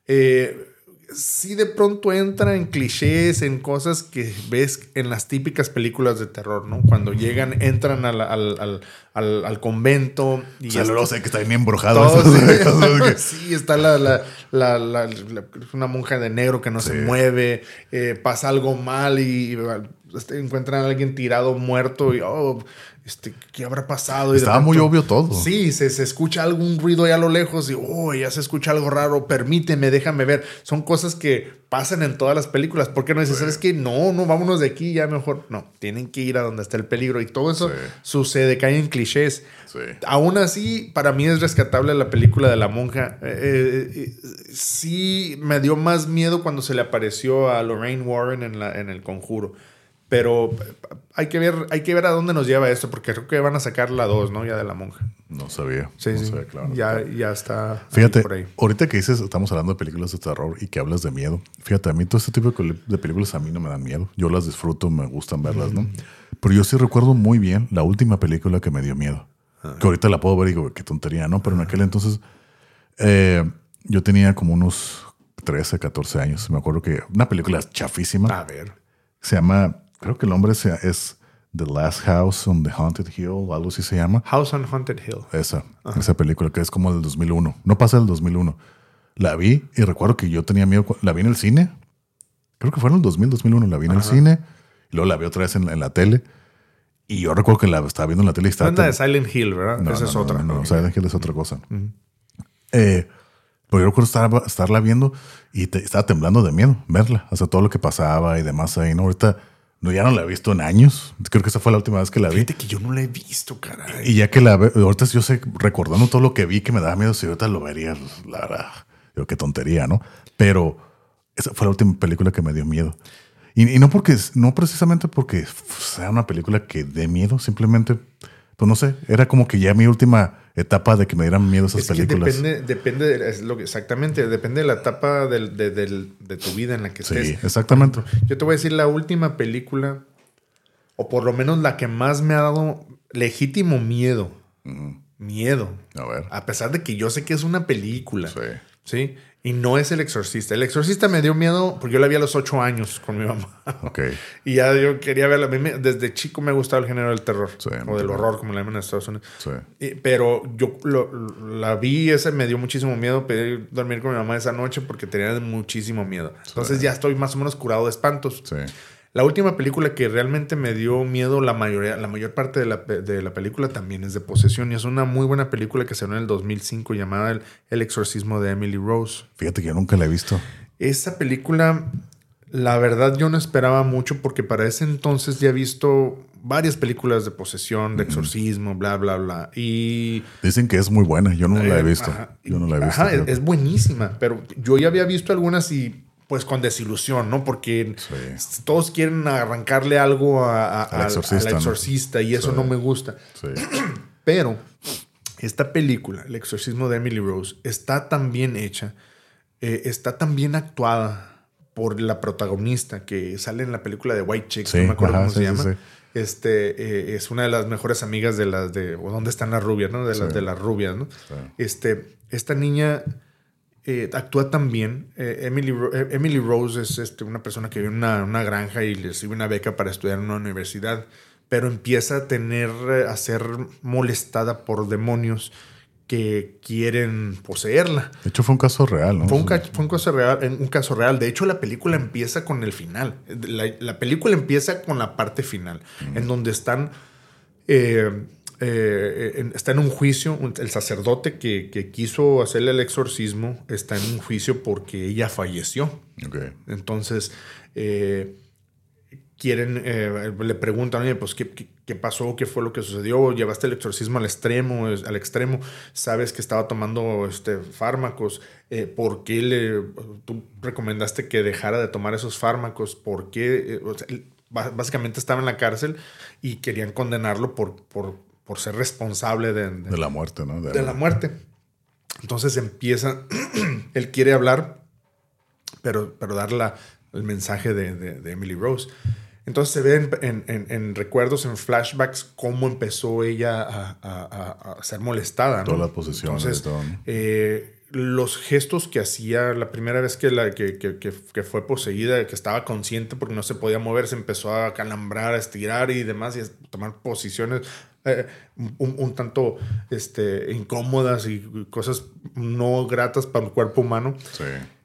Eh, sí de pronto entra en clichés, en cosas que ves en las típicas películas de terror, ¿no? Cuando llegan, entran al, al, al, al- al convento y o sea, luego sé que está bien embrujado. todos, eso. [laughs] sí, está la, la, la- la- la- una monja de negro que no se mueve, eh, pasa algo mal y, este, encuentran a alguien tirado muerto y, oh, este, ¿qué habrá pasado? Y Estaba muy obvio todo. Sí, se, se escucha algún ruido allá a lo lejos y, oh, ya se escucha algo raro, permíteme, déjame ver. Son cosas que pasan en todas las películas. ¿Por qué no dices, sabes qué? No, no, vámonos de aquí, ya mejor. No, tienen que ir a donde está el peligro y todo eso Sí. sucede, cae en clichés. Sí. Aún así, para mí es rescatable la película de la monja. Eh, eh, eh, sí me dio más miedo cuando se le apareció a Lorraine Warren en, la, en el conjuro. Pero hay que ver, hay que ver a dónde nos lleva esto, porque creo que van a sacar la 2, ¿no? Ya de la monja. No sabía. Sí, no sí. sabía, claro. Ya, ya está. ahí Fíjate, por ahí. ahorita que dices, estamos hablando de películas de terror y que hablas de miedo. Fíjate, a mí todo este tipo de películas a mí no me dan miedo. Yo las disfruto, me gustan verlas, ¿no? Pero yo sí recuerdo muy bien la última película que me dio miedo. Que ahorita la puedo ver y digo, qué tontería, ¿no? Pero en aquel entonces eh, yo tenía como unos 13, 14 años. Me acuerdo que una película chafísima. A ver. Se llama, creo que el nombre se- es The Last House on the Haunted Hill, o algo así se llama. House on Haunted Hill. Esa, esa película que es como del 2001. No pasa del 2001. La vi y recuerdo que yo tenía miedo. La vi en el cine. Creo que fue en el 2000, 2001. La vi en el cine. Y luego la vi otra vez en, en la tele. Y yo recuerdo que la estaba viendo en la tele y estaba... Anda de Silent Hill, ¿verdad? No, Esa no, es no, otra. No, Silent Hill es otra cosa. Eh, pero yo recuerdo estar, estarla viendo y te- estaba temblando de miedo verla. O sea, todo lo que pasaba y demás ahí, ¿no? Ahorita no, ya no la he visto en años. Creo que esa fue la última vez que la vi. Fíjate que yo no la he visto, caray. Y ya que la veo, ahorita yo sé, recordando todo lo que vi que me daba miedo, si ahorita lo vería, pues, la verdad, digo, qué tontería, ¿no? Pero esa fue la última película que me dio miedo. Y, y no porque, no precisamente porque sea una película que dé miedo, simplemente, pues no sé, era como que ya mi última etapa de que me dieran miedo esas Es que películas. depende, depende de, es lo que, exactamente, depende de la etapa del- de, del- de tu vida en la que Sí, estés. exactamente. Yo te voy a decir la última película, o por lo menos la que más me ha dado legítimo miedo. Miedo. A ver. A pesar de que yo sé que es una película. Sí. ¿Sí? Y no es El Exorcista. El Exorcista me dio miedo porque yo la vi a los ocho años con mi mamá. Ok. [laughs] Y ya yo quería verla. A mí me- desde chico me ha gustado el género del terror. Sí, o del horror, como le llaman en Estados Unidos. Sí. Y- pero yo lo- la vi, esa me dio muchísimo miedo. Pedí dormir con mi mamá esa noche porque tenía muchísimo miedo. Entonces ya estoy más o menos curado de espantos. Sí. La última película que realmente me dio miedo, la mayoría, la mayor parte de la, de la película también es de posesión. Y es una muy buena película que se en el 2005 llamada El, El exorcismo de Emily Rose. Fíjate que yo nunca la he visto. Esa película, la verdad yo no esperaba mucho porque para ese entonces ya he visto varias películas de posesión, de exorcismo, bla, bla, bla. Y... Dicen que es muy buena. Yo no la he eh, visto. ajá. Yo no la he visto. Ajá, es buenísima, pero yo ya había visto algunas y pues con desilusión, ¿no? Porque Sí. todos quieren arrancarle algo a, a- Al exorcista, al ¿no? exorcista y eso Sí. no me gusta. Sí. [clears throat] Pero esta película, El exorcismo de Emily Rose, está tan bien hecha, eh, está tan bien actuada por la protagonista que sale en la película de White Chicks, Sí, no me acuerdo ajá, cómo se llama. sí. Este eh, es una de las mejores amigas de las de o dónde están las rubias, ¿no? De las de las rubias, ¿no? Este, esta niña eh, actúa tan bien. Eh, Emily, eh, Emily Rose es este, una persona que vive en una, una granja y le recibe una beca para estudiar en una universidad, pero empieza a tener, a ser molestada por demonios que quieren poseerla. De hecho, fue un caso real, ¿no? Fue un, ca- fue un caso real, un caso real. De hecho, la película empieza con el final. La, la película empieza con la parte final, en donde están. eh, eh, en- está en un juicio. El sacerdote que, que quiso hacerle el exorcismo está en un juicio porque ella falleció. Ok. Entonces, eh, quieren, eh, le preguntan, oye, pues, ¿qué, qué, qué pasó? ¿Qué fue lo que sucedió? ¿Llevaste el exorcismo al extremo? Al extremo, sabes que estaba tomando este, fármacos. eh, ¿Por qué le, tú recomendaste que dejara de tomar esos fármacos? ¿Por qué? Eh, o sea, básicamente estaba en la cárcel y querían condenarlo por, por, por ser responsable de, de- De la muerte, ¿no? de la muerte. Entonces empieza, [clears throat] él quiere hablar, pero, pero dar la- el mensaje de, de- de Emily Rose. Entonces se ve en, en- en- en recuerdos, en flashbacks, cómo empezó ella a, a- a- ser molestada. ¿no? Todas las posesiones Entonces, todo, ¿no? eh, los gestos que hacía la primera vez que, la, que- que- que fue poseída, que estaba consciente porque no se podía mover, se empezó a calambrar, a estirar y demás, y a tomar posiciones eh, un, un tanto este, incómodas y cosas no gratas para el cuerpo humano Sí.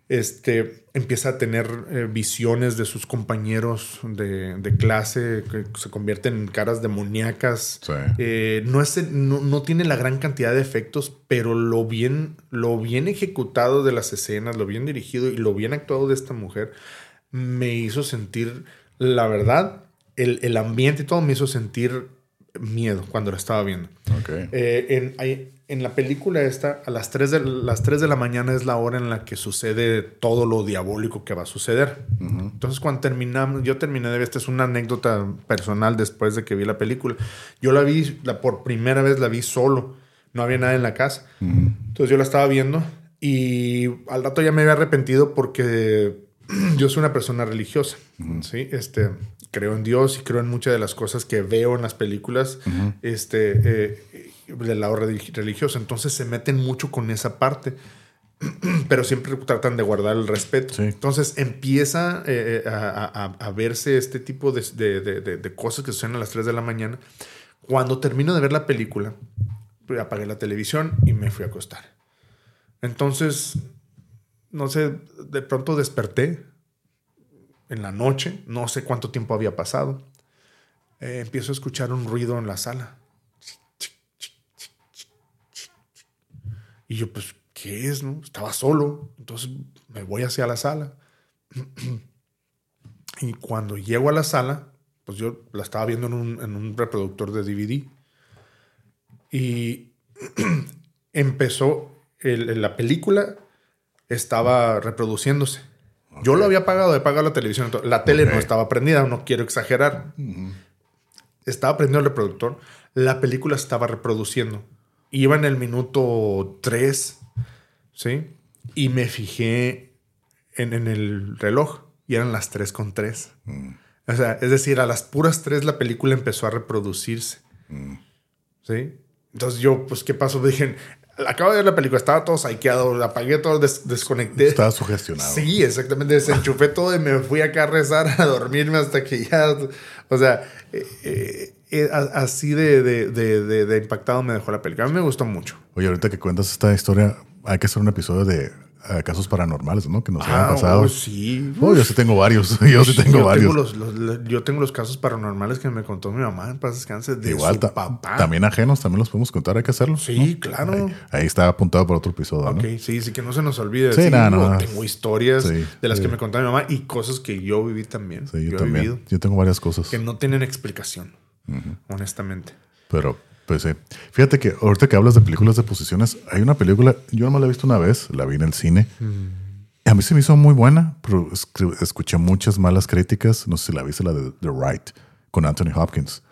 este, empieza a tener eh, visiones de sus compañeros de, de clase que se convierten en caras demoníacas. Sí. Eh, no, es, no, no tiene la gran cantidad de efectos, pero lo bien, lo bien ejecutado de las escenas, lo bien dirigido y lo bien actuado de esta mujer me hizo sentir, la verdad, el, el ambiente y todo me hizo sentir miedo cuando la estaba viendo. Ok. Eh, en, la película esta, a las 3, de, las 3 de la mañana es la hora en la que sucede todo lo diabólico que va a suceder. Entonces, cuando terminamos, yo terminé de ver, esta es una anécdota personal después de que vi la película. Yo la vi, la, por primera vez la vi solo, no había nadie en la casa. Entonces yo la estaba viendo y al rato ya me había arrepentido porque [clears throat] yo soy una persona religiosa, ¿sí? Este, creo en Dios y creo en muchas de las cosas que veo en las películas este, eh, del lado relig- religioso. Entonces se meten mucho con esa parte, [clears throat] pero siempre tratan de guardar el respeto. Sí. Entonces empieza eh, a, a- a verse este tipo de, de- de- de- de cosas que suceden a las 3 de la mañana. Cuando termino de ver la película, apagué la televisión y me fui a acostar. Entonces, no sé, de pronto desperté en la noche, no sé cuánto tiempo había pasado. Eh, empiezo a escuchar un ruido en la sala. Y yo, pues, ¿qué es? No? Estaba solo. Entonces me voy hacia la sala. y cuando llego a la sala, pues yo la estaba viendo en un, reproductor de DVD. Y [clears throat] empezó, la película estaba reproduciéndose. Yo lo había apagado, he apagado la televisión. entonces, La tele no estaba prendida, no quiero exagerar. Estaba prendido el reproductor. La película estaba reproduciendo. Iba en el minuto 3, ¿sí? Y me fijé en, en el reloj y eran las 3 con 3. O sea, es decir, a las puras 3 la película empezó a reproducirse. ¿Sí? Entonces yo, pues, ¿qué pasó? [laughs] Dije, acabo de ver la película, estaba todo saqueado, la apagué todo, des- desconecté. Estaba sugestionado. Sí, exactamente. Desenchufé todo y me fui acá a rezar, [laughs] a dormirme hasta que ya. O sea, eh, eh, eh, así de, de- de- de- de impactado me dejó la película. A mí me gustó mucho. Oye, ahorita que cuentas esta historia, hay que hacer un episodio de eh, casos paranormales, ¿no? Que nos Ah, pasado. oh, sí. Oh, yo sí tengo varios. [laughs] Yo sí tengo yo varios. Tengo los, los- los- yo tengo los casos paranormales que me contó mi mamá en paz descanse de Igual, su ta- papá. también ajenos, también los podemos contar, hay que hacerlo. Sí, claro. Ahí está apuntado para otro episodio, Ok, ¿no? sí, sí, que no se nos olvide. Sí, no, yo no. Tengo historias Sí, de las sí. que me contó mi mamá y cosas que yo viví también. Sí, yo, he también. vivido, Yo tengo varias cosas. que no tienen explicación, honestamente. Pero, pues sí. Fíjate que ahorita que hablas de películas de posiciones, hay una película, yo nomás la he visto una vez, la vi en el cine. Y a mí se me hizo muy buena, pero escuché muchas malas críticas. No sé si la viste, la de The Right, con Anthony Hopkins.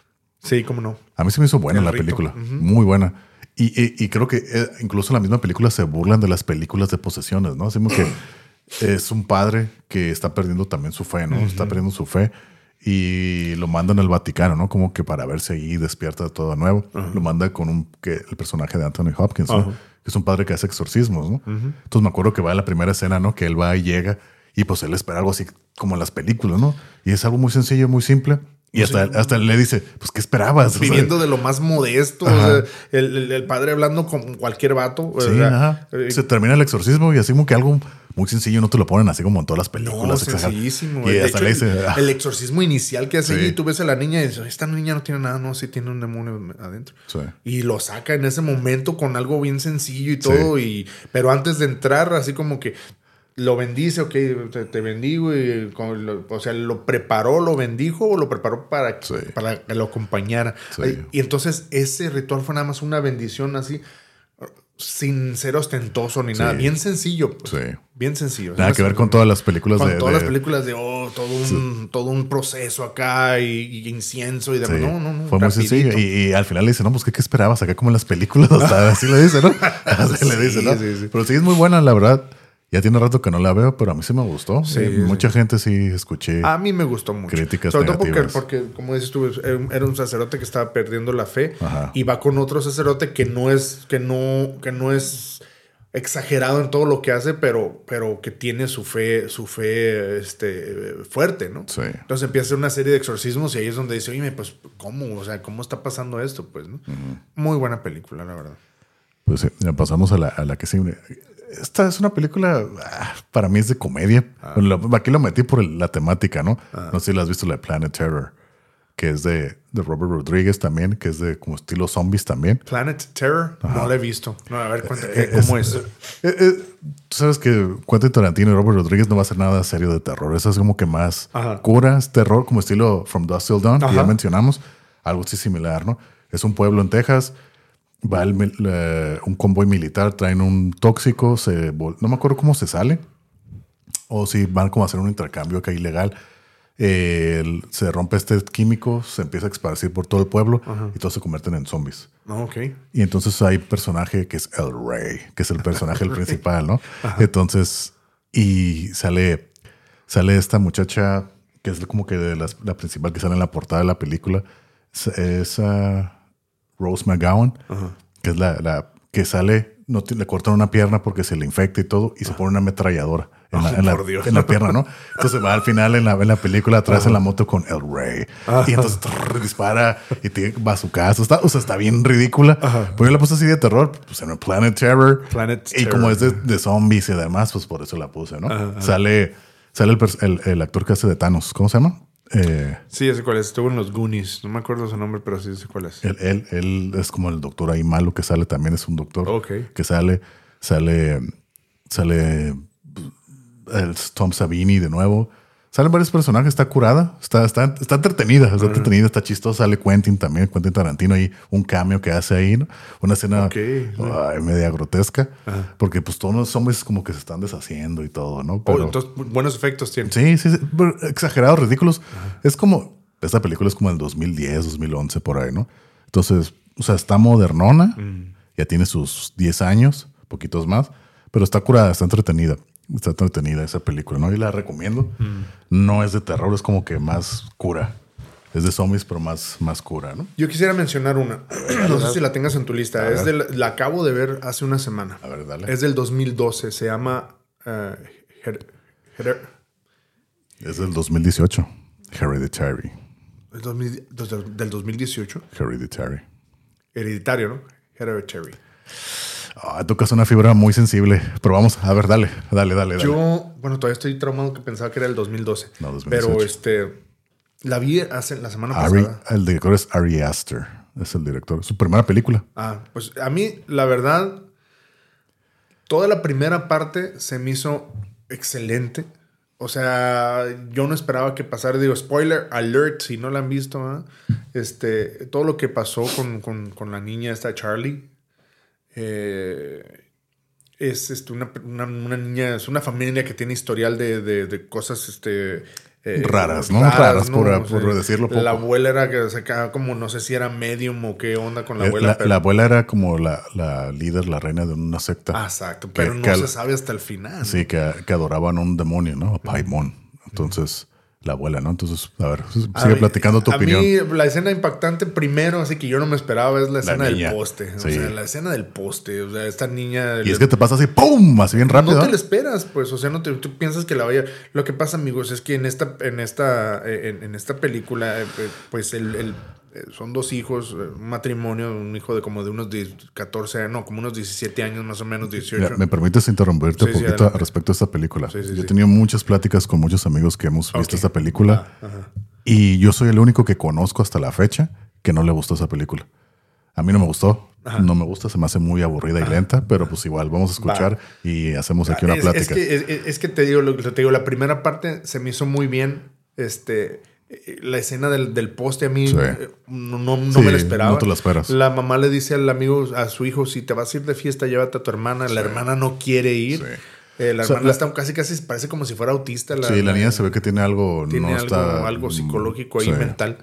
Sí, cómo no. A mí se me hizo buena El la rito. película, muy buena. Y, y- y creo que eh, incluso en la misma película se burlan de las películas de posesiones, ¿no? Así como que [clears throat] es un padre que está perdiendo también su fe, ¿no? Está perdiendo su fe y lo mandan al Vaticano, ¿no? Como que para verse ahí despierta todo de nuevo. Lo manda con un que el personaje de Anthony Hopkins, ¿no? Que es un padre que hace exorcismos, ¿no? Entonces me acuerdo que va a la primera escena, ¿no? Que él va y llega y pues él espera algo así como en las películas, ¿no? Y es algo muy sencillo, muy simple. Y hasta, hasta le dice, pues, ¿qué esperabas? O sea, Viviendo de lo más modesto, o sea, el, el- el padre hablando con cualquier vato. o Sí, sea, ajá. eh, Se termina el exorcismo y así como que algo muy sencillo no te lo ponen así como en todas las no, películas. exagerado. sencillísimo. Y De hasta hecho, le dice, el, "Ah". el exorcismo inicial que hace Sí. allí, tú ves a la niña y dices, esta niña no tiene nada, no, sí tiene un demonio adentro. Sí. Y lo saca en ese momento con algo bien sencillo y todo. Y, pero antes de entrar, así como que lo bendice, ok, te, te bendigo. Y, con lo- o sea, lo preparó, lo bendijo o lo preparó para, Sí. para que lo acompañara. Sí. Y entonces ese ritual fue nada más una bendición así, sin ser ostentoso ni nada. Bien sencillo. pues. Sí. Bien sencillo. Nada que ver con todas las películas Con de. todas de- las películas de oh, todo un, todo un proceso acá y, y incienso y demás. No, no, no. Fue muy sencillo. Y, y al final le dice, no, pues ¿qué, qué esperabas? Acá como en las películas. [laughs] O sea, así le dice, ¿no? [laughs] Así le dice, ¿no? sí, sí. Pero sí es muy buena, la verdad. Ya tiene rato que no la veo, pero a mí sí me gustó. Sí, Eh, sí. Mucha gente sí escuché. A mí me gustó mucho. Críticas Sobre todo porque, porque, como dices tú, era un- sacerdote que estaba perdiendo la fe Ajá. y va con otro sacerdote que no es, que no, que no es exagerado en todo lo que hace, pero, pero que tiene su fe, su fe este, fuerte, ¿no? Sí. Entonces empieza a hacer una serie de exorcismos y ahí es donde dice, oye, pues, ¿cómo? O sea, ¿cómo está pasando esto? Pues, ¿no? Muy buena película, la verdad. Pues sí, ya pasamos a la, a la que sigue. Esta es una película, ah, para mí es de comedia. Ah. Aquí lo metí por el- la temática, ¿no? No sé si la has visto, la de Planet Terror, que es de, de Robert Rodríguez también, que es de como estilo zombies también. Planet Terror, no la he visto. No, a ver, cuéntame, Eh, ¿cómo es? eh, eh, Tú sabes que Quentin Tarantino y Robert Rodríguez no va a hacer nada serio de terror. Eso es como que más Ajá. cura, es terror, como estilo From Dusk Till Dawn, que ya mencionamos. algo así similar, ¿no? Es un pueblo en Texas, va el eh, un convoy militar, traen un tóxico, se no me acuerdo cómo se sale, o si van como a hacer un intercambio que ilegal. eh, el- se rompe este químico, se empieza a esparcir por todo el pueblo y todos se convierten en zombies. No, ok. Y entonces hay personaje que es El Rey, que es el personaje el [laughs] principal, ¿no? Entonces, y sale, sale esta muchacha que es como que de las- la principal que sale en la portada de la película. Es, es, ah, Rose McGowan, que es la, la que sale, no le cortan una pierna porque se le infecta y todo, y se pone una ametralladora en, la, Oh, en la- por Dios. en la pierna, ¿no? Entonces va al final en la, en la película atrás en la moto con El Rey. Y entonces trrr, dispara y tiene, va a su casa. Está, o sea, está bien ridícula. Pues yo la puse así de terror, pues en el Planet Terror. Planet y como es de, de zombies y demás, pues por eso la puse, ¿no? Sale, sale el, pers- el- el actor que hace de Thanos. ¿Cómo se llama? Eh, Sí, sé cuál es. Estuvo en los Goonies. No me acuerdo su nombre, pero sí sé cuál es. Él, él, él es como el doctor ahí malo que sale, también es un doctor Ok. que sale, sale, sale el Tom Savini de nuevo. Salen varios personajes, está curada, está, está, está entretenida, está entretenida, está chistosa. Sale Quentin también, Quentin Tarantino ahí, un cameo que hace ahí, ¿no? Una escena ay, media grotesca, porque pues todos los zombies como que se están deshaciendo y todo, ¿no? Oh, Pero, entonces, buenos efectos tiene. Sí, sí, sí, exagerados, ridículos. Es como, esta película es como el 2010, 2011, por ahí, ¿no? Entonces, o sea, está modernona, ya tiene sus 10 años, poquitos más, pero está curada, está entretenida. Está entretenida esa película, ¿no? Y la recomiendo. No es de terror, es como que más cura. Es de zombies, pero más, más cura, ¿no? Yo quisiera mencionar una. [clears throat] No sé si la tengas en tu lista. Es del- la acabo de ver hace una semana. A ver, dale. Es del 2012. Se llama eh, Her- Her- Es del 2018. Hereditary. el 2000 dos- del 2018. Hereditary. Hereditario, ¿no? Hereditary. Ah, tocas una fibra muy sensible. Pero vamos, a ver, dale, dale, dale. dale. Yo, bueno, todavía estoy traumado que pensaba que era el 2012. No, 2018. Pero este. La vi hace la semana Ari, pasada. el director es Ari Aster. Es el director. Su primera película. Ah, pues a mí, la verdad, toda la primera parte se me hizo excelente. O sea, yo no esperaba que pasara. Digo, spoiler alert, si no la han visto, ¿verdad? este, todo lo que pasó con, con- con la niña esta Charlie. Eh, es este, una, una- una niña, es una familia que tiene historial de, de- de cosas este, eh, Raras, ¿no? Raras, por- por decirlo poco. La abuela era que se quedaba como, no sé si era medium o qué onda con la Eh, abuela. La, pero- la abuela era como la, la líder, la reina de una secta. Ah, exacto, pero no que se sabe hasta el final. Sí, que, que adoraban a un demonio, ¿no? A Paimon. Entonces, la abuela, ¿no? Entonces, a ver, sigue A platicando tu a opinión. mí la escena impactante primero, así que yo no me esperaba, es la escena del poste. O sea, la escena del poste. O sea, esta niña... y es que te pasa así, ¡pum! Así bien rápido. no te lo esperas, pues, o sea, no te, tú piensas que la vaya. Lo que pasa, amigos, es que en esta, en esta, eh, en, en esta película, eh, pues el, el- son dos hijos, eh, un matrimonio, un hijo de como de unos 10, 14, no, como unos 17 años, más o menos 18. Mira, ¿Me permites interrumpirte Sí, un poquito respecto a esta película? Sí, yo he tenido muchas pláticas con muchos amigos que hemos visto esta película Ah, y yo soy el único que conozco hasta la fecha que no le gustó esa película. A mí no me gustó, no me gusta, se me hace muy aburrida y lenta, pero pues igual vamos a escuchar y hacemos aquí una es, plática. Es que, es, es que te digo, lo que te digo, la primera parte se me hizo muy bien. Este, eh, la escena del, del poste a mí Sí. eh, no, no, no Sí, me la esperaba. no te la esperas. La mamá le dice al amigo, a su hijo, si te vas a ir de fiesta, llévate a tu hermana. La hermana no quiere ir. Eh, la O sea, hermana la- está casi, casi parece como si fuera autista. La, sí, la niña se ve que tiene algo, tiene no algo, está algo psicológico ahí mental.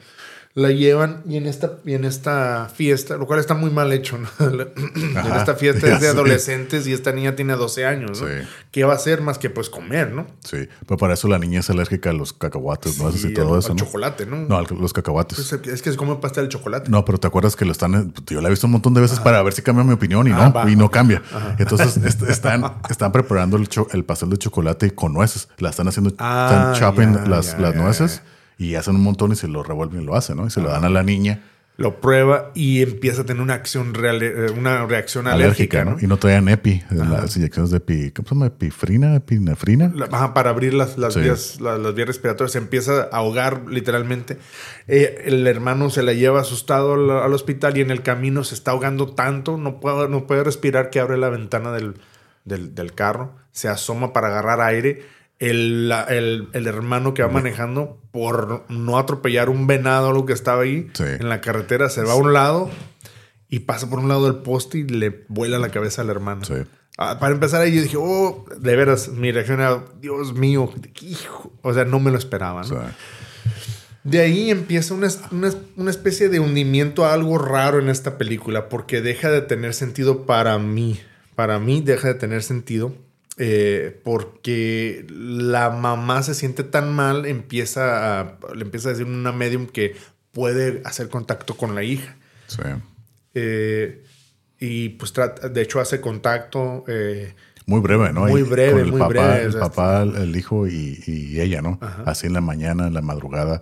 La llevan y en esta, y en esta fiesta, lo cual está muy mal hecho, ¿no? [laughs] En esta fiesta es de [laughs] adolescentes y esta niña tiene 12 años, ¿no? Sí. ¿Qué va a hacer más que pues comer, ¿no? Sí, pero para eso la niña es alérgica a los cacahuates, ¿no? Sí, y todo al- eso, al ¿no? chocolate, ¿no? No, a los cacahuates. Es, es que se come pastel de chocolate. No, pero te acuerdas que lo están. Yo la he visto un montón de veces para ver si cambia mi opinión y Ah, no, va. y no cambia. Entonces [laughs] est- están, están preparando el, cho- el pastel de chocolate con nueces. La están haciendo, Ah, están chopping las, las nueces y hacen un montón y se lo revuelven y lo hacen, ¿no? Y se lo dan a la niña Lo prueba y empieza a tener una acción real, eh, una reacción alérgica, alérgica, ¿no? ¿no? Y no traían epi, las inyecciones de epi, ¿cómo se llama? Epifrina, epinefrina. La- ajá, para abrir las, las, Sí. vías, la- las vías respiratorias. Se empieza a ahogar literalmente. Eh, el hermano se la lleva asustado al, al hospital y en el camino se está ahogando tanto, no puede, no puede respirar que abre la ventana del, del, del carro, se asoma para agarrar aire el, el- el hermano que va manejando por no atropellar un venado o algo que estaba ahí Sí. en la carretera se va a un lado y pasa por un lado del poste y le vuela la cabeza al hermano. Sí. Ah, para empezar ahí yo dije, oh, de veras, mi reacción era, Dios mío, hijo. O sea, no me lo esperaba. ¿no? De ahí empieza una, una- una especie de hundimiento a algo raro en esta película, porque deja de tener sentido para mí. Para mí deja de tener sentido, eh, porque la mamá se siente tan mal, empieza a, le empieza a decir una medium que puede hacer contacto con la hija. sí. Eh, y pues trata, de hecho hace contacto. eh, Muy breve, ¿no? Muy breve, con el muy papá, breve, El papá, el hijo y, y ella, ¿no? Así en la mañana, en la madrugada.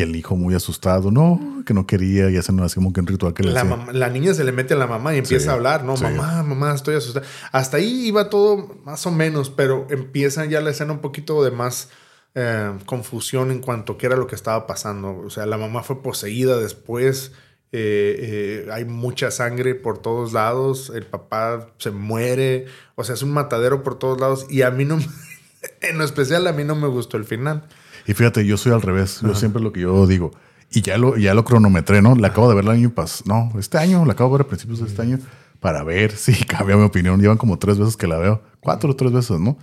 Y el hijo muy asustado, no, que no quería y hacen así como que un ritual que la, mamá- la niña se le mete a la mamá y empieza Sí, a hablar, ¿no? sí. Mamá, mamá, estoy asustada. Hasta ahí iba todo más o menos, pero empieza ya la escena un poquito de más eh, confusión en cuanto a qué era lo que estaba pasando. O sea, la mamá fue poseída después. eh, eh, hay mucha sangre por todos lados. El papá se muere. O sea, es un matadero por todos lados. Y a mí no, [laughs] en lo especial, a mí no me gustó el final. Y fíjate, yo soy al revés. Yo siempre lo que yo digo. Y ya lo, ya lo cronometré, ¿no? La acabo de ver el año pasado. No, este año, la acabo de ver a principios de este año para ver si [laughs] cambia mi opinión. Llevan como tres veces que la veo. Cuatro o tres veces, ¿no?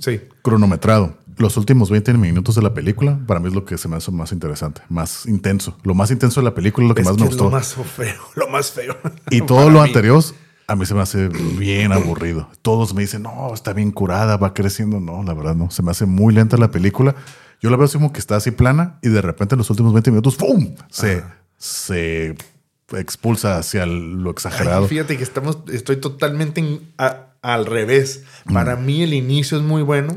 Sí. Cronometrado. Los últimos 20 minutos de la película, para mí es lo que se me hace más interesante, más intenso. Lo más intenso de la película es lo que Es más que me gustó. lo más feo, [laughs] lo más feo. Y [laughs] todo Para lo mí. anterior, a mí se me hace bien aburrido. Todos me dicen, no, está bien curada, va creciendo. No, la verdad no. Se me hace muy lenta la película. Yo la veo así como que está así plana y de repente en los últimos 20 minutos, ¡pum! Se, se expulsa hacia lo exagerado. Ay, fíjate que estamos, estoy totalmente en- a- al revés. Para Mm. mí el inicio es muy bueno.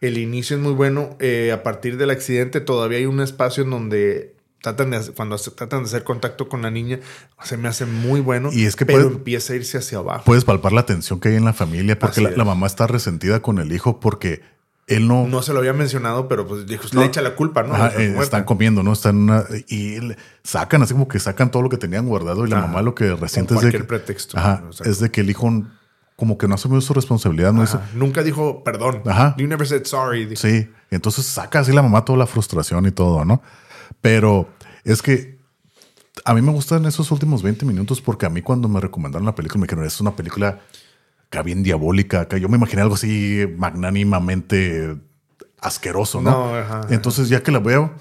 El inicio es muy bueno. Eh, a partir del accidente todavía hay un espacio en donde tratan de, hacer- cuando se- tratan de hacer contacto con la niña, se me hace muy bueno. Y es que pero puede- empieza a irse hacia abajo. Puedes palpar la tensión que hay en la familia porque la, mamá está resentida con el hijo porque él no, No se lo había mencionado, pero pues dijo, No. le echa la culpa, ¿no? Ajá, eh, están comiendo, ¿no? Están una, y sacan así como que sacan todo lo que tenían guardado y la Ajá. mamá lo que resiente es de que, pretexto. Ajá, es de que el hijo como que no asumió su responsabilidad, no. Ajá. Nunca dijo perdón. Ajá. You never said sorry. Dijo. Sí, entonces saca así la mamá toda la frustración y todo, ¿no? Pero es que a mí me gustan esos últimos 20 minutos porque a mí cuando me recomendaron la película me dijeron, es una película acá bien diabólica, acá yo me imaginé algo así magnánimamente asqueroso, ¿no? No, ajá, ajá. Entonces ya que la veo,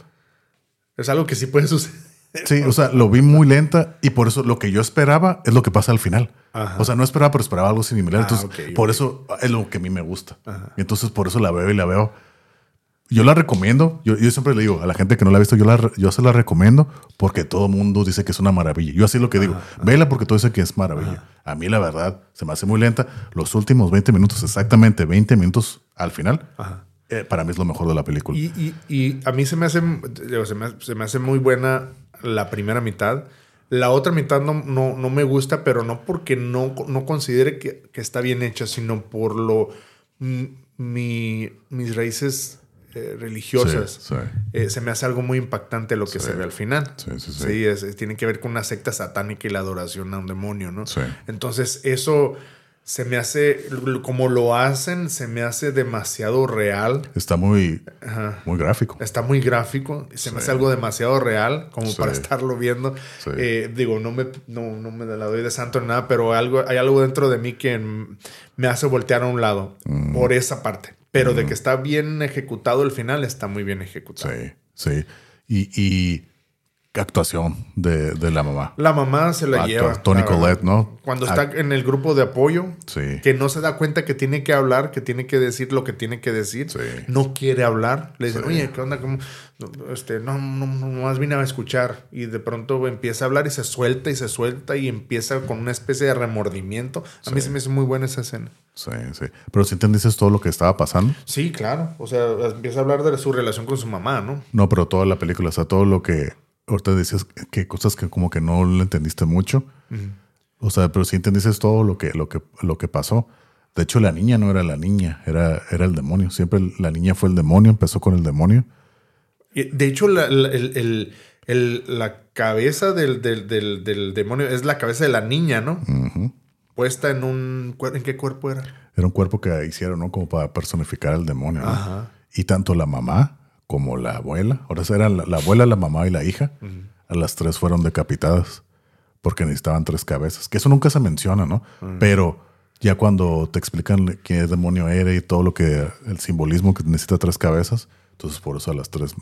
Es algo que sí puede suceder. Sí, o sea, lo vi muy lenta y por eso lo que yo esperaba es lo que pasa al final. Ajá. O sea, no esperaba, pero esperaba algo similar. Ah, entonces, ok, por ok. eso es lo que a mí me gusta. Ajá. Entonces, por eso la veo y la veo. Yo la recomiendo. Yo, yo siempre le digo a la gente que no la ha visto, yo, la, yo se la recomiendo porque todo mundo dice que es una maravilla. Yo así es lo que digo. Vela porque todo dice que es maravilla. A mí, la verdad, se me hace muy lenta. Los últimos 20 minutos, exactamente 20 minutos al final, Ajá. eh, para mí es lo mejor de la película. Y, y- y a mí se me hace, se me, se me hace muy buena la primera mitad. La otra mitad no, no, no me gusta, pero no porque no, no considere que, que está bien hecha, sino por lo mi, mis raíces eh, religiosas. Sí, sí. Eh, se me hace algo muy impactante lo que Sí. se ve al final. Sí, sí, sí. es- es- tiene que ver con una secta satánica y la adoración a un demonio, ¿no? Sí. Entonces, eso se me hace, como lo hacen, se me hace demasiado real. Está muy, Ajá. muy gráfico. Está muy gráfico, se me hace algo demasiado real como para estarlo viendo. Eh, digo, no me, no, no me la doy de santo ni nada, pero algo, hay algo dentro de mí que me hace voltear a un lado Mm. por esa parte. Pero de que está bien ejecutado el final, está muy bien ejecutado. Sí, sí. Y, y actuación de, de la mamá. La mamá se la lleva. Toni la. Collette, ¿no? Cuando está en el grupo de apoyo, Sí. que no se da cuenta que tiene que hablar, que tiene que decir lo que tiene que decir, Sí. no quiere hablar, le dicen, Sí. oye, ¿qué onda? ¿Cómo? Este, no, no, no, más vine a escuchar. Y de pronto empieza a hablar y se suelta y se suelta y empieza con una especie de remordimiento. A mí Sí. se me hace muy buena esa escena. Sí, sí. Pero si entendiste todo lo que estaba pasando. Sí, claro. O sea, empieza a hablar de su relación con su mamá, ¿no? No, pero toda la película, o sea, todo lo que ahorita decías que cosas que como que no le entendiste mucho. O sea, pero si entendiste todo lo que, lo que, lo que pasó. De hecho, la niña no era la niña, era, era el demonio. Siempre la niña fue el demonio, empezó con el demonio. De hecho, la, la- el- el- el- la cabeza del, del- del- del demonio es la cabeza de la niña, ¿no? Puesta en un... ¿En qué cuerpo era? Era un cuerpo que hicieron, ¿no? Como para personificar al demonio. ¿no? Y tanto la mamá como la abuela, ahora eran la, la abuela, la mamá y la hija, a las tres fueron decapitadas porque necesitaban tres cabezas. Que eso nunca se menciona, ¿no? Pero ya cuando te explican qué demonio era y todo lo que, el simbolismo que necesita tres cabezas, entonces por eso a las tres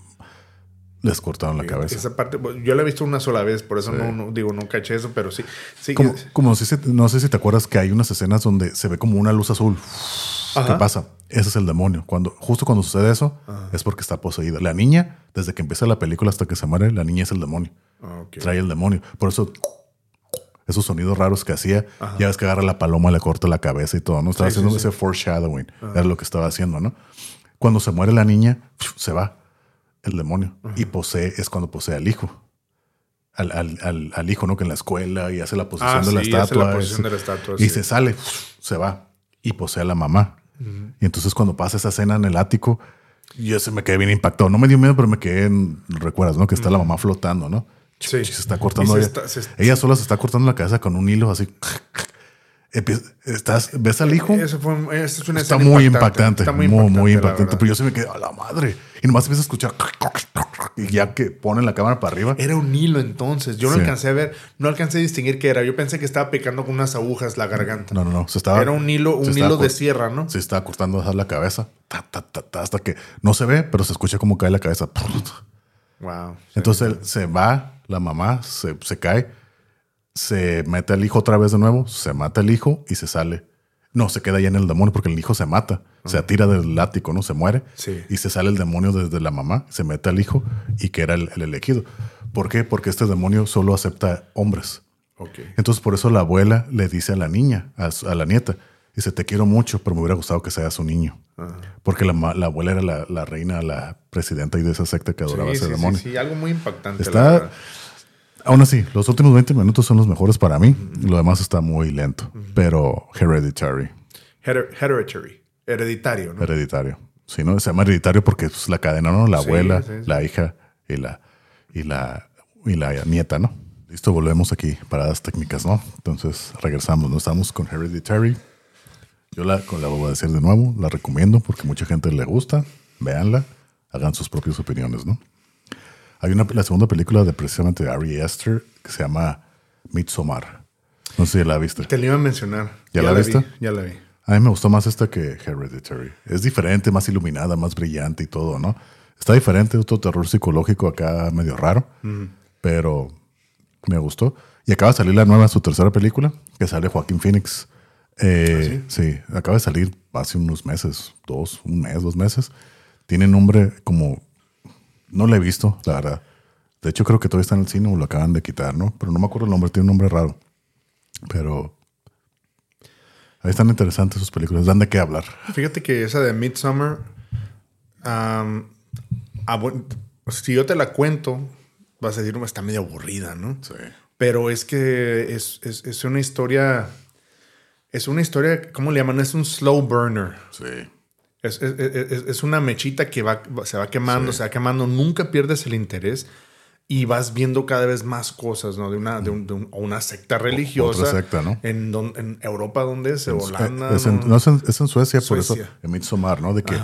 les cortaron la cabeza. Esa parte, yo la he visto una sola vez, por eso no, no- digo, no caché eso, pero sí. sí Como, si se- no sé si te acuerdas que hay unas escenas donde se ve como una luz azul. ¿Qué Ajá. pasa? Ese es el demonio. Cuando, justo cuando sucede eso, es porque está poseída. La niña, desde que empieza la película hasta que se muere, la niña es el demonio. Trae el demonio. Por eso, esos sonidos raros que hacía, ya ves que agarra la paloma, le corta la cabeza y todo, ¿no? Estaba Sí, haciendo ese foreshadowing. Era lo que estaba haciendo, ¿no? Cuando se muere la niña, se va el demonio. Y posee, es cuando posee al hijo. Al, al- al- al hijo, ¿no? Que en la escuela y hace la posición Ah, de la sí, estatua. la posición es- de la estatua, Y sí. se sale, se va. Y posee a la mamá. Y entonces cuando pasa esa escena en el ático, yo se me quedé bien impactado. No me dio miedo, pero me quedé en, recuerdas, ¿no? Que está la mamá flotando, ¿no? Sí. Se está cortando. Y se ella, está- se está- ella sola se está cortando la cabeza con un hilo así. Estás, ¿Ves al hijo? Eso fue, esa es una Está muy impactante. Está muy, muy muy, impactante. impactante. Pero yo se me quedé a la madre. Y nomás empieza a escuchar. Y ya que ponen la cámara para arriba. Era un hilo entonces. Yo no Sí. alcancé a ver, no alcancé a distinguir qué era. Yo pensé que estaba picando con unas agujas la garganta. No, no, no. Se estaba, Era un hilo, un hilo de sierra, ¿no? Se estaba cortando la cabeza. Ta, ta, ta, ta, hasta que no se ve, pero se escucha como cae la cabeza. Wow. Entonces él se va, la mamá se, se cae, se mete al hijo otra vez de nuevo, se mata el hijo y se sale. No, se queda ya en el demonio porque el hijo se mata, se atira del látigo, ¿no? Se muere Sí. y se sale el demonio desde la mamá, se mete al hijo y que era el, el elegido. ¿Por qué? Porque este demonio solo acepta hombres. Entonces por eso la abuela le dice a la niña, a, su- a la nieta, dice, te quiero mucho, pero me hubiera gustado que seas un niño. Porque la, la abuela era la, la reina, la presidenta y de esa secta que adoraba Sí, ese sí, demonio. sí, sí, algo muy impactante. Está. Aún así, los últimos 20 minutos son los mejores para mí. Lo demás está muy lento. Pero Hereditary, Her- Hereditary. Hereditario, ¿no? hereditario. Si no, se llama hereditario porque es la cadena, ¿no? La Sí, abuela, sí, sí. la hija y la, y la, y la nieta, ¿no? Listo, volvemos aquí, paradas técnicas, ¿no? Entonces regresamos, ¿no? Estamos con Hereditary. Yo la, la voy a decir de nuevo, la recomiendo porque mucha gente le gusta. Véanla, hagan sus propias opiniones, ¿no? Hay una, la segunda película de precisamente Ari Aster que se llama Midsommar. No sé si la viste. Te lo iba a mencionar. ¿Ya la vi, viste? ya la vi. A mí me gustó más esta que Hereditary. Es diferente, más iluminada, más brillante y todo, ¿no? Está diferente, otro terror psicológico acá medio raro, pero me gustó. Y acaba de salir la nueva, su tercera película, que sale Joaquín Phoenix. Eh, sí? acaba de salir hace unos meses, dos, un mes, dos meses. Tiene nombre como... No lo he visto, la verdad. De hecho, creo que todavía está en el cine o lo acaban de quitar, ¿no? Pero no me acuerdo el nombre, tiene un nombre raro. Pero Ahí están interesantes sus películas, dan de qué hablar. Fíjate que esa de Midsummer, am, ah, si yo te la cuento, vas a decir, "No, está medio aburrida, ¿no? Sí. Pero es que es, es- es una historia, es una historia, ¿cómo le llaman? Es un slow burner. Sí. Es, es- es- es una mechita que va, se va quemando, se va quemando, nunca pierdes el interés y vas viendo cada vez más cosas, ¿no? De una, de un- de un- una secta religiosa. otra secta, ¿no? En, don- en Europa, ¿dónde es? Holanda. es, en, ¿no? no, es en- en Suecia, por Suecia. eso, en Midsommar, ¿no? De que,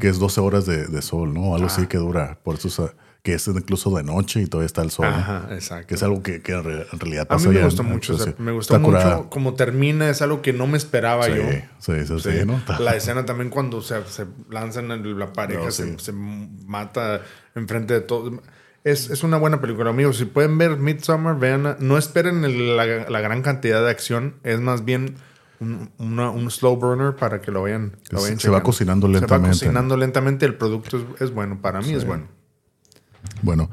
que es 12 horas de, de sol, ¿no? Algo así que dura. Por eso, o sea, que es incluso de noche y todavía está el sol. Ajá, exacto. Que es algo que, que en, re- en realidad A mí pasa me gustó en- mucho. o sea, Suecia. me gustó mucho curada. como termina. Es algo que no me esperaba Sí, yo. sí, sí, sí, Sí. ¿no? [laughs] La escena también cuando se, se lanzan en la pareja, No, se, sí. se mata enfrente de todo. Es, es una buena película, amigos. Si pueden ver Midsommar, vean. No esperen el- la, la gran cantidad de acción. Es más bien un, una- un slow burner para que lo vean. lo Se- va cocinando Se va lentamente. cocinando lentamente. El producto es, es bueno. Para mí es bueno. Bueno,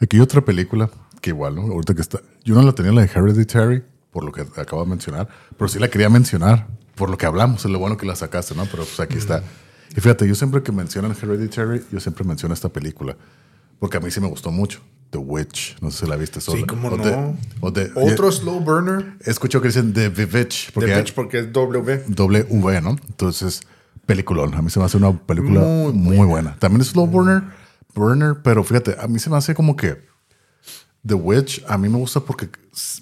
aquí hay otra película que igual, ¿no? Ahorita que está. Yo no la tenía la de Hereditary, por lo que acabo de mencionar, pero sí la quería mencionar por lo que hablamos. Es lo bueno que la sacaste, ¿no? Pero pues aquí está. Y fíjate, yo siempre que mencionan Hereditary, yo siempre menciono esta película, porque a mí sí me gustó mucho. The Witch, no sé si la viste sola. Sí, cómo O no. de- o de- Otro slow burner. He escuchado que dicen The Witch, porque de hay Bitch porque es W. V, ¿no? Entonces, peliculón. A mí se me hace una película Muy muy, buena. También es slow burner, burner, pero fíjate, a mí se me hace como que The Witch a mí me gusta porque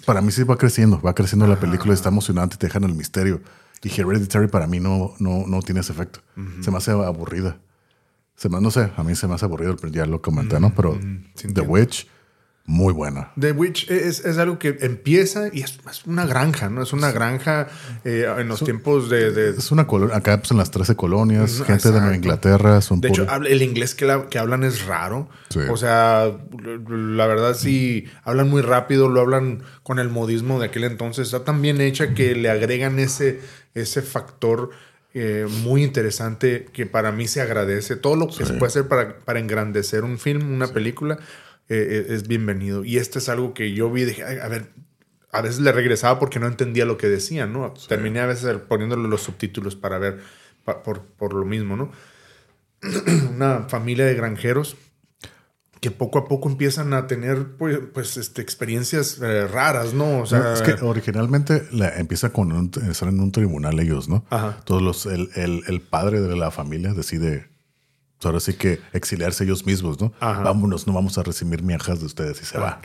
para mí sí va creciendo, va creciendo la película, está emocionante, te dejan el misterio. Y Hereditary para mí no, no, no tiene ese efecto. Se me hace aburrida. Se me, no sé, a mí se me hace aburrido, ya lo comenté, ¿no? Pero The Witch muy buena. The Witch es, es, algo que empieza y es, es, una granja, ¿no? Es una granja eh, en los tiempos de, de, Es una colonia, acá pues, en las 13 colonias, gente de Nueva Inglaterra. Son de hecho, el inglés que, la, que hablan es raro. O sea, la verdad sí, hablan muy rápido, lo hablan con el modismo de aquel entonces. Está tan bien hecha que le agregan ese, ese factor eh, muy interesante que para mí se agradece. Todo lo que se puede hacer para, para engrandecer un film, una película eh, es bienvenido. Y esto es algo que yo vi dije, a ver, a veces le regresaba porque no entendía lo que decían, ¿no? Terminé a veces poniéndole los subtítulos para ver, por, por, lo mismo, ¿no? [clears throat] Una familia de granjeros que poco a poco empiezan a tener pues, pues este, experiencias eh, raras, ¿no? O sea, es que originalmente la, empieza con un, estar en un tribunal ellos, ¿no? Todos los, el, el, el, padre de la familia decide ahora sí que exiliarse ellos mismos, ¿no? Vámonos, no vamos a recibir miajas de ustedes y se va.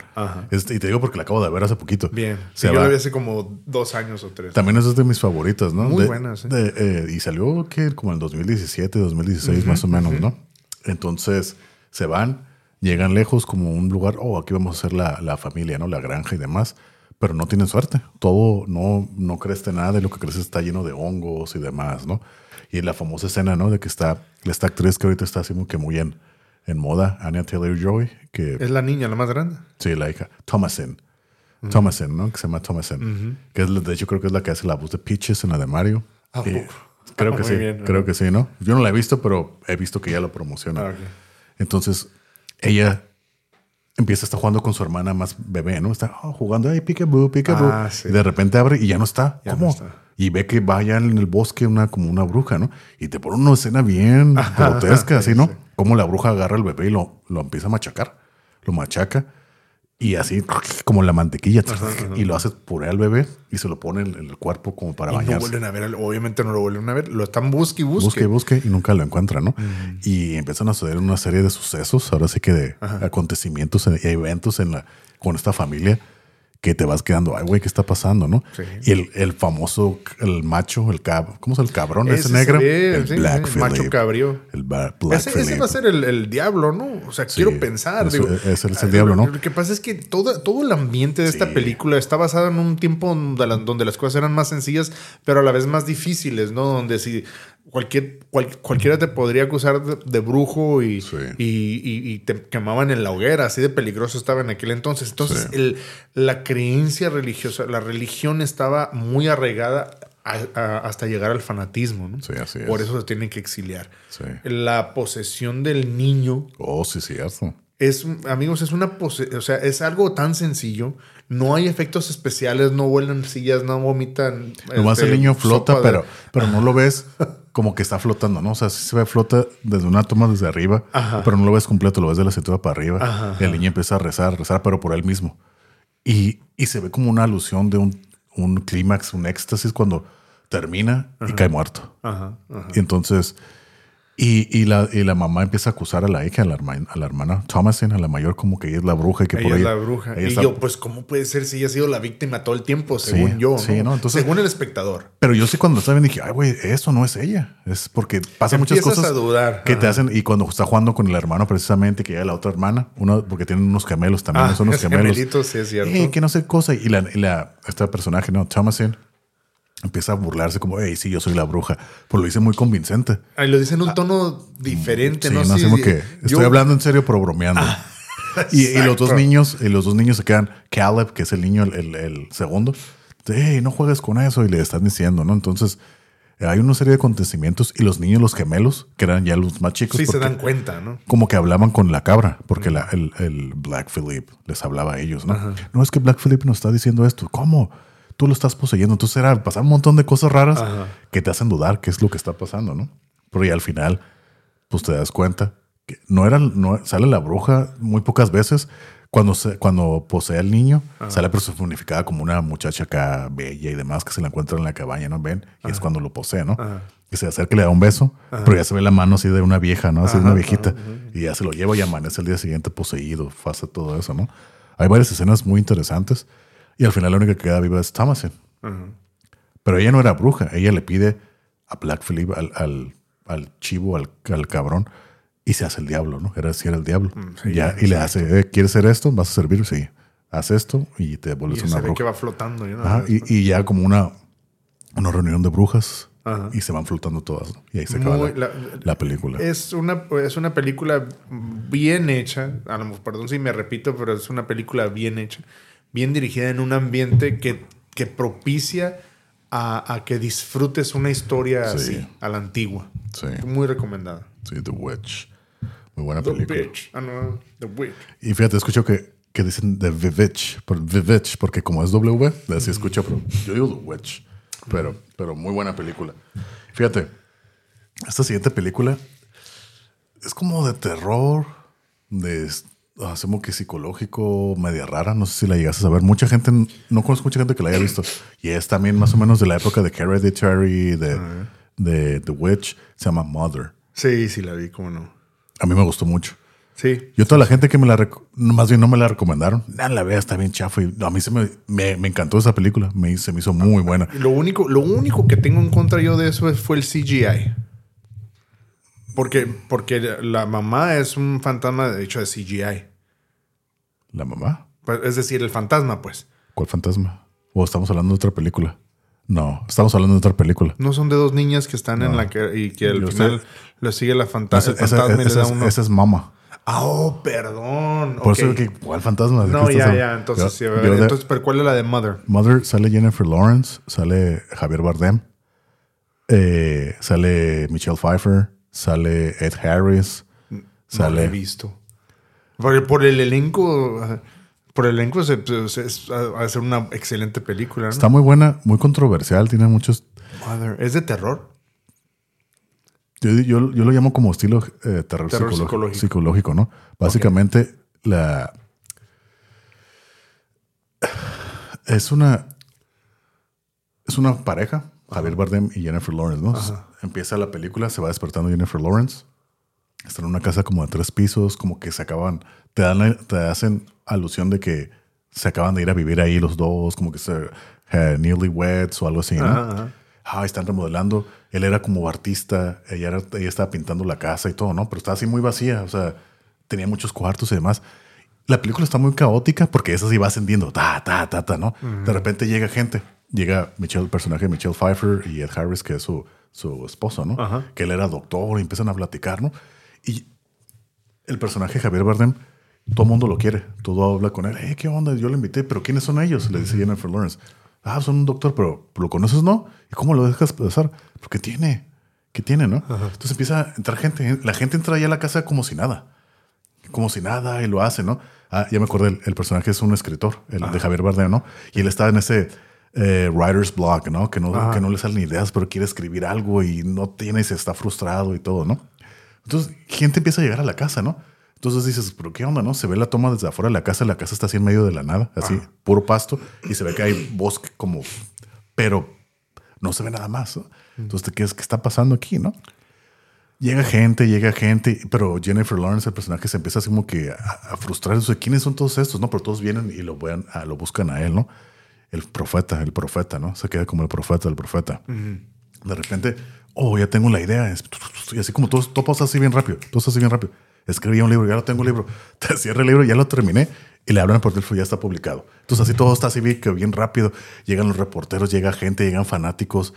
Este, y te digo porque la acabo de ver hace poquito. Bien. Se yo la vi hace como dos años o tres. También es de mis favoritas, ¿no? Muy buenas. ¿eh? eh, y salió que como en 2017, 2016 más o menos, ¿no? Entonces se van, llegan lejos como un lugar, oh, aquí vamos a hacer la, la familia, ¿no? La granja y demás pero no tienen suerte. Todo no, no crece nada de lo que crece está lleno de hongos y demás, ¿no? Y la famosa escena, ¿no? De que está esta actriz que ahorita está así muy, que muy en, en moda, Anya Taylor-Joy, que... Es la niña, la más grande. Sí, la hija. Thomasin. Thomasin, ¿no? Que se llama Thomasin. Que es, de hecho creo que es la que hace la voz de Peaches en la de Mario. Ah, creo [laughs] que sí, creo que sí, ¿no? Yo no la he visto, pero he visto que ella lo promociona. Ah, Entonces, ella empieza a estar jugando con su hermana más bebé, ¿no? Está oh, jugando, ay, peekaboo, peekaboo. Ah, y de repente abre y ya no está. ¿Cómo? Y ve que vaya en el bosque una, como una bruja, ¿no? Y te pone una escena bien [laughs] grotesca, así, ¿no? Como la bruja agarra al bebé y lo, lo empieza a machacar. Lo machaca. Y así, como la mantequilla, y lo hace puré al bebé y se lo pone en el cuerpo como para y bañarse. No vuelven a ver, obviamente no lo vuelven a ver, lo están busque y busque. Busque y busque y nunca lo encuentran, ¿no? Y empiezan a suceder una serie de sucesos, ahora sí que de acontecimientos y eventos en la, con esta familia que te vas quedando, ay, güey, ¿qué está pasando, no? Y el, el, famoso, el macho, el cab, ¿cómo es el cabrón? Ese, negro. el Black el macho cabrío. El Black ese, ese, va a ser el, el, diablo, ¿no? O sea, quiero pensar. Ese, ese es el diablo, ¿no? Lo que pasa es que todo, todo el ambiente de esta película está basado en un tiempo donde las cosas eran más sencillas, pero a la vez más difíciles, ¿no? Donde si cualquier, cualquiera te podría acusar de, brujo y, y, te quemaban en la hoguera, así de peligroso estaba en aquel entonces. Entonces, el, la creencia religiosa, la religión estaba muy arraigada hasta llegar al fanatismo, ¿no? Sí, así Por eso se tienen que exiliar. La posesión del niño. Oh, sí, cierto. Es, amigos, es una o sea, es algo tan sencillo. No hay efectos especiales, no vuelan sillas, no vomitan. Nomás el este, niño flota, pero, pero no lo [laughs] ves como que está flotando, ¿no? O sea, sí se ve flota desde una toma desde arriba, pero no lo ves completo, lo ves de la cintura para arriba. El niño empieza a rezar, rezar, pero por él mismo. Y, y se ve como una alusión de un, un clímax, un éxtasis cuando termina y cae muerto. Y entonces y, y, la, y la mamá empieza a acusar a la hija, a la, hermana, a la hermana Thomasin, a la mayor, como que ella es la bruja y que ella por es la bruja. y yo, pues, ¿cómo puede ser si ella ha sido la víctima todo el tiempo, según yo? Sí, ¿no? Entonces, según el espectador. Pero yo sí, cuando estaba bien dije, ay, güey, eso no es ella. Es porque pasa muchas cosas a dudar. que te hacen. Y cuando está jugando con el hermano, precisamente, que ya la otra hermana, uno, porque tienen unos gemelos también, ah, son unos [laughs] gemelos. sí, es cierto. Eh, que no sé cosa. Y la, y la, este personaje, ¿no? Thomasin empieza a burlarse como, hey, sí, yo soy la bruja. Pues lo dice muy convincente. Ahí lo dice en un tono diferente, ¿no? Sí, no que estoy hablando en serio, pero bromeando. Ah, [laughs] y, los dos niños, y los dos niños se quedan, Caleb, que es el niño, el, el, segundo, hey, no juegues con eso, y le están diciendo, ¿no? Entonces, hay una serie de acontecimientos y los niños, los gemelos, que eran ya los más chicos. Sí, se dan cuenta, ¿no? Como que hablaban con la cabra, porque la, el, el, Black Philip les hablaba a ellos, ¿no? No es que Black Philip nos está diciendo esto. ¿Cómo? Tú lo estás poseyendo. Entonces era pasar un montón de cosas raras que te hacen dudar qué es lo que está pasando, ¿no? Pero ya al final, pues te das cuenta que no era, no sale la bruja muy pocas veces. Cuando, se, cuando posee al niño, sale personificada como una muchacha acá bella y demás que se la encuentra en la cabaña, ¿no? Ven, y es cuando lo posee, ¿no? Y se acerca y le da un beso, pero ya se ve la mano así de una vieja, ¿no? Así de una viejita. Y ya se lo lleva y amanece el día siguiente poseído, hace todo eso, ¿no? Hay varias escenas muy interesantes. Y al final la única que queda viva es Thomasin. Pero ella no era bruja. Ella le pide a Black Phillip, al, al, al chivo, al, al, cabrón, y se hace el diablo, ¿no? Era así, era el diablo. Mm, sí, ya, y le hace, eh, ¿quieres hacer esto? ¿Vas a servir? Sí. Haz esto y te vuelves y una se bruja. Ve que va flotando. y, y, ya como una, una reunión de brujas. Ajá. Y se van flotando todas. ¿no? Y ahí se acaba Muy, la, la, película. Es una, es una película bien hecha. A lo, perdón si me repito, pero es una película bien hecha. Bien dirigida en un ambiente que, que propicia a, a, que disfrutes una historia sí. así, a la antigua. Sí. Muy recomendada. Sí, The Witch. Muy buena The película. Witch. Ah, no, The Witch. Y fíjate, escucho que, que dicen The Vivitch, por Vivitch, porque como es W, así escucho, pero yo digo The Witch. Pero, pero muy buena película. Fíjate, esta siguiente película es como de terror, de hacemos que psicológico, media rara. No sé si la llegas a saber. Mucha gente, no conozco mucha gente que la haya visto. Y es también más o menos de la época de Hereditary, de, uh-huh. de The Witch. Se llama Mother. Sí, sí, la vi, cómo no. A mí me gustó mucho. Sí. Yo, toda la gente que me la, más bien no me la recomendaron, nah, la vea, está bien chafa. Y a mí se me, me, me, encantó esa película, me, se me hizo muy buena. Lo único, lo único que tengo en contra yo de eso fue el CGI. Porque, porque la mamá es un fantasma de hecho de CGI. ¿La mamá? Pues, es decir, el fantasma, pues. ¿Cuál fantasma? ¿O estamos hablando de otra película? No, estamos hablando de otra película. No son de dos niñas que están no. en la que y que al final le sigue la fanta el fantasma esa, y le da esa, uno. esa es mamá. Ah, oh, perdón. Por okay. eso que ¿cuál fantasma? No, ya, ya. Entonces, sí, entonces, pero ¿cuál es la de Mother? Mother sale Jennifer Lawrence, sale Javier Bardem, eh, sale Michelle Pfeiffer, sale Ed Harris, sale. No la he visto. Por, por el elenco. Por el elenco se, se, se, va a ser una excelente película. ¿no? Está muy buena, muy controversial, tiene muchos. Mother. ¿Es de terror? Yo, yo, yo, lo llamo como estilo eh, terror, terror psicológico, psicológico. psicológico. ¿no? Básicamente, okay. la. Es una. Es una pareja, Javier Bardem y Jennifer Lawrence, ¿no? Ajá. Empieza la película, se va despertando Jennifer Lawrence. Está en una casa como de tres pisos, como que se acaban. Te, dan, te hacen alusión de que se acaban de ir a vivir ahí los dos, como que se. Uh, newlyweds o algo así, ¿no? Ah, están remodelando. Él era como artista, ella, era, ella estaba pintando la casa y todo, ¿no? Pero estaba así muy vacía, o sea, tenía muchos cuartos y demás. La película está muy caótica porque eso sí va ascendiendo, ta, ta, ta, ta, ¿no? Uh -huh. De repente llega gente, llega Michelle, el personaje de Michelle Pfeiffer y Ed Harris, que es su, su esposo, ¿no? Que él era doctor y empiezan a platicar, ¿no? Y el personaje Javier Bardem, todo el mundo lo quiere, todo habla con él, hey, ¿qué onda? Yo lo invité, pero ¿quiénes son ellos? Le dice Jennifer Lawrence. Ah, son un doctor, pero ¿lo conoces, no? ¿Y cómo lo dejas pasar? Porque tiene, ¿qué tiene, no? Ajá. Entonces empieza a entrar gente. La gente entra ya a la casa como si nada. Como si nada y lo hace, ¿no? Ah, ya me acordé, el, el personaje es un escritor, el Ajá. de Javier Bardem, ¿no? Y él está en ese eh, writer's block, ¿no? Que no, que no le salen ideas, pero quiere escribir algo y no tiene y se está frustrado y todo, ¿no? Entonces, gente empieza a llegar a la casa, ¿no? Entonces dices, pero qué onda, ¿no? Se ve la toma desde afuera de la casa, la casa está así en medio de la nada, así, Ajá. puro pasto, y se ve que hay bosque como, pero no se ve nada más. ¿no? Entonces, ¿qué, es, ¿qué está pasando aquí, no? Llega gente, llega gente, pero Jennifer Lawrence, el personaje, se empieza así como que a, a frustrar. Eso, ¿Quiénes son todos estos? No, pero todos vienen y lo, vean, a, lo buscan a él, ¿no? El profeta, el profeta, ¿no? Se queda como el profeta, el profeta. Uh -huh. De repente, oh, ya tengo la idea. Y así como todo, todo pasa así bien rápido, todo pasa así bien rápido escribía un libro, ya lo tengo el libro, [laughs] te cierra el libro, ya lo terminé y le hablan por teléfono, ya está publicado. Entonces así todo está así bien, bien rápido, llegan los reporteros, llega gente, llegan fanáticos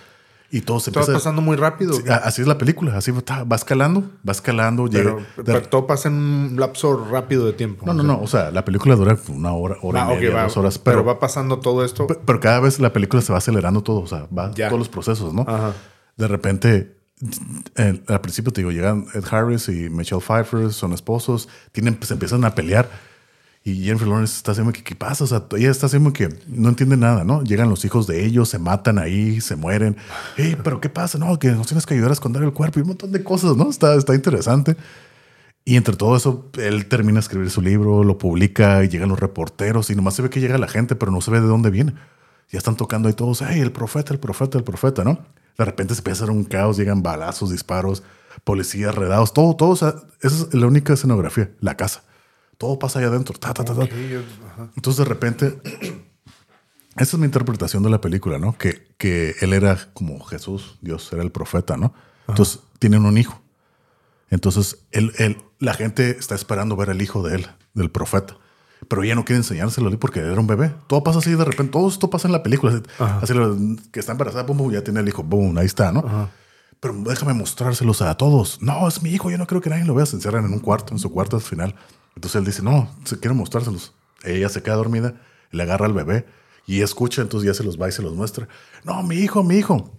y todo se todo empieza... pasando muy rápido. Sí, así es la película, así va escalando, va escalando. Pero, llega, pero todo pasa en un lapso rápido de tiempo. No, no, no, o sea, la película dura una hora, hora ah, y media, okay, va, dos horas. Pero, pero, va pasando todo esto. Pero, pero, cada vez la película se va acelerando todo, o sea, va ya. todos los procesos, ¿no? Ajá. De repente el, al principio te digo, llegan Ed Harris y Michelle Pfeiffer, son esposos, tienen, se empiezan a pelear. Y Jennifer Lawrence está haciendo que, ¿qué pasa? O sea, ella está haciendo que no entiende nada, ¿no? Llegan los hijos de ellos, se matan ahí, se mueren. Hey, pero ¿qué pasa? No, que nos tienes que ayudar a esconder el cuerpo y un montón de cosas, ¿no? Está, está interesante. Y entre todo eso, él termina de escribir su libro, lo publica y llegan los reporteros y nomás se ve que llega la gente, pero no se ve de dónde viene. Ya están tocando ahí todos, hey, el profeta, el profeta, el profeta, ¿no? De repente se empieza a hacer un caos, llegan balazos, disparos, policías redados, todo, todo. O sea, esa es la única escenografía, la casa. Todo pasa allá adentro. Ta, ta, ta. Entonces de repente, [clears throat] esa es mi interpretación de la película, ¿no? Que, que él era como Jesús, Dios era el profeta, ¿no? Entonces tienen un hijo. Entonces él, él- la gente está esperando ver al hijo de él, del profeta. Pero ella no quiere enseñárselo porque era un bebé. Todo pasa así de repente, todo esto pasa en la película. Así, que está embarazada, pum, ya tiene el hijo, boom, ahí está, ¿no? Pero déjame mostrárselos a todos. No, es mi hijo, yo no creo que nadie lo vea. Se encierran en un cuarto, en su cuarto al final. Entonces él dice, no, se quiero mostrárselos. Ella se queda dormida, le agarra al bebé y escucha, entonces ya se los va y se los muestra. No, mi hijo, mi hijo.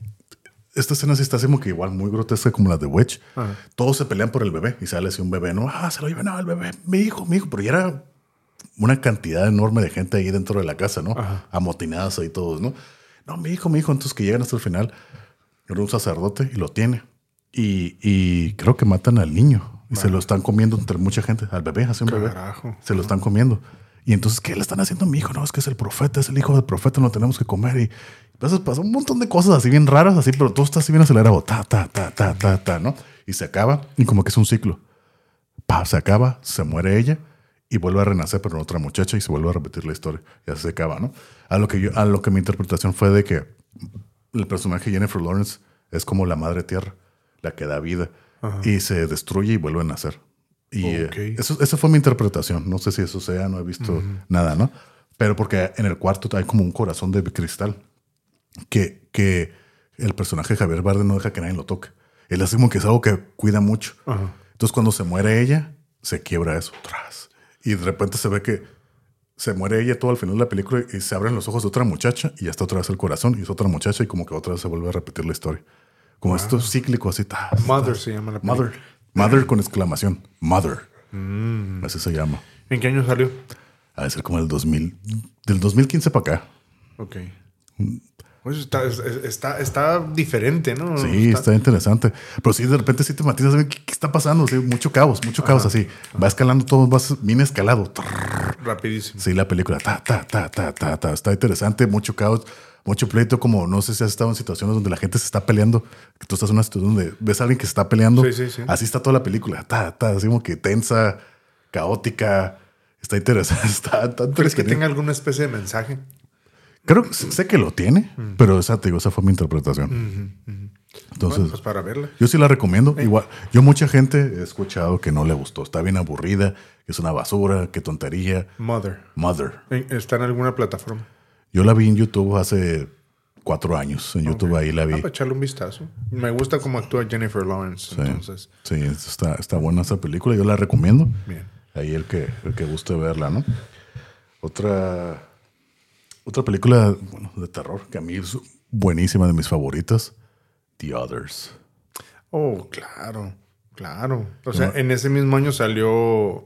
Esta escena sí está así como que igual muy grotesca como la de Witch. Todos se pelean por el bebé y sale así un bebé, no, ah, se lo llevan, no, el bebé, mi hijo, mi hijo. Pero ya era una cantidad enorme de gente ahí dentro de la casa, ¿no? Amotinadas ahí todos, ¿no? No, mi hijo, mi hijo. Entonces que llegan hasta el final, era un sacerdote y lo tiene. Y, y creo que matan al niño y se lo están comiendo entre mucha gente, al bebé, hace un bebé. Se lo están comiendo. Y entonces, ¿qué le están haciendo a mi hijo? No, es que es el profeta, es el hijo del profeta, no tenemos que comer. Y entonces pasa un montón de cosas así bien raras, así, pero todo está así bien acelerado. Ta, ta, ta, ta, ta, ta, ¿no? Y se acaba y como que es un ciclo. Pa, se acaba, se muere ella y vuelve a renacer, pero en otra muchacha y se vuelve a repetir la historia. Y así se acaba, ¿no? A lo que yo, a lo que mi interpretación fue de que el personaje Jennifer Lawrence es como la madre tierra, la que da vida y se destruye y vuelve a nacer. Y eh, eso, esa fue mi interpretación. No sé si eso sea, no he visto nada, ¿no? Pero porque en el cuarto hay como un corazón de cristal que, que el personaje Javier Bardem no deja que nadie lo toque. Él así como que es algo que cuida mucho. Ajá. Entonces cuando se muere ella, se quiebra eso. Tras. Y de repente se ve que se muere ella todo al final de la película y se abren los ojos de otra muchacha y ya está otra vez el corazón y es otra muchacha y como que otra vez se vuelve a repetir la historia. Como esto es cíclico así. Mother se llama la película. Mother. Mother con exclamación. Mother. Así se llama. ¿En qué año salió? Ha de ser como el 2000. Del 2015 para acá. Ok. Pues está, es- es- está, está diferente, ¿no? Sí, está, interesante. Pero sí, de repente sí te matizas. ¿Qué, qué está pasando? Sí, mucho caos, mucho caos así. Va escalando todo, vas bien escalado. Rapidísimo. Sí, la película. Ta, ta, ta, ta, ta, ta. Está interesante, mucho caos, mucho pleito. Como no sé si has estado en situaciones donde la gente se está peleando. Que tú estás en una situación donde ves a alguien que se está peleando. Sí, sí, sí. Así está toda la película. Ta, ta, así como que tensa, caótica. Está interesante. [laughs] Está, está ¿Crees que tenga alguna especie de mensaje? Creo sé que lo tiene, pero esa, te digo, esa fue mi interpretación. Entonces, Bueno, pues para verla. yo sí la recomiendo. Igual, yo mucha gente he escuchado que no le gustó. Está bien aburrida, que es una basura, que tontería. Mother. Mother. En- ¿Está en alguna plataforma? Yo la vi en YouTube hace cuatro años. En YouTube ahí la Ah, vi. para echarle un vistazo. Me gusta cómo actúa Jennifer Lawrence. Sí, Entonces, sí, está, está buena esa película. Yo la recomiendo. bien. Ahí el que, el que guste verla, ¿no? Otra, otra película bueno, de terror que a mí es buenísima, de mis favoritas. The Others. Oh, claro. Claro. O sea, en ese mismo año salió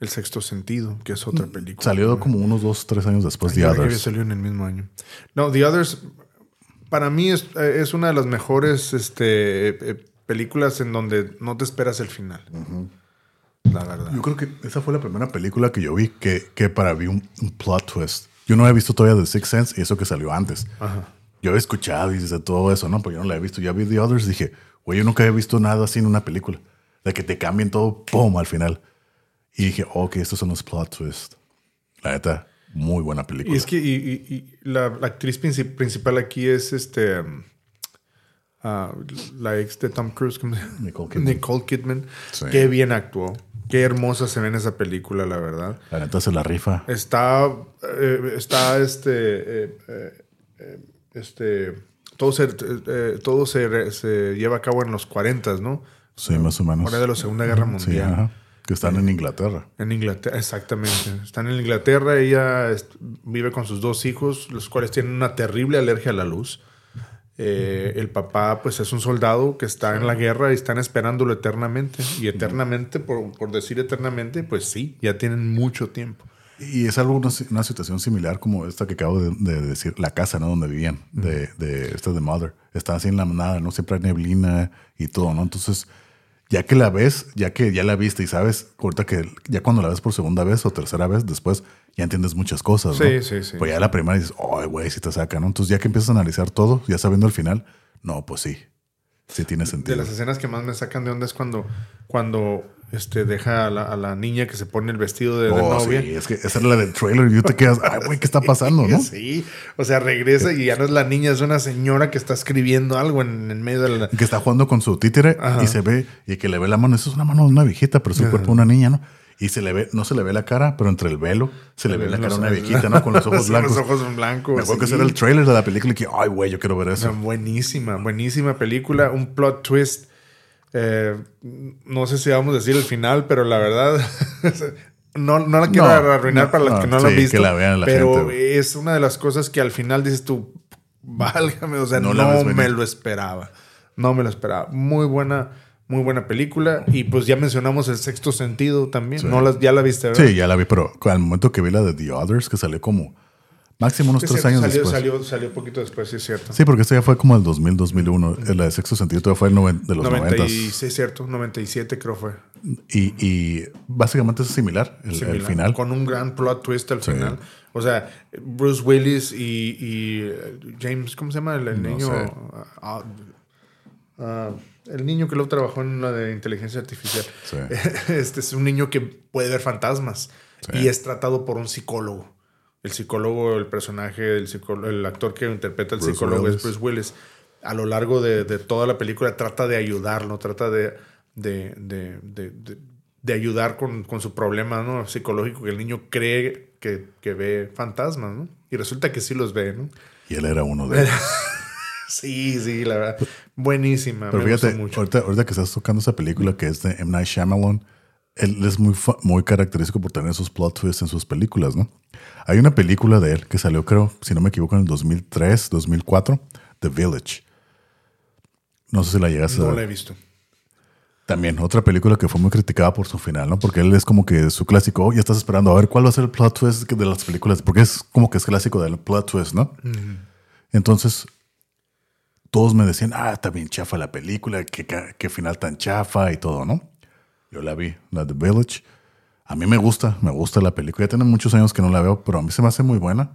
El Sexto Sentido, que es otra película. Salió como unos dos, tres años después Ay, The había Others. salido en el mismo año. No, The Others, para mí es, es una de las mejores este, eh, películas en donde no te esperas el final. La verdad. Yo creo que esa fue la primera película que yo vi que, que para vi un, un plot twist. Yo no había visto todavía The Sixth Sense y eso que salió antes. Ajá. Yo había escuchado y de todo eso, ¿no? Pero yo no la he visto. Ya vi The Others y dije, güey, yo nunca había visto nada así en una película. De que te cambien todo, ¡pum! al final. Y dije, ok, estos son los plot twists. La neta, muy buena película. Y es que y, y- y la, la actriz princi- principal aquí es este. um, ah, la ex de Tom Cruise, ¿cómo se llama? Nicole Kidman. Nicole Kidman. Sí. Qué bien actuó. Qué hermosa se ve en esa película, la verdad. La neta se la rifa. Está, eh, está este, eh, eh, este, todo se, todo se, se lleva a cabo en los 40, ¿no? Sí, más o menos. Hora de la Segunda Guerra Sí, Mundial. ajá. Que están en Inglaterra. En Inglaterra, exactamente. Están en Inglaterra, ella vive con sus dos hijos, los cuales tienen una terrible alergia a la luz. Eh, el papá, pues, es un soldado que está en la guerra y están esperándolo eternamente. Y eternamente, por, por decir eternamente, pues sí, ya tienen mucho tiempo. Y es algo, una, una situación similar como esta que acabo de, de decir, la casa, ¿no? Donde vivían, de, de esta de Mother. Está así en la nada, ¿no? Siempre hay neblina y todo, ¿no? Entonces, ya que la ves, ya que ya la viste y sabes, ahorita que ya cuando la ves por segunda vez o tercera vez, después ya entiendes muchas cosas, ¿no? Sí, sí, sí. Pues ya la primera dices, ay, güey, si te saca, ¿no? Entonces, ya que empiezas a analizar todo, ya sabiendo el final, no, pues sí, sí tiene De sentido. las escenas que más me sacan de onda es cuando, cuando este, deja a la, a la niña que se pone el vestido de, de Oh, novia. sí, es que esa era la del trailer y yo te quedas, ay, güey, ¿qué está pasando, [laughs] no? Sí, o sea, regresa y ya no es la niña, es una señora que está escribiendo algo en, en medio de la... Que está jugando con su títere Ajá. y se ve, y que le ve la mano, eso es una mano de una viejita, pero es el cuerpo de una niña, ¿no? Y se le ve, no se le ve la cara, pero entre el velo se le ve la cara de una viejita, ¿no? Con los [laughs] ojos Sí, blancos. Los ojos blancos. Me acuerdo que sí. ese era el trailer de la película y que, ay, güey, yo quiero ver eso. buenísima, buenísima película. Un plot twist. Eh, no sé si vamos a decir el final, pero la verdad. [laughs] no, no la quiero No, arruinar no, para no, que no lo sí, han visto. que la vean la pero gente, es una de las cosas que al final dices tú, válgame, o sea, No la me lo esperaba. No me lo esperaba. Muy buena, muy buena película. Y pues ya mencionamos el sexto sentido también. No la, ya la viste, ¿verdad? Sí, ya la vi, pero al momento que vi la de The Others, que salió como máximo unos Es tres cierto, años salió, después. Salió, salió poquito después, sí es cierto. Sí, porque esta ya fue como el 2000, 2001. La de Sexto Sentido todavía fue el noven- de los 90 96, sí, es cierto, 97 creo fue. y, y básicamente es similar, el, el similar, final. Con un gran plot twist al Sí. final. O sea, Bruce Willis y, y, eh, James, ¿cómo se llama? El, el No niño. sé. ah, ah, el niño que luego trabajó en la de inteligencia artificial. Sí. [laughs] Este es un niño que puede ver fantasmas y es tratado por un psicólogo. El psicólogo, el personaje, el, psicólogo, el actor que interpreta al psicólogo Willis. es Bruce Willis. A lo largo de, de toda la película trata de ayudarlo, trata de, de, de, de- de- de ayudar con, con su problema ¿no? psicológico, que el niño cree que, que ve fantasmas, ¿no? Y resulta que sí los ve, ¿no? Y él era uno de ellos. [laughs] Sí, sí, la verdad. Buenísima. Pero me gustó fíjate, mucho. ahorita, ahorita que estás tocando esa película que es de M. Night Shyamalan, él es muy, muy característico por tener esos plot twists en sus películas, ¿no? Hay una película de él que salió, creo, si no me equivoco, en el 2003, 2004, The Village. No sé si la llegas a No la he visto. También otra película que fue muy criticada por su final, ¿no? Porque él es como que su clásico, oh, ya estás esperando a ver cuál va a ser el plot twist de las películas, porque es como que es clásico del plot twist, ¿no? Entonces, todos me decían, ah, está bien chafa la película, qué final tan chafa y todo, ¿no? Yo la vi, la de Village. A mí me gusta, me gusta la película. Ya tiene muchos años que no la veo, pero a mí se me hace muy buena.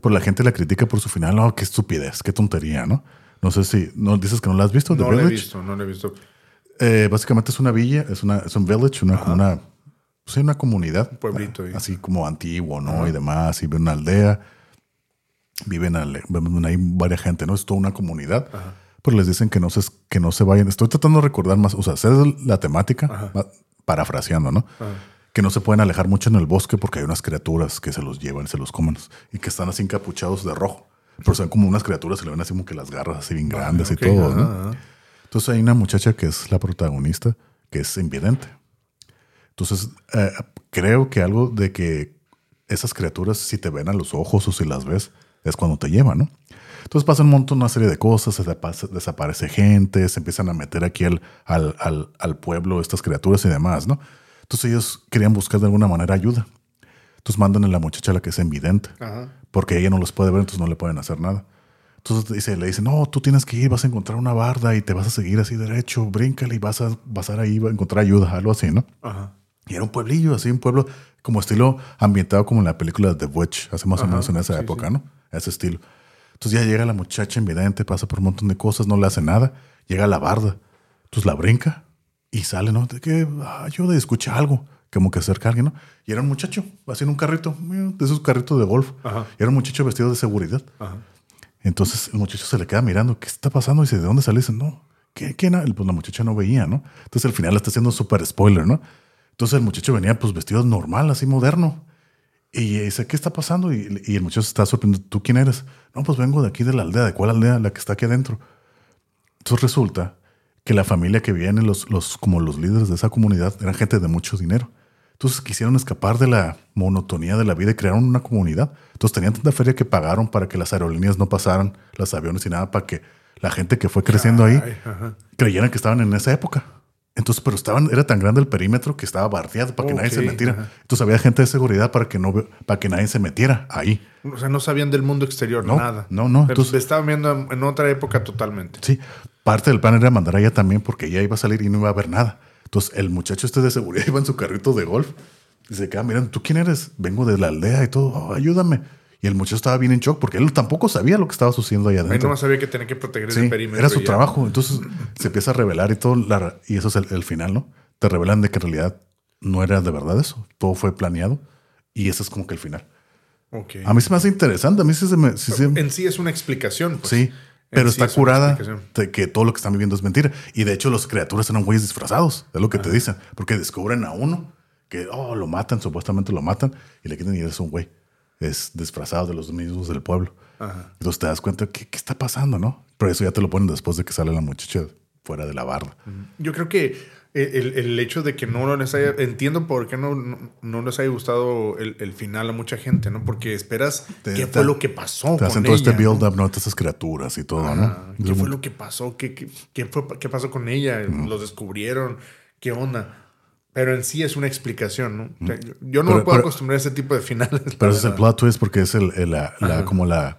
Pero la gente la critica por su final, oh, qué estupidez, qué tontería, ¿no? No sé si, ¿no dices que no la has visto? The No la he visto, no la he visto. Eh, básicamente es una villa, es, una, es un village, una, como una, pues, una comunidad. Un pueblito ahí. Así como antiguo, ¿no? Y demás, y vive una aldea. Viven, ale- viven ahí varias gente, ¿no? Es toda una comunidad. Pero les dicen que no, se, que no se vayan. Estoy tratando de recordar más, o sea, sé la temática, parafraseando, ¿no? Que no se pueden alejar mucho en el bosque porque hay unas criaturas que se los llevan, se los comen y que están así encapuchados de rojo. Pero son como unas criaturas, se le ven así como que las garras así bien grandes ok, y todo, ¿no? Entonces hay una muchacha que es la protagonista, que es invidente. Entonces eh, creo que algo de que esas criaturas, si te ven a los ojos o si las ves, es cuando te llevan, ¿no? Entonces pasan un montón, una serie de cosas, se desaparece gente, se empiezan a meter aquí al, al, al, al pueblo estas criaturas y demás, ¿no? Entonces ellos querían buscar de alguna manera ayuda. Entonces mandan a la muchacha a la que es invidente Ajá. porque ella no los puede ver, entonces no le pueden hacer nada. Entonces dice, le dicen, no, tú tienes que ir, vas a encontrar una barda y te vas a seguir así derecho, bríncale y vas a pasar ahí, va a encontrar ayuda, algo así, ¿no? Ajá. Y era un pueblillo, así, un pueblo como estilo ambientado como en la película The Witch, hace más o menos en esa sí, época, sí. ¿no? Ese estilo. Entonces ya llega la muchacha invidente, pasa por un montón de cosas, no le hace nada, llega a la barda, entonces la brinca y sale, ¿no? De que ah, ayuda y escucha algo, como que acerca a alguien, ¿no? Y era un muchacho, haciendo un carrito, mira, de esos carritos de golf. Ajá. Y era un muchacho vestido de seguridad. Ajá. Entonces el muchacho se le queda mirando, ¿qué está pasando? Y dice, ¿de dónde sale? Dice, no, ¿qué, quién? Pues la muchacha no veía, ¿no? Entonces al final está haciendo súper spoiler, ¿no? Entonces el muchacho venía pues vestido normal, así moderno. Y dice, ¿qué está pasando? Y, y el muchacho se está sorprendiendo, ¿tú quién eres? No, pues vengo de aquí de la aldea, ¿de cuál aldea? La que está aquí adentro. Entonces resulta que la familia que viene, los, los, como los líderes de esa comunidad, eran gente de mucho dinero. Entonces quisieron escapar de la monotonía de la vida y crearon una comunidad. Entonces tenían tanta feria que pagaron para que las aerolíneas no pasaran, los aviones y nada, para que la gente que fue creciendo ahí ajá. creyeran que estaban en esa época. Entonces, pero estaban, era tan grande el perímetro que estaba bardeado para que nadie se metiera. ajá. Entonces había gente de seguridad para que no, para que nadie se metiera ahí. O sea, no sabían del mundo exterior, No, nada. no, no, Pero entonces- estaban viendo en- en otra época totalmente. Sí, parte del plan era mandar a ella también porque ella iba a salir y no iba a ver nada. Entonces el muchacho este de seguridad [laughs] iba en su carrito de golf y se queda mirando, ¿tú quién eres? Vengo de la aldea y todo, "Oh, ayúdame. Y el muchacho estaba bien en shock porque él tampoco sabía lo que estaba sucediendo Ahí adentro. nomás sabía que tenía que proteger Sí, ese perímetro. era su ya. trabajo. Entonces se empieza a revelar y todo, la- y eso es el, el final, ¿no? te revelan de que en realidad no era de verdad eso. Todo fue planeado. Y ese es como que el final. Ok. A mí se me hace interesante. A mí sí se me. sí se- En sí es una explicación. pues. sí. Pero sí está es curada de que todo lo que están viviendo es mentira. Y de hecho, los criaturas eran güeyes disfrazados. Es lo que te dicen. Porque descubren a uno que, oh, lo matan, supuestamente lo matan. Y le quitan y es un güey. Es disfrazado de los mismos del pueblo. Ajá. Entonces te das cuenta, ¿qué, qué está pasando, no? Pero eso ya te lo ponen después de que sale la muchacha fuera de la barra. Yo creo que el, el hecho de que no les haya. Entiendo por qué no, no, no les haya gustado el, el final a mucha gente, ¿no? Porque esperas Te- qué te- fue lo que pasó. Te hacen con todo este build-up, ¿no? Todas esas criaturas y todo, ¿no? ¿Qué fue lo que pasó? ¿Qué, qué, qué fue, ¿Qué pasó con ella? ¿Los descubrieron? ¿Qué onda? Pero en sí es una explicación, ¿no? O sea, yo, no Pero- me puedo pero- acostumbrar a ese tipo de finales. Pero ese es el plot twist porque es el, el- la, la- como la,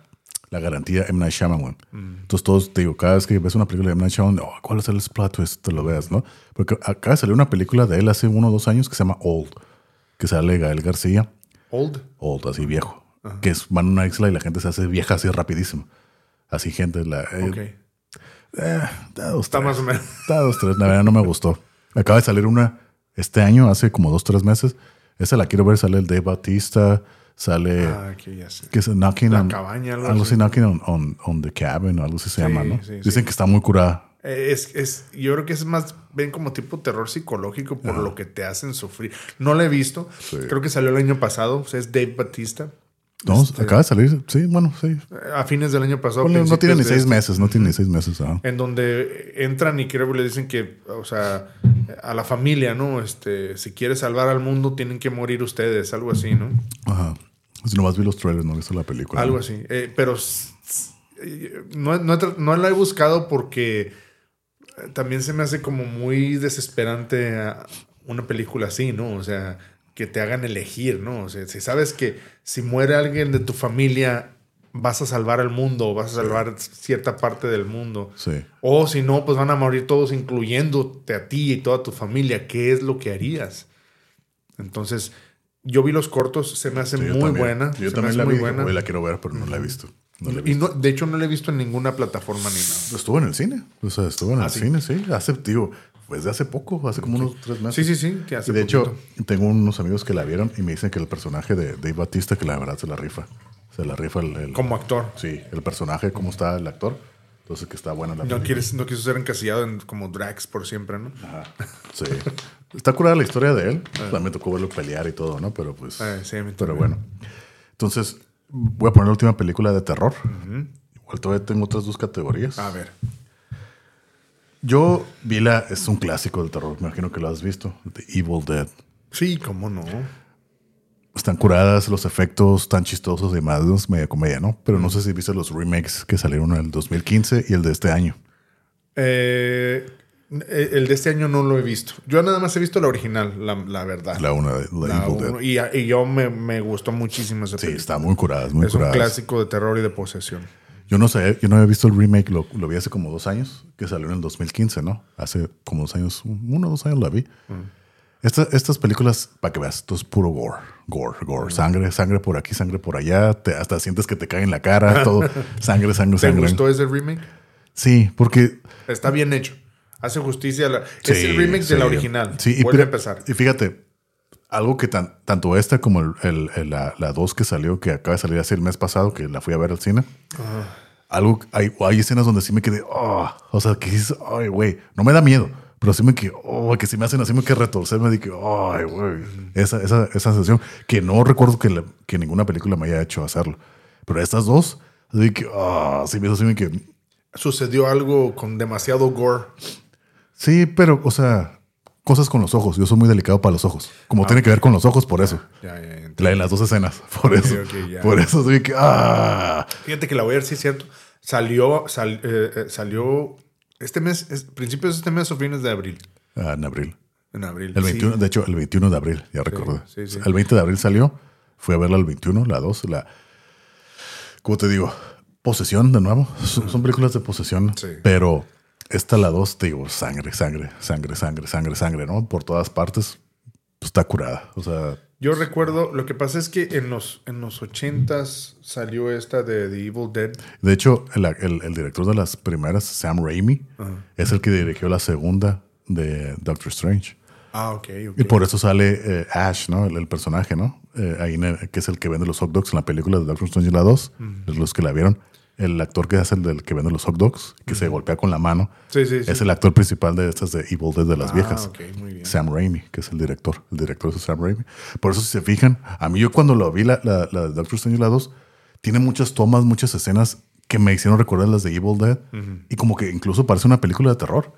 la garantía M. Night Shyamalan. Mm. Entonces todos, te digo, cada vez que ves una película de M. Night Shyamalan, oh, ¿cuál es el plot twist? Te lo veas, ¿no? Porque acaba de salir una película de él hace uno o dos años que se llama Old, que sale Gael García. Old. Old, así viejo. Que es, van a una isla y la gente se hace vieja así rapidísimo. Así gente, la... eh, Ok. eh, da dos, Está tres. más o menos. Da dos, tres. La verdad no me gustó. Acaba de salir una este año, hace como dos, tres meses. Esa la quiero ver. Sale el Dave Bautista. Sale... Ah, que ya sé. que es Knocking La on... cabaña, algo algo así. Knocking on, on- on the Cabin o algo así se Sí, llama, ¿no? sí, Dicen sí. que está muy curada. Eh, Es, es, yo creo que es más, ven como tipo terror psicológico por lo que te hacen sufrir. No la he visto. Creo que salió el año pasado. O sea, es Dave Batista. No, Este- acaba de salir. Sí, bueno, sí. A fines del año pasado. Ponle, no tiene ni seis este, meses, no tiene ni seis meses. ah. En donde entran y creo que le dicen que, o sea, a la familia, ¿no? Este, si quiere salvar al mundo, tienen que morir ustedes, algo así, ¿no? Ajá. Si nomás vi los trailers, no he visto la película. Algo ¿no? así. Eh, pero no, no, no la he buscado porque también se me hace como muy desesperante a una película así, ¿no? O sea, que te hagan elegir, ¿no? O sea, si sabes que si muere alguien de tu familia, vas a salvar al mundo, o vas a salvar cierta parte del mundo. Sí. O si no, pues van a morir todos, incluyéndote a ti y toda tu familia. ¿Qué es lo que harías? Entonces, yo vi los cortos, se me hace Sí, muy también. buena. Yo se me también hace la muy vi. buena. Hoy la quiero ver, pero no la he visto. No la he Y visto. no, de hecho, no la he visto en ninguna plataforma ni nada. Estuvo en el cine. O sea, estuvo en el ¿Ah, cine, sí. Hace, digo, pues de hace poco, hace como unos tres meses. Sí, sí, sí. que hace Y de hecho, tengo unos amigos que la vieron y me dicen que el personaje de Dave Batista, que la verdad se la rifa. Se la rifa el. el- Como actor. Sí, el personaje, cómo está el actor. Entonces, que está buena la No, película. quieres, no quiso ser encasillado en, como Drax por siempre, ¿no? Ajá. Sí. Está curada la historia de él. También me tocó verlo pelear y todo, ¿no? Pero pues. Ah, sí, a mí pero bueno. Entonces, voy a poner la última película de terror. Igual todavía tengo otras dos categorías. A ver. Yo vi la. Es un clásico del terror. Me imagino que lo has visto. The Evil Dead. Sí, cómo no. Están curadas, los efectos tan chistosos y más media comedia, ¿no? Pero no sé si viste los remakes que salieron en el 2015 y el de este año. Eh, el de este año no lo he visto. Yo nada más he visto la original, la, la verdad. La una de la La Evil uno, Dead. y, y yo me, me gustó muchísimo esa Sí, película. está muy curada, muy Es un clásico de terror y de posesión. Yo no sé, yo no había visto el remake, lo, lo vi hace como dos años, que salió en el 2015, ¿no? Hace como dos años, uno o dos años la vi. Esta- estas películas, para que veas, esto es puro gore, gore, gore, sangre, sangre por aquí, sangre por allá, te- hasta sientes que te cae en la cara, todo, [laughs] sangre, sangre, ¿Te sangre. gustó ese remake? Sí, porque... Está bien hecho. Hace justicia. a la- Sí, es el remake sí. de la original. Sí, y, Vuelve a empezar. Y fíjate, algo que tan- tanto esta como el, el- el- la, la dos que salió, que acaba de salir hace el mes pasado, que la fui a ver al cine. Algo, hay, hay escenas donde sí me quedé, oh, o sea, que dices, ay, güey, no me da miedo, pero sí me quedé, oh, que si me hacen así me que retorcerme, de que, ay, güey, esa, esa, esa sensación que no recuerdo que, la- que ninguna película me haya hecho hacerlo. Pero estas dos, así que, ah, sí me así quedé, Sucedió algo con demasiado gore. sí, pero, o sea, cosas con los ojos, yo soy muy delicado para los ojos, como tiene que ver con los ojos, por eso. Ya, ya, ya. La en las dos escenas, [laughs] por eso. Por eso así que, ah, Fíjate que la voy a ver, sí es cierto. Salió, sal- eh, eh, salió este mes, es, principios de este mes o fines de abril. Ah, en abril. En abril. El sí. 21, de hecho, el 21 de abril, ya recordé. sí, sí. El 20 de abril salió, fui a verla el 21, la 2, la... ¿Cómo te digo? Posesión, de nuevo. Son, son películas de posesión, Sí. pero esta, la 2, te digo, sangre, sangre, sangre, sangre, sangre, sangre, ¿no? Por todas partes, pues, está curada. O sea, Yo recuerdo, lo que pasa es que en los, en los 80s salió esta de The Evil Dead. de hecho, el, el- el director de las primeras, Sam Raimi, es el que dirigió la segunda de Doctor Strange. Ah, ok, ok. Y por eso sale eh, Ash, ¿no? El, el personaje, ¿no? Eh, ahí el- que es el que vende los hot dogs en la película de Doctor Strange la 2. Es los que la vieron. El actor que hace el del que vende los hot dogs, que se golpea con la mano, Sí, sí, sí. es el actor principal de estas de Evil Dead de las Ah, viejas. ok, muy bien. Sam Raimi, que es el director. El director es Sam Raimi. Por eso, si se fijan, a mí yo cuando lo vi, la, la, la de Doctor Strange la 2, tiene muchas tomas, muchas escenas que me hicieron recordar las de Evil Dead. Y como que incluso parece una película de terror.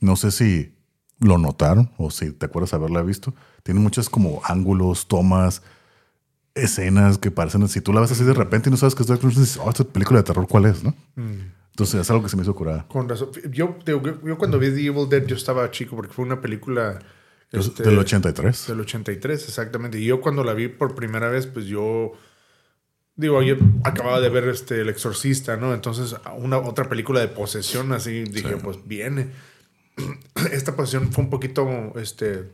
No sé si lo notaron o si te acuerdas haberla visto. Tiene muchas como ángulos, tomas, escenas que parecen, si tú la ves así de repente y no sabes que es Strange, dices, oh, esta película de terror, ¿cuál es? ¿no? Entonces es algo que se me hizo curada. Con razón. Yo, te yo, cuando vi The Evil Dead, yo estaba chico porque fue una película Es este, del 83. del 83, exactamente. Y yo cuando la vi por primera vez, pues yo. Digo, yo acababa de ver este El Exorcista, ¿no? Entonces, una otra película de posesión, así dije, pues viene. [clears throat] Esta posesión fue un poquito. Este,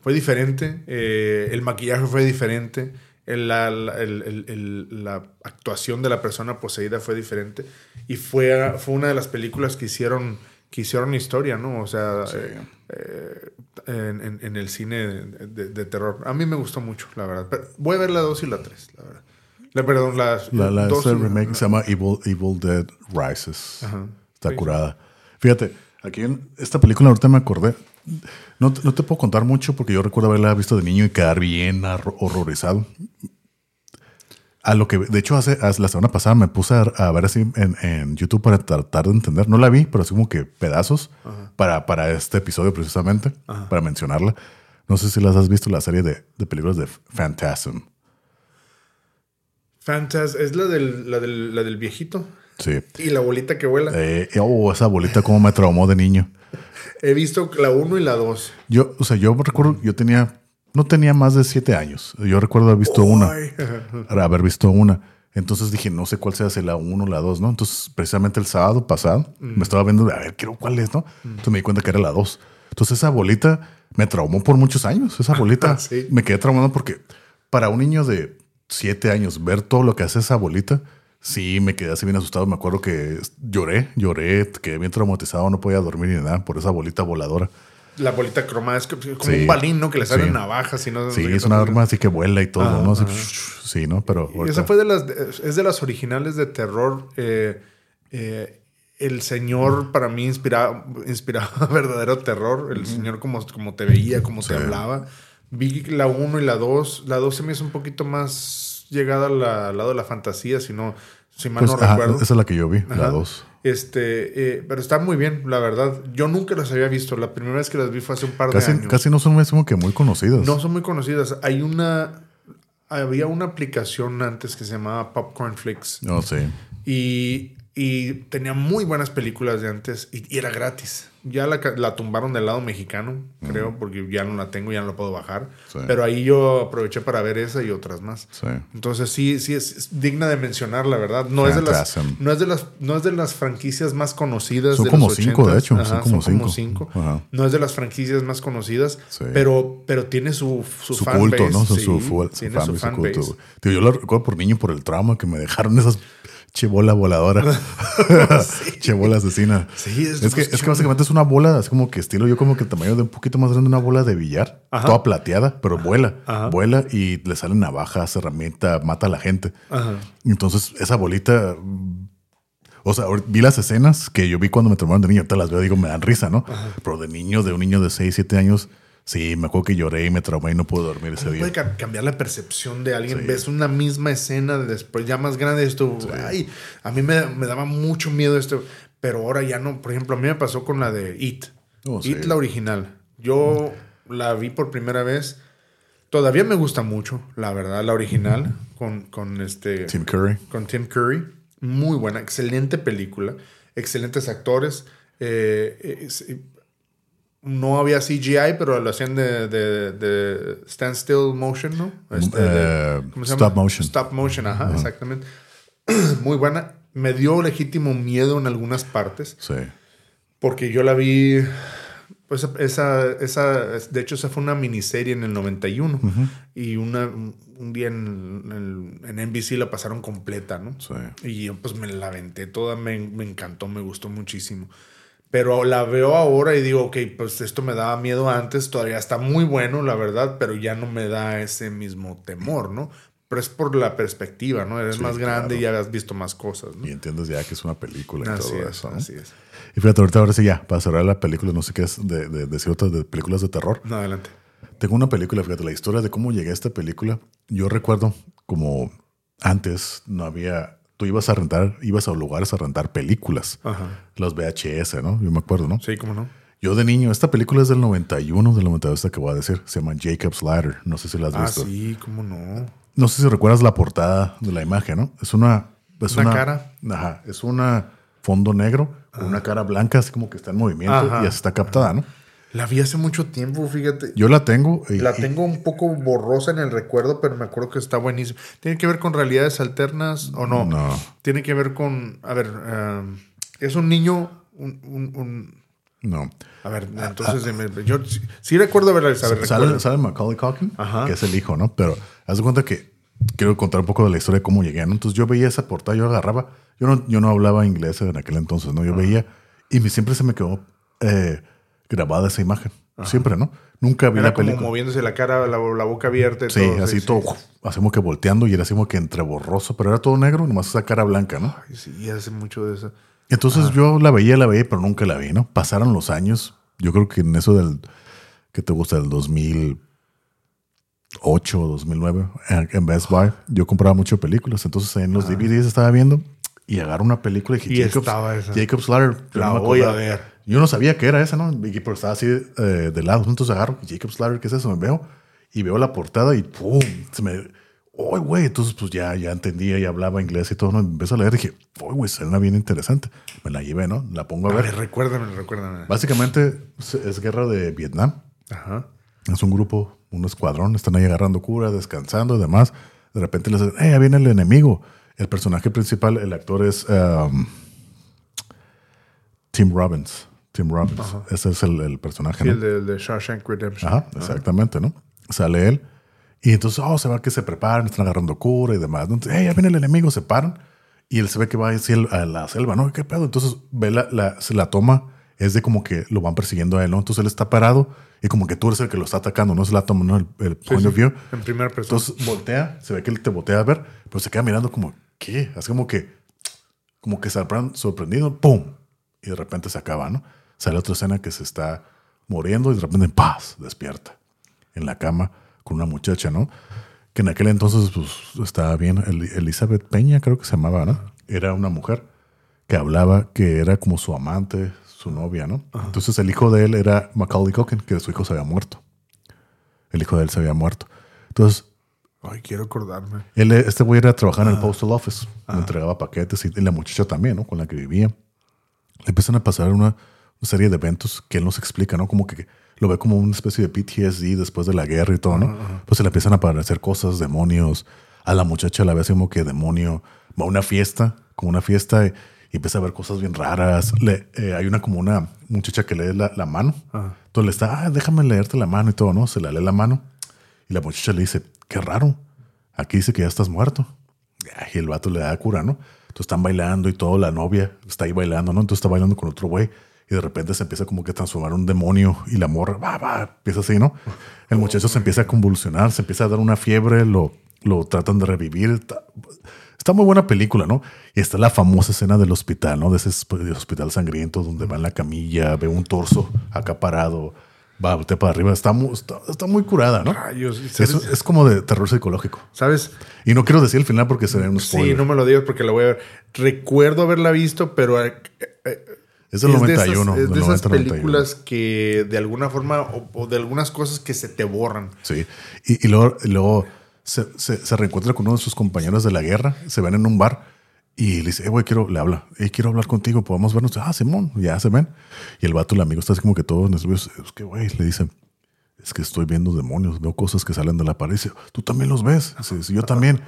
fue diferente. eh, el maquillaje fue diferente. El- la, la- el- el- el- la actuación de la persona poseída fue diferente. Y fue, fue una de las películas que hicieron, que hicieron historia, ¿no? O sea, eh, eh, en, en- en el cine de, de- de terror. A mí me gustó mucho, la verdad. Pero voy a ver la 2 y la 3, la verdad. La, perdón, las La, la dos este la- remake se llama Evil, Evil Dead Rises. Ajá. Está Sí. curada. Fíjate, aquí en esta película ahorita me acordé. No, te- no te puedo contar mucho porque yo recuerdo haberla visto de niño y quedar bien horro- horrorizado. A lo que, de hecho, hace, hace- la semana pasada me puse a, a ver así en, en YouTube para tratar de entender. No la vi, pero así como que pedazos para, para este episodio precisamente, para mencionarla. No sé si las has visto, la serie de, de películas de Phantasm. Fantas, es la del, la, del, la del viejito. Sí. Y la bolita que vuela. Eh, oh, esa bolita como me traumó de niño. He visto la 1 y la 2. Yo, o sea, yo recuerdo, yo tenía, no tenía más de siete años. Yo recuerdo haber visto una, [laughs] haber visto una. Entonces dije, no sé cuál sea, si la uno o la dos, ¿no? Entonces, precisamente el sábado pasado, me estaba viendo, a ver, quiero cuál es, ¿no? Entonces me di cuenta que era la dos. Entonces esa bolita me traumó por muchos años. Esa [laughs] bolita Sí. me quedé traumado porque para un niño de siete años, ver todo lo que hace esa bolita, sí me quedé así bien asustado. Me acuerdo que lloré, lloré, quedé bien traumatizado, no podía dormir ni nada por esa bolita voladora. La bolita cromada es como Sí. un balín, ¿no? Que le salen Sí. navajas y no Sí, es una arma así que vuela y todo, ¿no? Así, ajá. sí, ¿no? Pero ahorita- esa fue de las, es de las originales de terror. eh, eh, el señor para mí inspiraba, inspiraba [laughs] verdadero terror. El señor como, como te veía, como te Sí. hablaba. Vi la 1 y la 2. La 2 se me hizo un poquito más llegada la- al lado de la fantasía, si no, si mal pues, no ajá, recuerdo. esa es la que yo vi, la Ajá. dos. Este, eh, pero está muy bien, la verdad. Yo nunca las había visto. La primera vez que las vi fue hace un par Casi, de años. casi no son como que muy conocidas. No son muy conocidas. Hay una. Había una aplicación antes que se llamaba Popcorn Flix. No sé. Y, y tenía muy buenas películas de antes y, y era gratis. Ya la, la tumbaron del lado mexicano, creo, porque ya no la tengo, ya no la puedo bajar. Sí. Pero ahí yo aproveché para ver esa y otras más. Sí. Entonces sí, sí es, es digna de mencionar, la verdad. No es, de las, no, es de las, no es de las franquicias más conocidas. Son de como los cinco, 80s. de hecho, son como cinco. cinco. Ajá. No es de las franquicias más conocidas, Sí. pero, pero tiene su, su, Su fan culto, base, ¿no? Su, su, tiene fan fan culto. base. Tío, yo lo recuerdo por niño por el trauma que me dejaron esas chebola voladora. [laughs] [laughs] Chebola asesina. Sí, es- es, que, es que básicamente es una bola, así como que estilo yo como que el tamaño de un poquito más grande de una bola de billar, Ajá. toda plateada, pero vuela. Ajá. Vuela y le salen navajas, herramienta, mata a la gente. Entonces, esa bolita. O sea, vi las escenas que yo vi cuando me tomaron de niño, te las veo, digo, me dan risa, ¿no? Pero de niño, de un niño de 6, 7 años, sí, me acuerdo que lloré y me traumé y no pude dormir ese ¿Cómo día. puede ca- cambiar la percepción de alguien? Sí. Ves una misma escena de después, ya más grande, esto, ay, a mí me, me daba mucho miedo esto, pero ahora ya no. Por ejemplo, a mí me pasó con la de It. Oh, It, sí. la original. Yo la vi por primera vez. Todavía me gusta mucho, la verdad, la original, con, con este... Tim Curry. con Tim Curry. Muy buena, excelente película, excelentes actores. eh, es- no había CGI, pero lo hacían de, de, de standstill motion, ¿no? Este, de- Eh, ¿cómo se stop llama? motion. Stop motion, ajá, exactamente. [clears throat] Muy buena. Me dio legítimo miedo en algunas partes, Sí. porque yo la vi. Pues esa, esa, de hecho, esa fue una miniserie en el 91 y una, un día en, en, en NBC la pasaron completa, ¿no? Sí. Y yo pues me la aventé toda, me, me encantó, me gustó muchísimo. Pero la veo ahora y digo, ok, pues esto me daba miedo antes, todavía está muy bueno, la verdad, pero ya no me da ese mismo temor, ¿no? Pero es por la perspectiva, ¿no? Eres Sí, más grande y ya has visto más cosas, ¿no? Y entiendes ya que es una película y Así todo es, eso. ¿no? así es. Y fíjate, ahorita ahora sí ya, para cerrar la película, no sé qué es de, de, decir otras de películas de terror. No, adelante. Tengo una película, fíjate, la historia de cómo llegué a esta película. Yo recuerdo como antes no había, tú ibas a rentar, ibas a lugares a rentar películas, Ajá. los VHS, ¿no? Yo me acuerdo, ¿no? Sí, cómo no. Yo de niño, esta película es del 91, del 92, esta que voy a decir, se llama Jacob's Ladder. No sé si la has Ah, visto. sí, cómo no. No sé si recuerdas la portada de la imagen, ¿no? Es una. Es Una cara. Ajá. Es una fondo negro con una cara blanca, así como que está en movimiento Ajá. y así está captada, ¿no? La vi hace mucho tiempo, fíjate. Yo la tengo. y- La tengo un poco borrosa en el recuerdo, pero me acuerdo que está buenísimo. ¿Tiene que ver con realidades alternas o no? No. Tiene que ver con. A ver, um, es un niño. Un, un- un- No. a ver, entonces me- yo sí, sí recuerdo haberla. A ver, Sale, sale Macaulay Culkin, Ajá. que es el hijo, ¿no? Pero haz de cuenta que quiero contar un poco de la historia de cómo llegué, ¿no? Entonces yo veía esa portada, yo agarraba. Yo no, yo no hablaba inglés en aquel entonces, ¿no? Yo veía y me- siempre se me quedó eh, grabada esa imagen. Siempre, ¿no? Nunca vi Era la como película. moviéndose la cara, la, la boca abierta. y Sí, todo, así todo, hacemos que volteando y era así como que entre borroso, pero era todo negro, nomás esa cara blanca, ¿no? Ay, sí, hace mucho de eso. Entonces yo la veía, la veía, pero nunca la vi, ¿no? Pasaron los años, yo creo que en eso del, ¿qué te gusta? Del 2008, 2009, en en Best Buy, yo compraba mucho películas, entonces en los DVDs estaba viendo y agarro una película y dije, Y Jacob's, estaba esa. Jacob's Ladder. La me voy a ver. Yo no sabía que era esa, ¿no? Y- Pero estaba así eh, de lado, entonces agarro Jacob's Ladder, ¿qué es eso? Me veo y veo la portada y ¡pum! Se me... ¡Ay, güey! Entonces, pues ya, ya entendía y hablaba inglés y todo, ¿no? Y empecé a leer y dije, ¡ay, güey! Suena bien interesante. Me la llevé, ¿no? La pongo a A ver. ver, recuérdame, recuérdame. Básicamente es, es guerra de Vietnam. Ajá. Es un grupo, un escuadrón, están ahí agarrando cura, descansando y demás. De repente les dicen, ¡eh, ya viene el enemigo! El personaje principal, el actor es um, Tim Robbins. Tim Robbins. Ese es el, el personaje. Sí, ¿no? el de, el de Shawshank Redemption. Ajá, exactamente, ¿no? Sale él. Y entonces, oh, se va que se preparan, están agarrando cura y demás. Entonces, "Hey, ya viene el enemigo, se paran. Y él se ve que va así a la selva, ¿no? ¿Qué pedo? Entonces, ve la, la, la toma, es de como que lo van persiguiendo a él, ¿no? Entonces, él está parado y como que tú eres el que lo está atacando, ¿no? Es la toma, ¿no? El, el point of view. En primera persona. Entonces, voltea, se ve que él te voltea a ver, pero se queda mirando como, ¿qué? Así como que, como que sorprendido, ¡pum! Y de repente se acaba, ¿no? Sale otra escena que se está muriendo y de repente, ¡paz! Despierta en la cama con una muchacha, ¿no? Que en aquel entonces, pues, estaba bien. El- Elizabeth Peña, creo que se llamaba, ¿no? Era una mujer que hablaba que era como su amante, su novia, ¿no? Entonces, el hijo de él era Macaulay Culkin, que su hijo se había muerto. El hijo de él se había muerto. Entonces, Ay, quiero acordarme. él, este güey era a trabajar en el postal office. Le entregaba paquetes y, y la muchacha también, ¿no? Con la que vivía. Le empiezan a pasar una, una serie de eventos que él nos explica, ¿no? Como que lo ve como una especie de PTSD después de la guerra y todo, ¿no? Pues se le empiezan a aparecer cosas, demonios. A la muchacha la ve así como que demonio. Va a una fiesta, como una fiesta, y, y empieza a ver cosas bien raras. Le, eh, hay una como una muchacha que lee la, la mano. Entonces le está, ah, déjame leerte la mano y todo, ¿no? Se la lee la mano. Y la muchacha le dice, qué raro. Aquí dice que ya estás muerto. Y el vato le da cura, ¿no? Entonces están bailando y todo, la novia está ahí bailando, ¿no? Entonces está bailando con otro güey y de repente se empieza como que a transformar en un demonio y la morra, va, va, empieza así, ¿no? El [laughs] muchacho se empieza a convulsionar, se empieza a dar una fiebre, lo, lo tratan de revivir. Está, está muy buena película, ¿no? Y está la famosa escena del hospital, ¿no? De ese hosp- hospital sangriento donde va en la camilla, ve un torso acá parado, va usted para arriba, está muy, está, está muy curada, ¿no? Rayos. Es, como de terror psicológico. ¿Sabes? Y no quiero decir el final porque sería un spoiler. Sí, no me lo digas porque la voy a ver. Recuerdo haberla visto, pero eh, eh, es del de 91. esas, es del de esas 90, 91. películas que de alguna forma o, o de algunas cosas que se te borran. Sí. Y, y luego, y luego se, se, se reencuentra con uno de sus compañeros de la guerra, se ven en un bar y le dice, eh, güey, quiero, le habla, eh, quiero hablar contigo, podemos vernos. Ah, Simón, ya se ven. Y el vato, el amigo, está así como que todo nervioso. Es que, güey, le dice, es que estoy viendo demonios, veo cosas que salen de la pared. Y dice, tú también los ves. "Sí, yo también.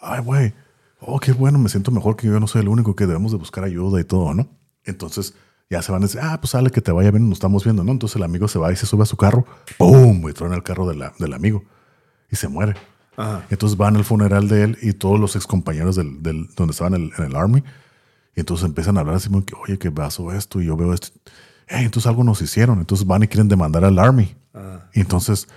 Ay, güey. Oh, qué bueno, me siento mejor que yo no soy el único que debemos de buscar ayuda y todo, ¿no? Entonces ya se van a decir, ah, pues sale que te vaya bien, nos estamos viendo, ¿no? Entonces el amigo se va y se sube a su carro, ¡pum! Y truena el carro de del amigo y se muere. Ajá. Entonces van al funeral de él y todos los excompañeros del, del, donde estaban en el, en el army Y entonces empiezan a hablar así, como que, oye, ¿qué pasó esto? Y yo veo esto. Hey, entonces algo nos hicieron. Entonces van y quieren demandar al Army. Y entonces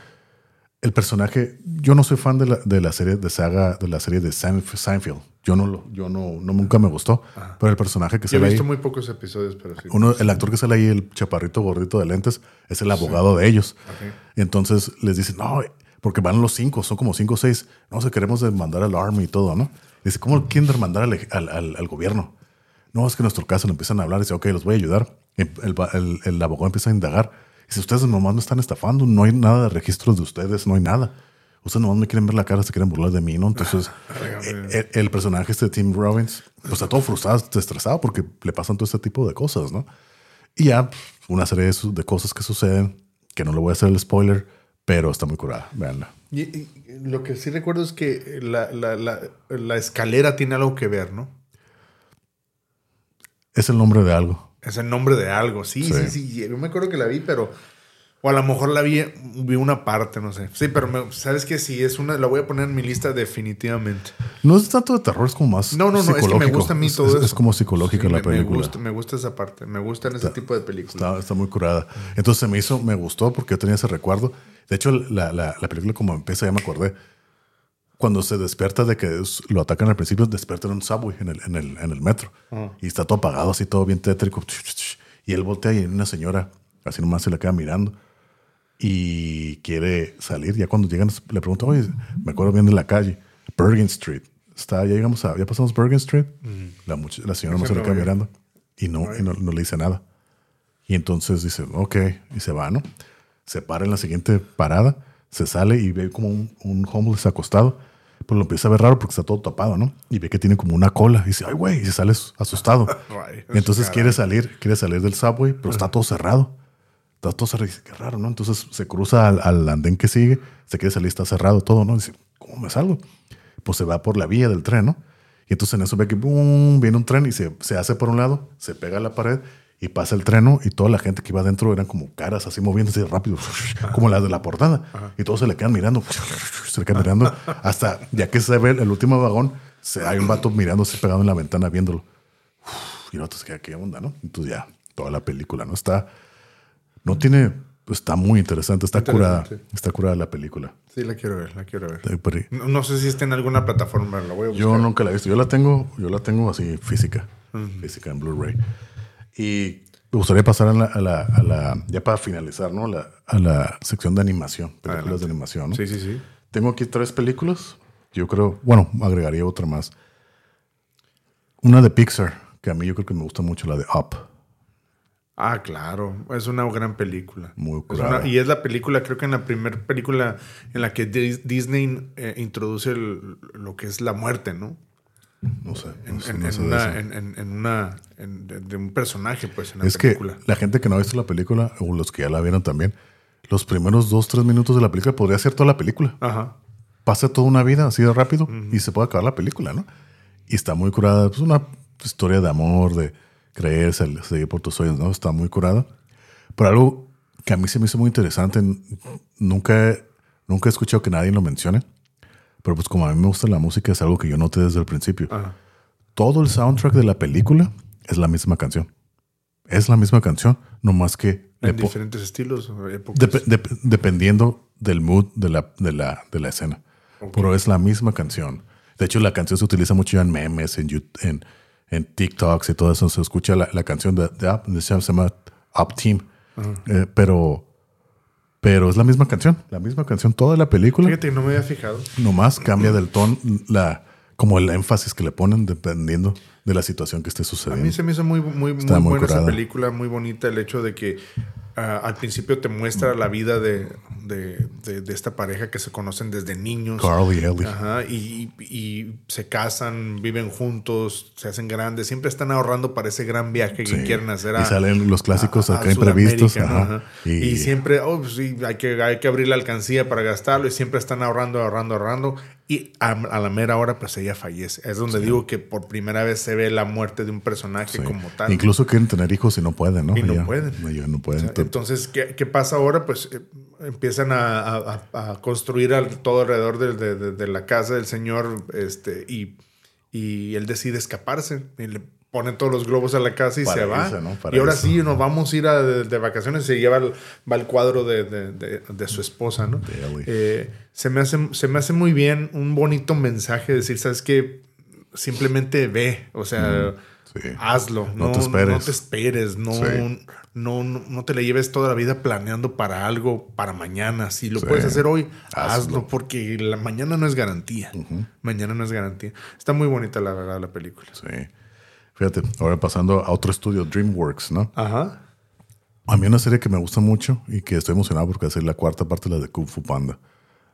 el personaje, yo no soy fan de la, de la serie de saga, de la serie de Seinfeld. Yo no lo, yo no, no nunca me gustó. Pero el personaje que Yo sale he visto ahí, muy pocos episodios, pero sí. uno, el actor que sale ahí, el chaparrito gordito de lentes, es el abogado de ellos. Ok. Y entonces les dicen, no, porque van los cinco, son como cinco o seis. No, se queremos demandar al Army y todo, ¿no? Dice, ¿cómo quieren demandar al, al, al- al gobierno? No, es que en nuestro caso le empiezan a hablar y dice, ok, los voy a ayudar. El, el- el abogado empieza a indagar. Dice, ustedes nomás me están estafando, no hay nada de registros de ustedes, no hay nada. Ustedes nomás me quieren ver la cara, se quieren burlar de mí, ¿no? Entonces, [laughs] el, el personaje este de Tim Robbins, pues está todo frustrado, estresado porque le pasan todo este tipo de cosas, ¿no? Y ya, una serie de, de cosas que suceden, que no le voy a hacer el spoiler, pero está muy curada, véanla. Y, y lo que sí recuerdo es que la, la, la, la escalera tiene algo que ver, ¿no? Es el nombre de algo. Es el nombre de algo. Sí, sí, Sí. sí. Yo me acuerdo que la vi, pero. O a lo mejor la vi, vi una parte, no sé. Sí, pero me- sabes que sí, es una. La voy a poner en mi lista definitivamente. No es tanto de terror, es como más No, no, no. Es que me gusta a mí todo es, eso. Es como psicológica Sí, la me- película. Me gusta, me gusta esa parte. Me gustan ese tipo de películas. Está, está muy curada. Entonces se me hizo, me gustó porque yo tenía ese recuerdo. De hecho, la, la, la película como empieza, ya me acordé. Cuando se despierta de que es- lo atacan al principio, despierta en un subway, en el, en el, en el metro. Y está todo apagado, así todo bien tétrico. Y él voltea y hay una señora, así nomás se le queda mirando. Y quiere salir. Ya cuando llegan, le pregunto, oye, me acuerdo bien de la calle, Bergen Street. Está, ya llegamos a, ya pasamos Bergen Street. La, much- la señora no se le queda mirando. Y no, y no, no le dice nada. Y entonces dice, ok, y se va, ¿no? Se para en la siguiente parada, se sale y ve como un, un homeless acostado. Pues lo empieza a ver raro porque está todo tapado, ¿no? Y ve que tiene como una cola. Y dice, ay, güey, y se sale asustado. [laughs] Y entonces quiere salir, quiere salir del subway, pero está todo cerrado. Está todo cerrado. Y dice, qué raro, ¿no? Entonces se cruza al, al andén que sigue, se quiere salir, está cerrado todo, ¿no? dice, ¿cómo me salgo? Pues se va por la vía del tren, ¿no? Y entonces en eso ve que boom, viene un tren y se, se hace por un lado, se pega a la pared y pasa el tren ¿no? y toda la gente que iba adentro eran como caras así moviéndose rápido, como las de la portada. Y todos se le quedan mirando, se le quedan mirando hasta ya que se ve el último vagón, se, hay un vato mirándose pegado en la ventana viéndolo. Y el otro se queda, ¿qué onda, no? Entonces ya, toda la película, ¿no? Está, no tiene, pues, está muy interesante, está curada, está curada la película. Sí, la quiero ver, la quiero ver. No, no sé si está en alguna plataforma, la voy a buscar. Yo nunca la he visto, yo la tengo, yo la tengo así física, física en Blu-ray. Y me gustaría pasar a la, a la, a la- ya para finalizar, ¿no? La- a la sección de animación, películas Adelante. de animación, ¿no? Sí, sí, sí. Tengo aquí tres películas. Yo creo, bueno, agregaría otra más. Una de Pixar, que a mí yo creo que me gusta mucho, la de Up. Ah, claro. Es una gran película. Muy curada. una- y es la película, creo que en la primera película en la que Dis- Disney eh, introduce el- lo que es la muerte, ¿no? No sé. En, no sé- en- no en sé una, en, en- en una en- de, un personaje, pues, en la es que película. la gente que no ha visto la película, o los que ya la vieron también, los primeros dos, tres minutos de la película podría ser toda la película. Ajá. pasa toda una vida así de rápido y se puede acabar la película, ¿no? Y está muy curada. Es una historia de amor, de creerse, seguir por tus sueños, ¿no? Está muy curada. Pero algo que a mí se me hizo muy interesante, nunca, he- nunca he escuchado que nadie lo mencione, pero pues como a mí me gusta la música, es algo que yo noté desde el principio. Ajá. Todo el soundtrack de la película es la misma canción. Es la misma canción, no más que En diferentes estilos épocas. Dep- dep- dependiendo del mood de la, de la, de la escena. Pero es la misma canción. De hecho, la canción se utiliza mucho en memes, en, en, en TikToks y todo eso. Se escucha la, la canción de, de Up, se llama Up Team. Eh, pero, pero es la misma canción. La misma canción, toda la película. Fíjate, no me había fijado. Nomás cambia del tono, la, como el énfasis que le ponen dependiendo de la situación que esté A sucediendo. mí se me hizo muy, muy, muy buena esa película, muy bonita el hecho de que ah, al principio te muestra la vida de, de- de- de esta pareja que se conocen desde niños. Carl y Ellie. Ajá, y, y se casan, viven juntos, se hacen grandes, siempre están ahorrando para ese gran viaje que quieren hacer. Y salen los clásicos a- a acá imprevistos. Y, siempre, oh, pues sí, hay que, hay que abrir la alcancía para gastarlo y siempre están ahorrando, ahorrando, ahorrando. Y a, a la mera hora, pues ella fallece. Es donde digo que por primera vez se ve la muerte de un personaje Sí. como tal. Incluso quieren tener hijos y no pueden, ¿no? Y no Ella- pueden. Ellos no pueden. O sea, Entonces, ¿qué, qué pasa ahora? Pues eh, empiezan a, a- a- a construir al- todo alrededor de, de- de- de la casa del señor este, y, y él decide escaparse. Y le pone todos los globos a la casa y Para se va. y ahora sí, nos vamos a ir a- de, de vacaciones. Se lleva el, va el cuadro de, de- de- su esposa, ¿no? Eh, se, me hace, se me hace muy bien un bonito mensaje. Decir, ¿sabes qué? Simplemente ve. O sea, Sí. hazlo. No No, te esperes. No te esperes. No, Sí. no, no, no te le lleves toda la vida planeando para algo para mañana. Si lo Sí. puedes hacer hoy, Hazlo. hazlo. porque la mañana no es garantía. Mañana no es garantía. Está muy bonita, la verdad, la película. Sí. Fíjate, ahora pasando a otro estudio, DreamWorks, ¿no? Ajá. A mí una serie que me gusta mucho y que estoy emocionado porque va a ser la cuarta parte de la de Kung Fu Panda.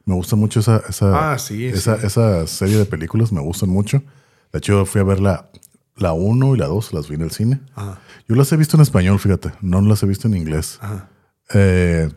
Me gusta mucho esa, esa, Ah, sí, esa, sí. esa serie de películas, me gustan mucho. De hecho, fui a ver la, la 1 y la 2, las vi en el cine. Ajá. Yo las he visto en español, fíjate, no las he visto en inglés. Ajá. Eh,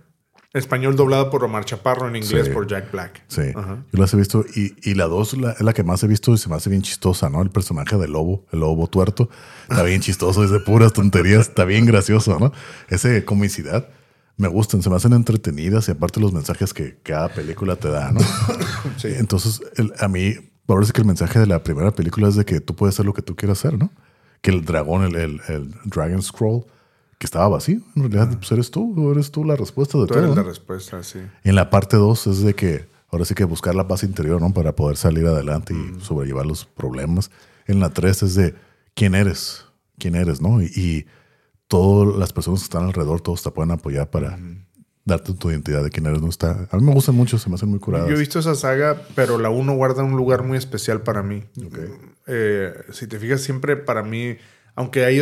Español doblado por Omar Chaparro, en inglés Sí. por Jack Black. sí, Ajá. yo las he visto y, y la 2 la- es la que más he visto y se me hace bien chistosa, ¿no? El personaje del lobo, el lobo tuerto, está bien chistoso, es de puras tonterías, está bien gracioso, ¿no? Ese comicidad. Me gustan, se me hacen entretenidas y aparte los mensajes que cada película te da, ¿no? [coughs] Sí. Entonces, el- a mí, parece que el mensaje de la primera película es de que tú puedes hacer lo que tú quieras hacer, ¿no? Que el dragón, el, el, el Dragon Scroll, que estaba vacío, en realidad, pues eres tú, eres tú la respuesta de Tú todo. eres la respuesta, sí. En la parte 2 es de que ahora sí que buscar la paz interior, ¿no? Para poder salir adelante y sobrellevar los problemas. En la 3 es de quién eres, quién eres, ¿no? Y, y todas las personas que están alrededor, todos te pueden apoyar para darte tu identidad de quién eres, ¿no? Está, a mí me gustan mucho, se me hacen muy curadas. Yo he visto esa saga, pero la 1 guarda un lugar muy especial para mí. Eh, si te fijas, siempre para mí, aunque hay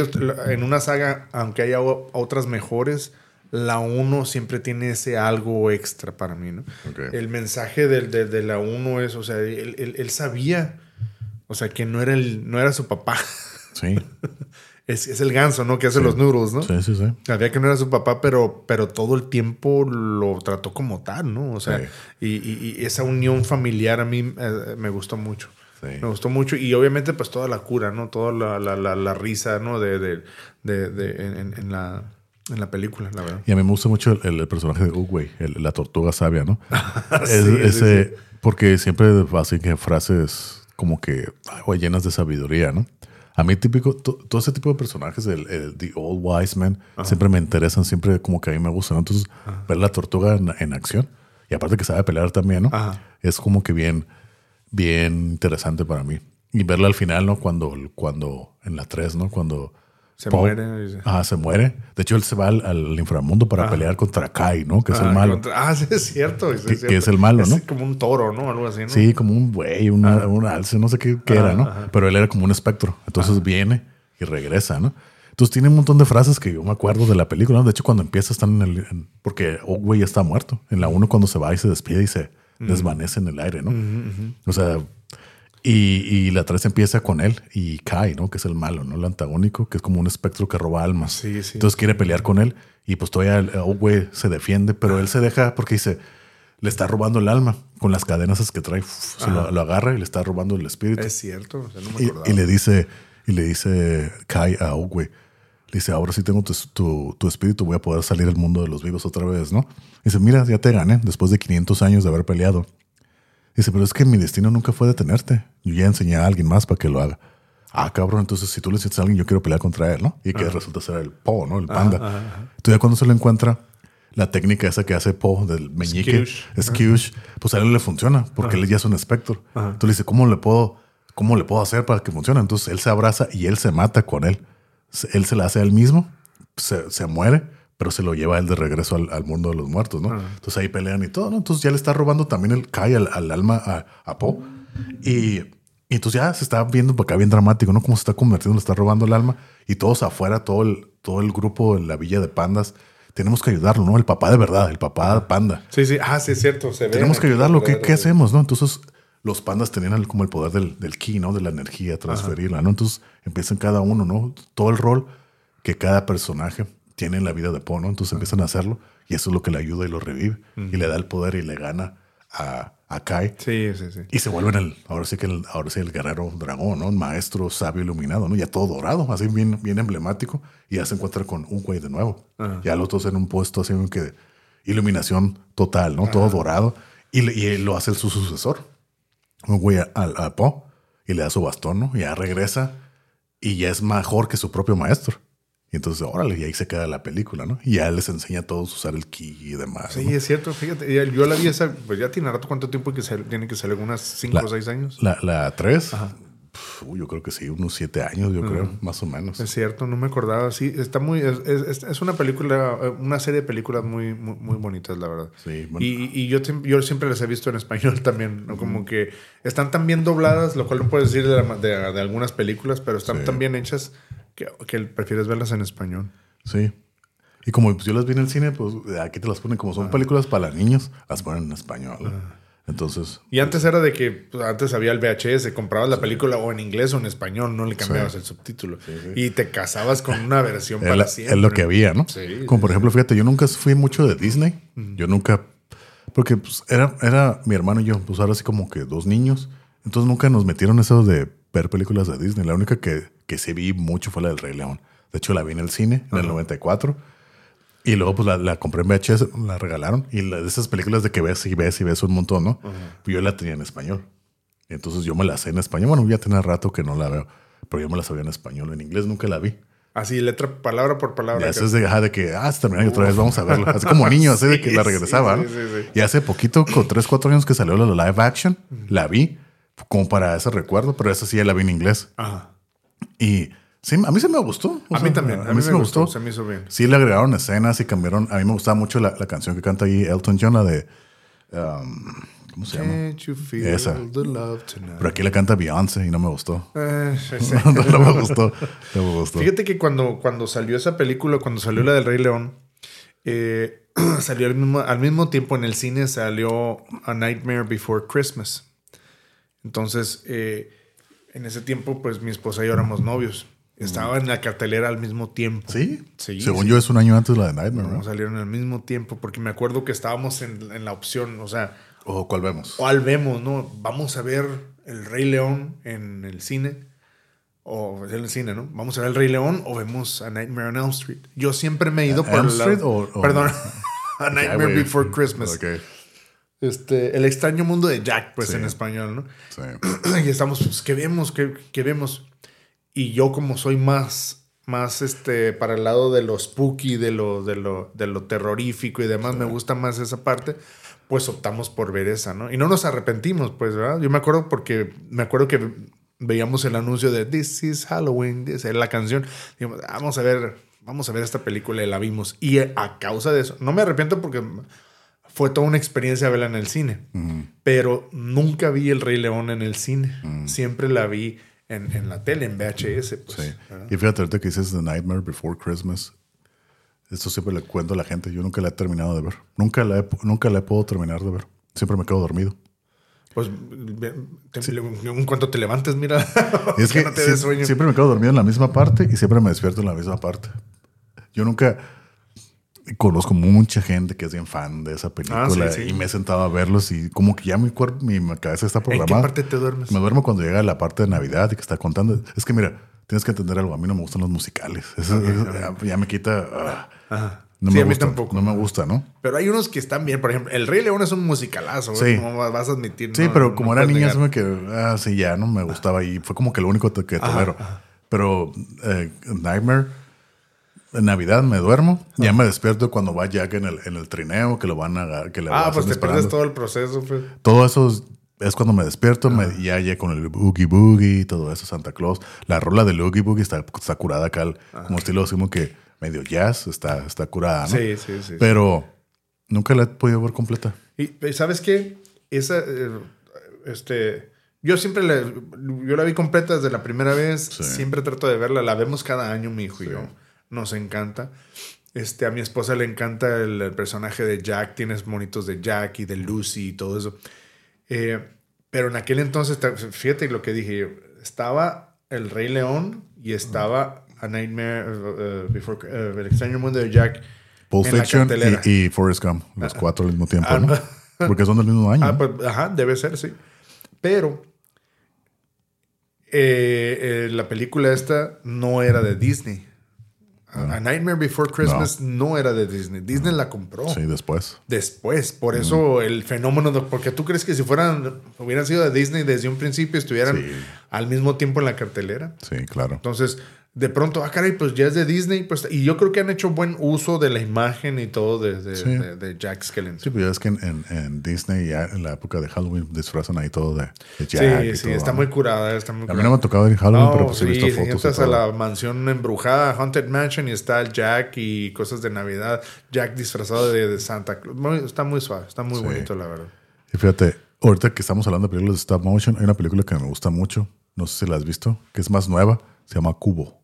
en una saga, aunque haya otras mejores, la 1 siempre tiene ese algo extra para mí, ¿no? Ok. El mensaje de, de la 1 es, o sea, él, él- él sabía, o sea, que no era, el, no era su papá. Sí, [laughs] Es, es el ganso, ¿no? Que hace los noodles, ¿no? sí, sí, sí. Sabía que no era su papá, pero, pero todo el tiempo lo trató como tal, ¿no? O sea, Sí. y, y- y esa unión familiar a mí eh, me gustó mucho. Sí. Me gustó mucho. Y obviamente, pues toda la cura, ¿no? Toda la, la, la, la risa, ¿no? De, de, de, de- en, en la, en la película, la verdad. Y a mí me gusta mucho el, el personaje de Uguay, el- la tortuga sabia, ¿no? [laughs] Es- Sí, sí, ese, Porque siempre hacen que frases como que llenas de sabiduría, ¿no? A mí típico, to- todo ese tipo de personajes, el, el The Old Wise Man, siempre me interesan, siempre como que a mí me gustan. ¿no? Entonces, ver la tortuga en, en acción, y aparte que sabe pelear también, ¿no? Ajá. Es como que bien, bien interesante para mí. Y verla al final, ¿no? Cuando, cuando en la 3, ¿no? Cuando Se Paul- muere. Ah, se muere. De hecho, él se va al, al inframundo para pelear contra Kai, ¿no? Que es el malo. contra- ah, sí, es cierto. sí, Que- es que es el malo, ¿no? como un toro, ¿no? Algo así, ¿no? Sí, como un buey, un alce, no sé qué, qué era, ¿no? Pero él era como un espectro. Entonces viene y regresa, ¿no? Entonces tiene un montón de frases que yo me acuerdo de la película. ¿no? De hecho, cuando empieza están en el... en- porque Ogway ya está muerto. En la 1 cuando se va y se despide y se desvanece en el aire, ¿no? O sea... Y, y la 3 empieza con él y Kai, ¿no? Que es el malo, ¿no? El antagónico, que es como un espectro que roba almas. Sí, sí. Entonces quiere pelear con él y pues todavía Ogway se defiende, pero él se deja porque dice, le está robando el alma con las cadenas que trae, uf, se lo, lo agarra y le está robando el espíritu. Es cierto. o sea, no me Y, y le dice, y le dice Kai a Ogwe, le dice, ahora sí tengo tu, tu, tu espíritu, voy a poder salir al mundo de los vivos otra vez, ¿no? dice, mira, ya te gané después de 500 años de haber peleado. Dice, pero es que mi destino nunca fue detenerte. Yo ya enseñé a alguien más para que lo haga. Ah, cabrón, entonces si tú le dices a alguien, yo quiero pelear contra él, ¿no? Y que resulta ser el Po, ¿no? El panda. Entonces ya cuando se lo encuentra, la técnica esa que hace Po del meñique. Skewsh, pues a él le funciona porque él ya es un espectro. Entonces le dice, ¿cómo le puedo, cómo le puedo hacer para que funcione? Entonces él se abraza y él se mata con él. Él se la hace a él mismo, se, se muere, pero se lo lleva a él de regreso al, al mundo de los muertos, ¿no? Entonces ahí pelean y todo, ¿no? Entonces ya le está robando también el Kai al, al alma a, a Po. Y, y entonces ya se está viendo por acá bien dramático, ¿no? Cómo se está convirtiendo, le está robando el alma. Y todos afuera, todo el, todo el grupo en la villa de pandas, tenemos que ayudarlo, ¿no? El papá de verdad, el papá panda. Sí, sí. Ah, sí, es cierto. Se ve Tenemos que ayudarlo. ¿Qué, qué hacemos, no? Entonces los pandas tenían como el poder del, del ki, ¿no? De la energía, transferirla, ¿no? Entonces empiezan cada uno, ¿no? Todo el rol que cada personaje tiene en la vida de Po, ¿no? Entonces empiezan a hacerlo y eso es lo que le ayuda y lo revive y le da el poder y le gana a, a Kai. Sí, sí, sí. Y se vuelven el, ahora sí que el, ahora sí el guerrero dragón, ¿no? Maestro sabio iluminado, ¿no? Ya todo dorado, así bien, bien emblemático. Y ya se encuentra con un güey de nuevo. Ya los dos en un puesto así que iluminación total, ¿no? Todo dorado. Y, y lo hace el su sucesor. Un güey a, a, a Po y le da su bastón, ¿no? Y ya regresa y ya es mejor que su propio maestro. Y entonces, órale, y ahí se queda la película, ¿no? Y ya les enseña a todos a usar el ki y demás. Sí, ¿no? es cierto, fíjate. Yo la vi esa, pues ya tiene rato cuánto tiempo que tiene que salir, unas 5 La- o 6 años. La, la 3, yo creo que sí, unos 7 años, yo creo, más o menos. Es cierto, no me acordaba. Sí, está muy. Es, es- es una película, eh, una serie de películas muy, muy, muy bonitas, la verdad. Sí, bueno. Y, y yo, yo siempre las he visto en español [laughs] también, ¿no? Como que están tan bien dobladas, lo cual no puedes decir de, la- de- de algunas películas, pero están Sí. tan bien hechas que, que prefieres verlas en español. Sí. Y como pues, yo las vi en el cine, pues aquí te las ponen como son películas para niños, las ponen en español. Entonces, Y antes era de que pues, antes había el VHS, comprabas la película o en inglés o en español, no le cambiabas el subtítulo. Y te casabas con una versión para siempre. es lo que había, ¿no? Sí, como por ejemplo, fíjate, yo nunca fui mucho de Disney. Yo nunca, porque pues, era, era mi hermano y yo, pues ahora sí como que dos niños. Entonces nunca nos metieron eso de ver películas de Disney. La única que, que sí vi mucho fue la del Rey León. De hecho, la vi en el cine en el 94. Y luego pues la, la compré en VHS, la regalaron. Y la- de esas películas de que ves y ves y ves un montón, ¿no? Pues yo la tenía en español. Y entonces yo me la sé en español. Bueno, ya tenía rato que no la veo. Pero yo me la sabía en español. En inglés nunca la vi. Así, letra, palabra por palabra. Ya es de, ajá, de que, ah, se terminó y otra vez vamos a verla. Así como [laughs] niño, así de que Sí, la regresaba. sí, sí, sí, sí. Y hace poquito, con 3, 4 años que salió la live action, la vi como para ese recuerdo, pero esa sí ya la vi en inglés. Ajá. Y sí, a mí se me gustó. O A sea, mí también. A, mí sí me gustó. Se me hizo bien. Sí, le agregaron escenas y cambiaron. A mí me gustaba mucho la, la canción que canta ahí Elton John, la de. um, ¿Cómo se llama? Can't you feel Esa. the love tonight? Pero aquí le canta Beyoncé y no me gustó. Eh, [laughs] no, no me gustó. No me gustó. Fíjate que cuando, cuando salió esa película, cuando salió la del Rey León, eh, [clears throat] salió al mismo, al mismo tiempo en el cine salió A Nightmare Before Christmas. Entonces, eh, en ese tiempo, pues mi esposa y yo éramos novios. Estaba en la cartelera al mismo tiempo. ¿Sí? Sí, Según sí. yo es un año antes de la de Nightmare, No, salieron al mismo tiempo, porque me acuerdo que estábamos en, en la opción, o sea, ¿O cuál vemos? ¿cuál vemos, no? Vamos a ver El Rey León en el cine. O en el cine, ¿no? Vamos a ver El Rey León o vemos A Nightmare on Elm Street. Yo siempre me he ido ¿A por Elm Street o- o- Perdón. [laughs] [laughs] A Nightmare. Before Christmas. Ok. Este, el extraño mundo de Jack, pues Sí. en español, ¿no? Sí. [clears throat] y estamos, pues, ¿qué vemos? ¿Qué, qué vemos? Y yo, como soy más, más este, para el lado de lo spooky, de lo, de lo, de lo terrorífico y demás, me gusta más esa parte, pues optamos por ver esa, ¿no? Y no nos arrepentimos, pues, ¿verdad? Yo me acuerdo porque, me acuerdo que veíamos el anuncio de This is Halloween, this, la canción, dijimos, vamos a ver, vamos a ver esta película y la vimos. Y a causa de eso, no me arrepiento porque fue toda una experiencia verla en el cine. Pero nunca vi El Rey León en el cine. Siempre la vi en, en la tele, en VHS. Pues, Sí. Y fíjate, ahorita que dices The Nightmare Before Christmas, esto siempre le cuento a la gente. Yo nunca la he terminado de ver. Nunca la he, nunca la he podido terminar de ver. Siempre me quedo dormido. Pues te- en cuanto te levantes, mira. [laughs] Y es que no te des sueño. siempre me quedo dormido en la misma parte y siempre me despierto en la misma parte. Yo nunca conozco mucha gente que es bien fan de esa película Ah, sí, sí. y me he sentado a verlos y como que ya mi cuerpo, mi cabeza está ¿En qué programada. parte te duermes? Me duermo cuando llega la parte de Navidad y que está contando. Es que mira, tienes que entender algo. A mí no me gustan los musicales. Eso, eso ya, ya me quita. ah, Ajá. no Sí, me a mí gusta. tampoco. No me gusta, ¿no? Pero hay unos que están bien. Por ejemplo, El Rey León es un musicalazo. Sí. como vas a admitir. Sí, no- pero no como era niña, se me que, ah, sí, ya no me gustaba y fue como que lo único que tolero. Pero eh, Nightmare, en Navidad me duermo, ya me despierto cuando va Jack en el, en el trineo, que lo van a que le Ah, pues te pierdes todo el proceso. Pues. Todo eso es, es cuando me despierto, me, y ya ya con el Boogie Boogie, todo eso, Santa Claus. La rola del Boogie Boogie está, está curada acá, el- como estilo decimos que medio jazz, está, está curada, ¿no? Sí, sí, sí. Pero nunca la he podido ver completa. Y y ¿sabes qué? Esa, eh, este, yo siempre la, yo la vi completa desde la primera vez. Siempre trato de verla. La vemos cada año, mi hijo y yo. Nos encanta. Este, a mi esposa le encanta el, el personaje de Jack. Tienes monitos de Jack y de Lucy y todo eso. Eh, pero en aquel entonces, fíjate lo que dije. Estaba El Rey León y estaba A Nightmare eh, Before eh, El extraño mundo de Jack. Pulp Fiction y, y Forrest Gump, los cuatro al mismo tiempo, Ah, ¿no? Porque son del mismo [laughs] año. Ah, ¿no? pues, ajá, debe ser, sí. Pero eh, eh, la película esta no era de Disney. A A Nightmare Before Christmas no. era de Disney. Disney la compró Sí, después. después. Por eso el fenómeno de... Porque tú crees que si fueran... Hubieran sido de Disney desde un principio, estuvieran Sí. al mismo tiempo en la cartelera. Sí, claro. Entonces, de pronto, ah, caray, pues ya es de Disney. Pues, y yo creo que han hecho buen uso de la imagen y todo de, de, Sí. de- de Jack Skellington. Sí, pues ya es que en, en- en Disney, ya en la época de Halloween, disfrazan ahí todo de, Jack. Sí, y sí, todo, está muy curada, está muy A mí no me ha tocado ir en Halloween, No, pero pues he visto fotos. y entras a la mansión embrujada, Haunted Mansion, y está el Jack y cosas de Navidad. Jack disfrazado de, de Santa Claus. Muy- está muy suave, está muy Sí. bonito, la verdad. Y fíjate, ahorita que estamos hablando de películas de stop motion, hay una película que me gusta mucho. No sé si la has visto, que es más nueva. Se llama Cubo.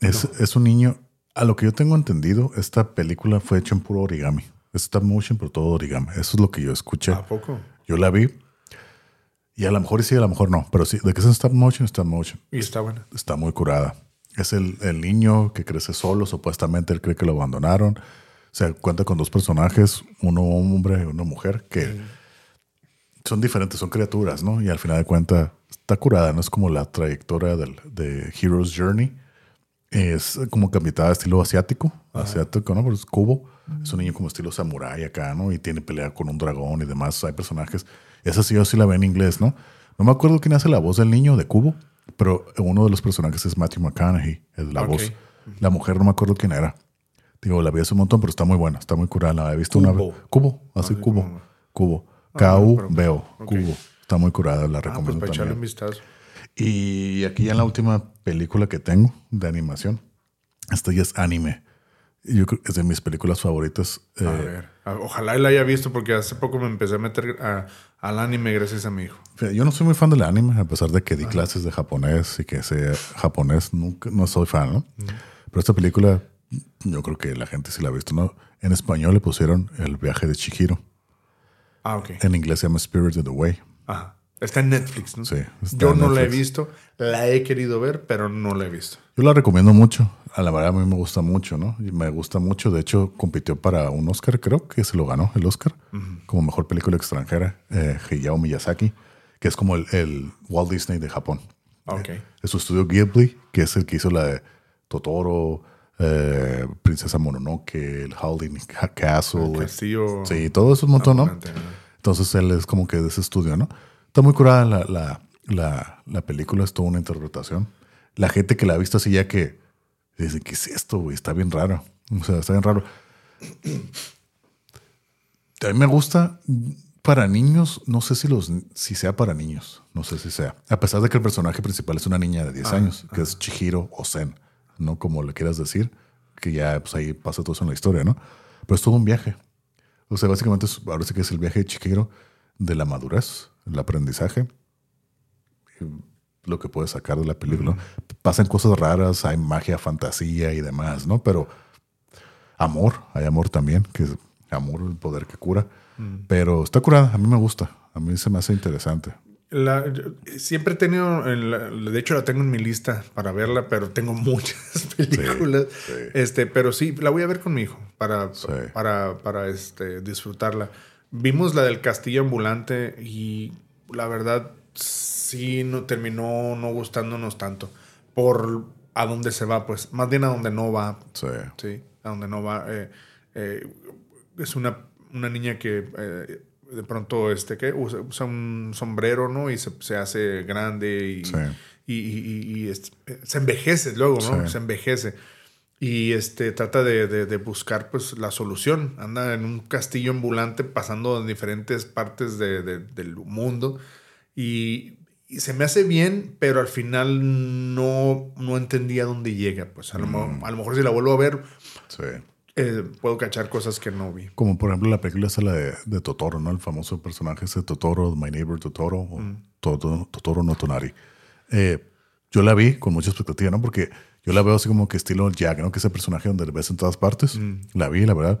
Es, es un niño. A lo que yo tengo entendido, esta película fue hecha en puro origami. Es stop motion, pero todo origami. Eso es lo que yo escuché. ¿A poco? Yo la vi. Y a lo mejor sí, a lo mejor no. Pero sí, de que es en stop motion, stop motion. Y está buena. Está muy curada. Es el, el niño que crece solo, supuestamente él cree que lo abandonaron. Se cuenta con dos personajes, uno hombre y una mujer, que son diferentes, son criaturas, ¿no? Y al final de cuentas está curada, no es como la trayectoria del, de Hero's Journey. Es como que mitad estilo asiático, asiático, ¿no? Pero es cubo. Es un niño como estilo samurái acá, ¿no? Y tiene pelea con un dragón y demás. Hay personajes. Esa sí yo sí la veo en inglés, ¿no? No me acuerdo quién hace la voz del niño de cubo, pero uno de los personajes es Matthew McConaughey, es la Ok. voz. La mujer no me acuerdo quién era. Digo, la vi hace un montón, pero está muy buena, está muy curada. La he visto una Cubo. vez. Cubo, así Así cubo. como- Cubo. Ah, K-U, pero- veo, ok. cubo. Está muy curada, la Ah, pues recomiendo para echarle un también. vistazo. Y aquí ya en la última película que tengo de animación, esta ya es anime. Yo creo que es de mis películas favoritas. A Eh, ver. Ojalá él la haya visto porque hace poco me empecé a meter a- al anime gracias a mi hijo. yo no soy muy fan del anime, a pesar de que di clases de japonés y que sé japonés, nunca, no soy fan, ¿no? Pero esta película, yo creo que la gente sí la ha visto, ¿no? En español le pusieron El viaje de Chihiro. Ah, ok. En inglés se llama Spirited Away. Ajá. Está en Netflix, ¿no? Sí, Yo no la he visto. La he querido ver, pero no la he visto. Yo la recomiendo mucho. A la verdad, a mí me gusta mucho, ¿no? Y me gusta mucho. De hecho, compitió para un Oscar, creo que se lo ganó, el Oscar, como mejor película extranjera, eh, Hayao Miyazaki, que es como el, el Walt Disney de Japón. Ok. Es su estudio Ghibli, que es el que hizo la de Totoro, eh, Princesa Mononoke, el Howling Castle. Castillo. Sí, todo eso es un montón, ¿no? Entonces él es como que de ese estudio, ¿no? Está muy curada la, la, la, la película, es toda una interpretación. La gente que la ha visto así ya que dice, ¿qué es esto, güey? Está bien raro. O sea, está bien raro. A mí me gusta para niños, no sé si los si sea para niños, no sé si sea. A pesar de que el personaje principal es una niña de 10 años, que es Chihiro o Zen, no como le quieras decir, que ya pues ahí pasa todo eso en la historia, ¿no? Pero es todo un viaje. O sea, básicamente es, ahora sí que es el viaje de Chihiro de la madurez, el aprendizaje, lo que puedes sacar de la película. Pasan cosas raras, hay magia, fantasía y demás, ¿no? Pero amor, hay amor también, que es amor, el poder que cura. Pero está curada, a mí me gusta, a mí se me hace interesante. La- siempre he tenido, en la- de hecho la tengo en mi lista para verla, pero tengo [laughs] muchas películas. sí. Este, pero sí, la voy a ver con mi hijo para, Sí. para, para este, disfrutarla. Vimos la del castillo ambulante y la verdad sí no terminó no gustándonos tanto por a dónde se va, pues más bien a dónde no va. Sí. Sí, a donde no va. eh, eh, es una, una niña que eh, de pronto este, ¿qué? Usa, usa un sombrero, ¿no? Y se, se hace grande y, Sí. y, y- y- y es- eh, se envejece luego, ¿no? Sí. Se envejece. Y este, trata de, de- de buscar pues, la solución. Anda en un castillo ambulante pasando en diferentes partes de- de- del mundo. Y, y se me hace bien, pero al final no, no entendía dónde llega. Pues a lo, Mm. a lo mejor si la vuelvo a ver, Sí. eh, puedo cachar cosas que no vi. Como por ejemplo la película esa la de, de Totoro, ¿no? El famoso personaje ese Totoro, My Neighbor Totoro, o Toto- Totoro no Tonari. Eh, yo la vi con mucha expectativa, ¿no? Porque yo la veo así como que estilo Jack, ¿no? Que ese personaje donde le ves en todas partes. La vi, la verdad,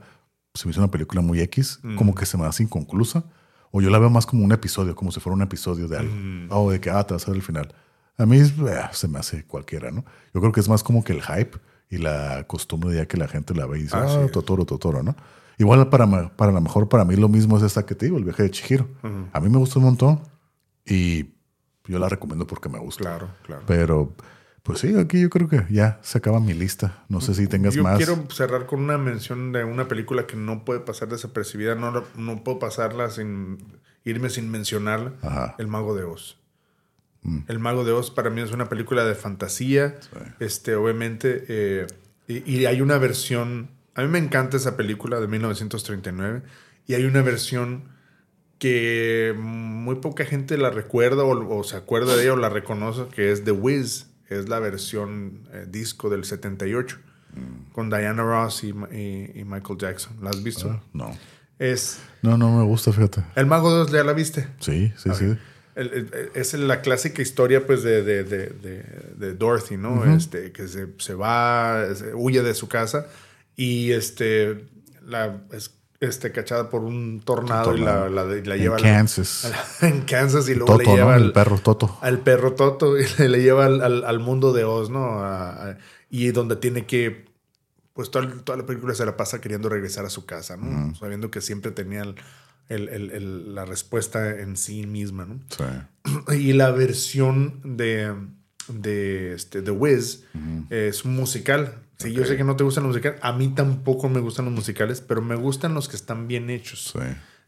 se me hizo una película muy X, como que se me hace inconclusa. O yo la veo más como un episodio, como si fuera un episodio de algo. O de que, ah, te vas a ver el final. A mí eh, se me hace cualquiera, ¿no? Yo creo que es más como que el hype y la costumbre ya que la gente la ve y dice, ah, es. Totoro, Totoro, ¿no? Igual para, para lo mejor para mí lo mismo es esta que te digo, el viaje de Chihiro. A mí me gusta un montón y yo la recomiendo porque me gusta. Claro, claro. Pero, pues sí, aquí yo creo que ya se acaba mi lista. No sé si tengas Yo más. quiero cerrar con una mención de una película que no puede pasar desapercibida. No, no puedo pasarla sin irme sin mencionarla. Ajá. El Mago de Oz. El Mago de Oz para mí es una película de fantasía. Este, obviamente. eh, y, y hay una versión. A mí me encanta esa película de 1939. Y hay una versión que muy poca gente la recuerda o, o se acuerda de ella o la reconoce, que es The Wiz. Es la versión eh, disco del 78. Con Diana Ross y, y- y Michael Jackson. ¿La has visto? Ah, No. Es. No, no me gusta, fíjate. El Mago de Oz, ¿ya la viste? Sí, sí, sí. El- el- es la clásica historia pues de, de, de, de- de Dorothy, ¿no? este, que se, se va, se huye de su casa y este, la, es este, cachada por un tornado, y la, la, la En lleva al- Kansas. [laughs] en Kansas y luego Toto, le lleva ¿no? al, El perro Toto. al perro Toto [laughs] y le, le lleva al, al- al mundo de Oz, ¿no? A- y donde tiene que, pues toda, toda la película se la pasa queriendo regresar a su casa, ¿no? Sabiendo que siempre tenía el- el- la respuesta en sí misma, ¿no? Sí. [clears throat] Y la versión de, de este, The Wiz es musical. Sí, yo sé que no te gustan los musicales. A mí tampoco me gustan los musicales, pero me gustan los que están bien hechos. Sí.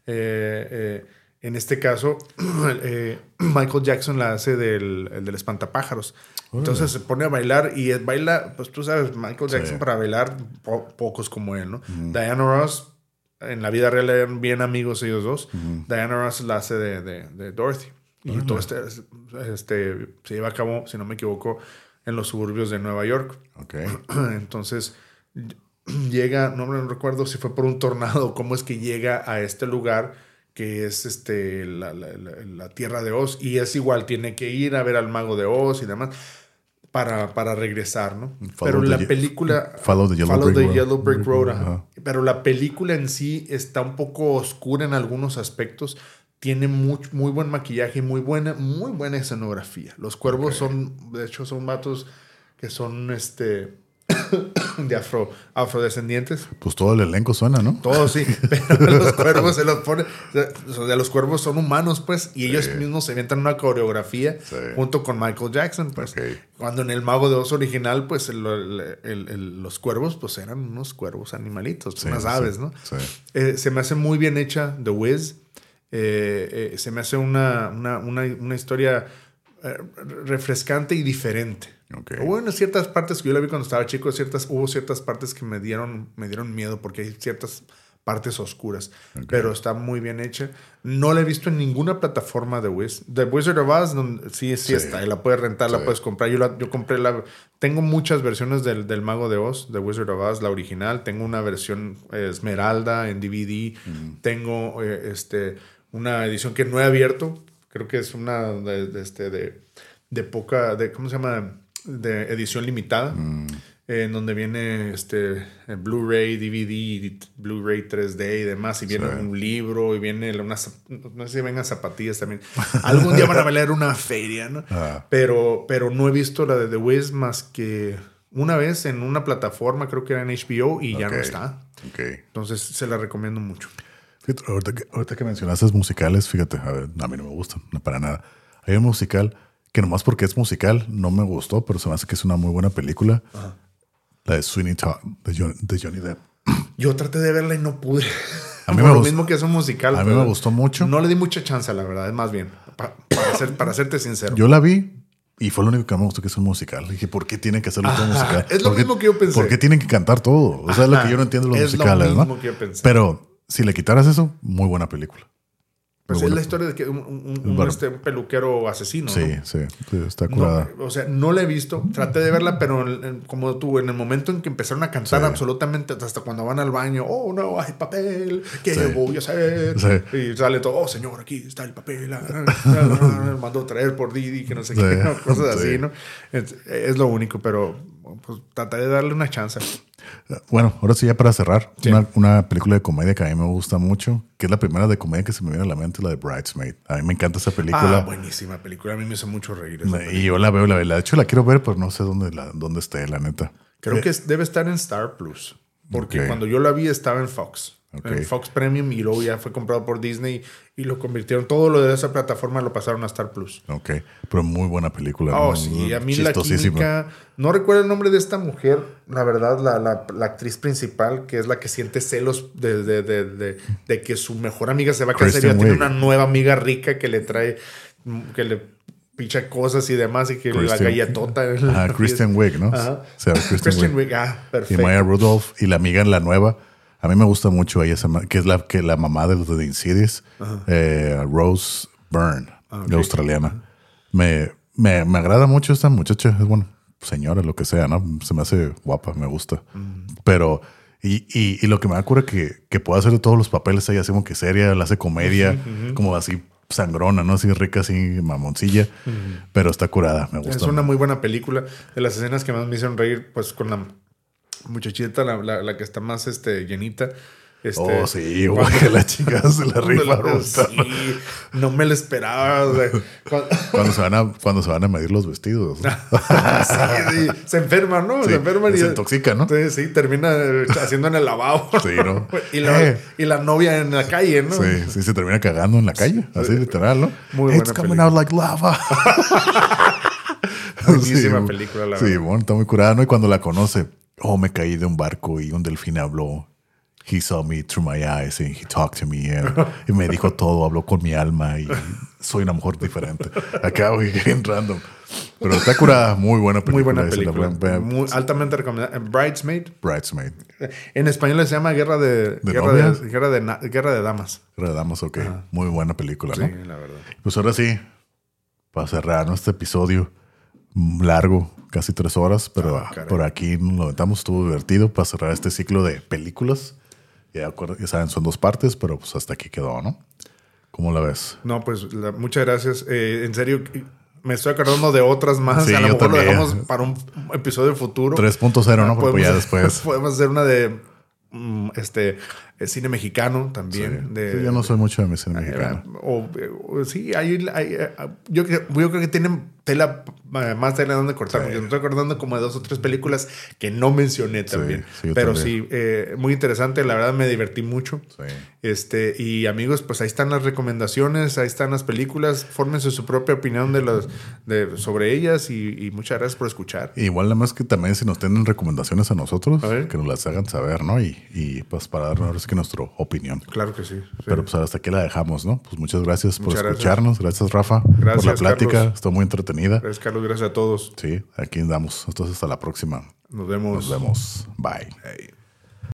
Eh, eh, en este caso, [clears throat] eh, [clears throat] Michael Jackson la hace del, el del espantapájaros. Entonces se pone a bailar y baila, pues tú sabes, Michael Jackson Sí. para bailar, po- pocos como él, ¿no? Diana Ross, en la vida real eran bien amigos ellos dos. Diana Ross la hace de, de- de Dorothy. Y todo este, este se lleva a cabo, si no me equivoco, en los suburbios de Nueva York. Ok. [clears throat] Entonces [clears throat] llega, no me recuerdo si fue por un tornado [laughs] cómo es que llega a este lugar que es este la, la- la- la tierra de Oz y es igual, tiene que ir a ver al mago de Oz y demás para, para regresar, ¿no? Follow Pero the la ye- película follow the yellow Follow brick the road. Yellow Brick Road, ajá. Ajá. pero la película en sí está un poco oscura en algunos aspectos. Tiene muy, muy buen maquillaje y muy buena, muy buena escenografía. Los cuervos son, de hecho, son vatos que son este [coughs] de afro, afrodescendientes. Pues todo el elenco suena, ¿no? Todos sí, [laughs] pero los cuervos se los ponen. O sea, los cuervos son humanos, pues, y ellos mismos se inventan una coreografía Sí. junto con Michael Jackson, pues. Cuando en el Mago de Oz original, pues el- el- el- el- los cuervos, pues eran unos cuervos animalitos, Sí, unas aves, ¿no? Eh, se me hace muy bien hecha The Wiz. Eh, eh, se me hace una, una, una, una historia eh, refrescante y diferente. Ok. Hubo en ciertas partes que yo la vi cuando estaba chico, ciertas, hubo ciertas partes que me dieron, me dieron miedo porque hay ciertas partes oscuras. Pero está muy bien hecha. No la he visto en ninguna plataforma de Wiz. The Wizard of Oz, sí, sí, Sí. está. Y la puedes rentar, la Sí. puedes comprar. Yo, la, yo compré la... Tengo muchas versiones del, del Mago de Oz, The Wizard of Oz, la original. Tengo una versión eh, Esmeralda en DVD. Tengo eh, este, una edición que no he abierto. Creo que es una de, de este, de, de poca... De, ¿Cómo se llama? De edición limitada. eh, en donde viene este Blu-ray, DVD, Blu-ray 3D y demás, y viene Sí. un libro, y viene unas, no sé si vengan zapatillas también. Algún día van a valer una feria, ¿no? Ah. Pero, pero no he visto la de The Wiz más que una vez en una plataforma, creo que era en HBO, y ya no está. Ok. Entonces se la recomiendo mucho. Fíjate, ahorita, que, ahorita que mencionaste musicales, fíjate, a, ver, a mí no me gustan, no para nada. Hay un musical que nomás porque es musical no me gustó, pero se me hace que es una muy buena película. La de Sweeney Todd de, John- de Johnny Depp. [clears throat] Yo traté de verla y no pude. A mí [laughs] me lo gust- mismo que es un musical. a mí me gustó mucho. No le di mucha chance, la verdad, es más bien. pa- para, ser, para serte sincero. Yo la vi y fue lo único que me gustó que es un musical. Dije, ¿por qué tienen que hacerlo todo Ajá, musical? es lo ¿Por qué- mismo que yo pensé. ¿Por qué tienen que cantar todo? O sea, es lo Ajá, que yo no entiendo los es lo musicales, mismo ¿no? que yo pensé. Pero si le quitaras eso, muy buena película. Pues Muy es buena la historia de que un, un- un- Bueno. este, un peluquero asesino. Sí, ¿no? sí, sí, está No, curada. o sea, no la he visto. Traté de verla, pero en- como tú, en el momento en que empezaron a cantar Sí. absolutamente hasta cuando van al baño, oh no, hay papel, ¿qué Sí. voy a hacer? Y sale todo, oh señor, aquí está el papel, ah, [laughs] mandó traer por Didi, que no sé qué, ¿no? cosas Sí. así, ¿no? Es, es lo único, pero pues traté de darle una chance. Bueno, ahora sí, ya para cerrar, Sí. una, una película de comedia que a mí me gusta mucho, que es la primera de comedia que se me viene a la mente, la de Bridesmaid. A mí me encanta esa Ah, película. buenísima película, a mí me hizo mucho reír. esa película. y yo la veo, la, veo. de hecho la quiero ver, pero no sé dónde, la, dónde esté, la neta. Creo Eh, que debe estar en Star Plus. Porque cuando yo la vi estaba en Fox. Ok. En Fox Premium y luego ya fue comprado por Disney y lo convirtieron. Todo lo de esa plataforma lo pasaron a Star Plus. Ok, pero muy buena película. Oh, muy- sí. A mí la química... No recuerdo el nombre de esta mujer. La verdad, la, la- la actriz principal, que es la que siente celos de, de- de- que su mejor amiga se va a casar y ya tiene una nueva amiga rica que le trae... Que le pinche cosas y demás y que la Kristen- galletota. Ah, Kristen Wiig, ¿no? Ajá. Se llama Kristen Wiig. Ah, Y perfecto. Maya Rudolph y la amiga en la nueva. A mí me gusta mucho ella, que es la, que la mamá de los de Insidious, eh, Rose Byrne, Ah, de australiana. Me, me, me agrada mucho esta muchacha, es bueno, señora, lo que sea, ¿no? Se me hace guapa, me gusta. Pero, y, y, y lo que me da cura que, que puede hacer de todos los papeles, ella hace como que seria, la hace comedia, como así sangrona, ¿no? Así rica, así mamoncilla, pero está curada, me gusta. Es una muy buena película. De las escenas que más me hicieron reír, pues con la muchachita, la, la- la que está más este, llenita. Este, Oh, sí, [laughs] güey, que la chica se la [laughs] rifa. Sí, no me lo esperaba. o sea, [laughs] cuando- Cuando se van a, cuando se van a medir los vestidos. sí, sí, se enferman, ¿no? Sí, se enferman y se intoxica, ¿no? Sí, sí, termina eh, haciendo en el lavabo. Sí, ¿no? y, la, Eh. y la novia en la calle, ¿no? Sí, sí, se termina cagando en la calle, así literal, ¿no? Muy It's buena coming película. out like lava. Buenísima Sí, película, la Sí, verdad. bueno, está muy curada, ¿no? Y cuando la conoce, oh, me caí de un barco y un delfín habló. He saw me through my eyes and he talked to me and- y me dijo todo, habló con mi alma y soy una mujer diferente. Acá, güey, bien random. Pero está curada, muy buena película. Muy buena la película. vean. Muy altamente recomendada. Bridesmaid. Bridesmaid. En español se llama Guerra de, ¿De guerra, novias? de, guerra, de, na- guerra de Damas. Redamos, ok. Muy buena película, ¿no? Sí, la verdad. Pues ahora sí, para cerrar ¿no? este episodio largo, casi tres horas, pero Ah, por aquí nos lo aventamos, estuvo divertido para cerrar este ciclo de películas. Ya, ya saben, son dos partes, pero pues hasta aquí quedó, ¿no? ¿Cómo la ves? No, pues la- muchas gracias. Eh, en serio, me estoy acordando de otras más. Sí, a lo mejor lo también. dejamos para un episodio futuro. 3.0, ¿no? Porque Podemos- ya después. [laughs] Podemos hacer una de mm, este eh, cine mexicano también. Sí. de, yo no soy mucho de mi cine eh, mexicano. o, o- sí, hay, hay, eh, yo, creo- yo creo que tienen tela, eh, más tela donde cortar. Porque me estoy acordando como de dos o tres películas que no mencioné también. Pero también. sí, eh, muy interesante. La verdad me divertí mucho. Este, y amigos, pues ahí están las recomendaciones, ahí están las películas, fórmense su propia opinión de los, de, sobre ellas y, y muchas gracias por escuchar. Igual nada más que también si nos tienen recomendaciones a nosotros, A que nos las hagan saber, ¿no? Y, y pues para darnos que nuestra opinión. Claro que sí. sí. Pero pues hasta aquí la dejamos, ¿no? Pues muchas gracias por Muchas gracias. escucharnos. Gracias, Rafa, por la Gracias, plática. Carlos. Estuvo muy entretenida. Gracias, Carlos, gracias a todos. Sí, aquí andamos. Entonces, hasta la próxima. Nos vemos. Nos vemos. Bye. Hey.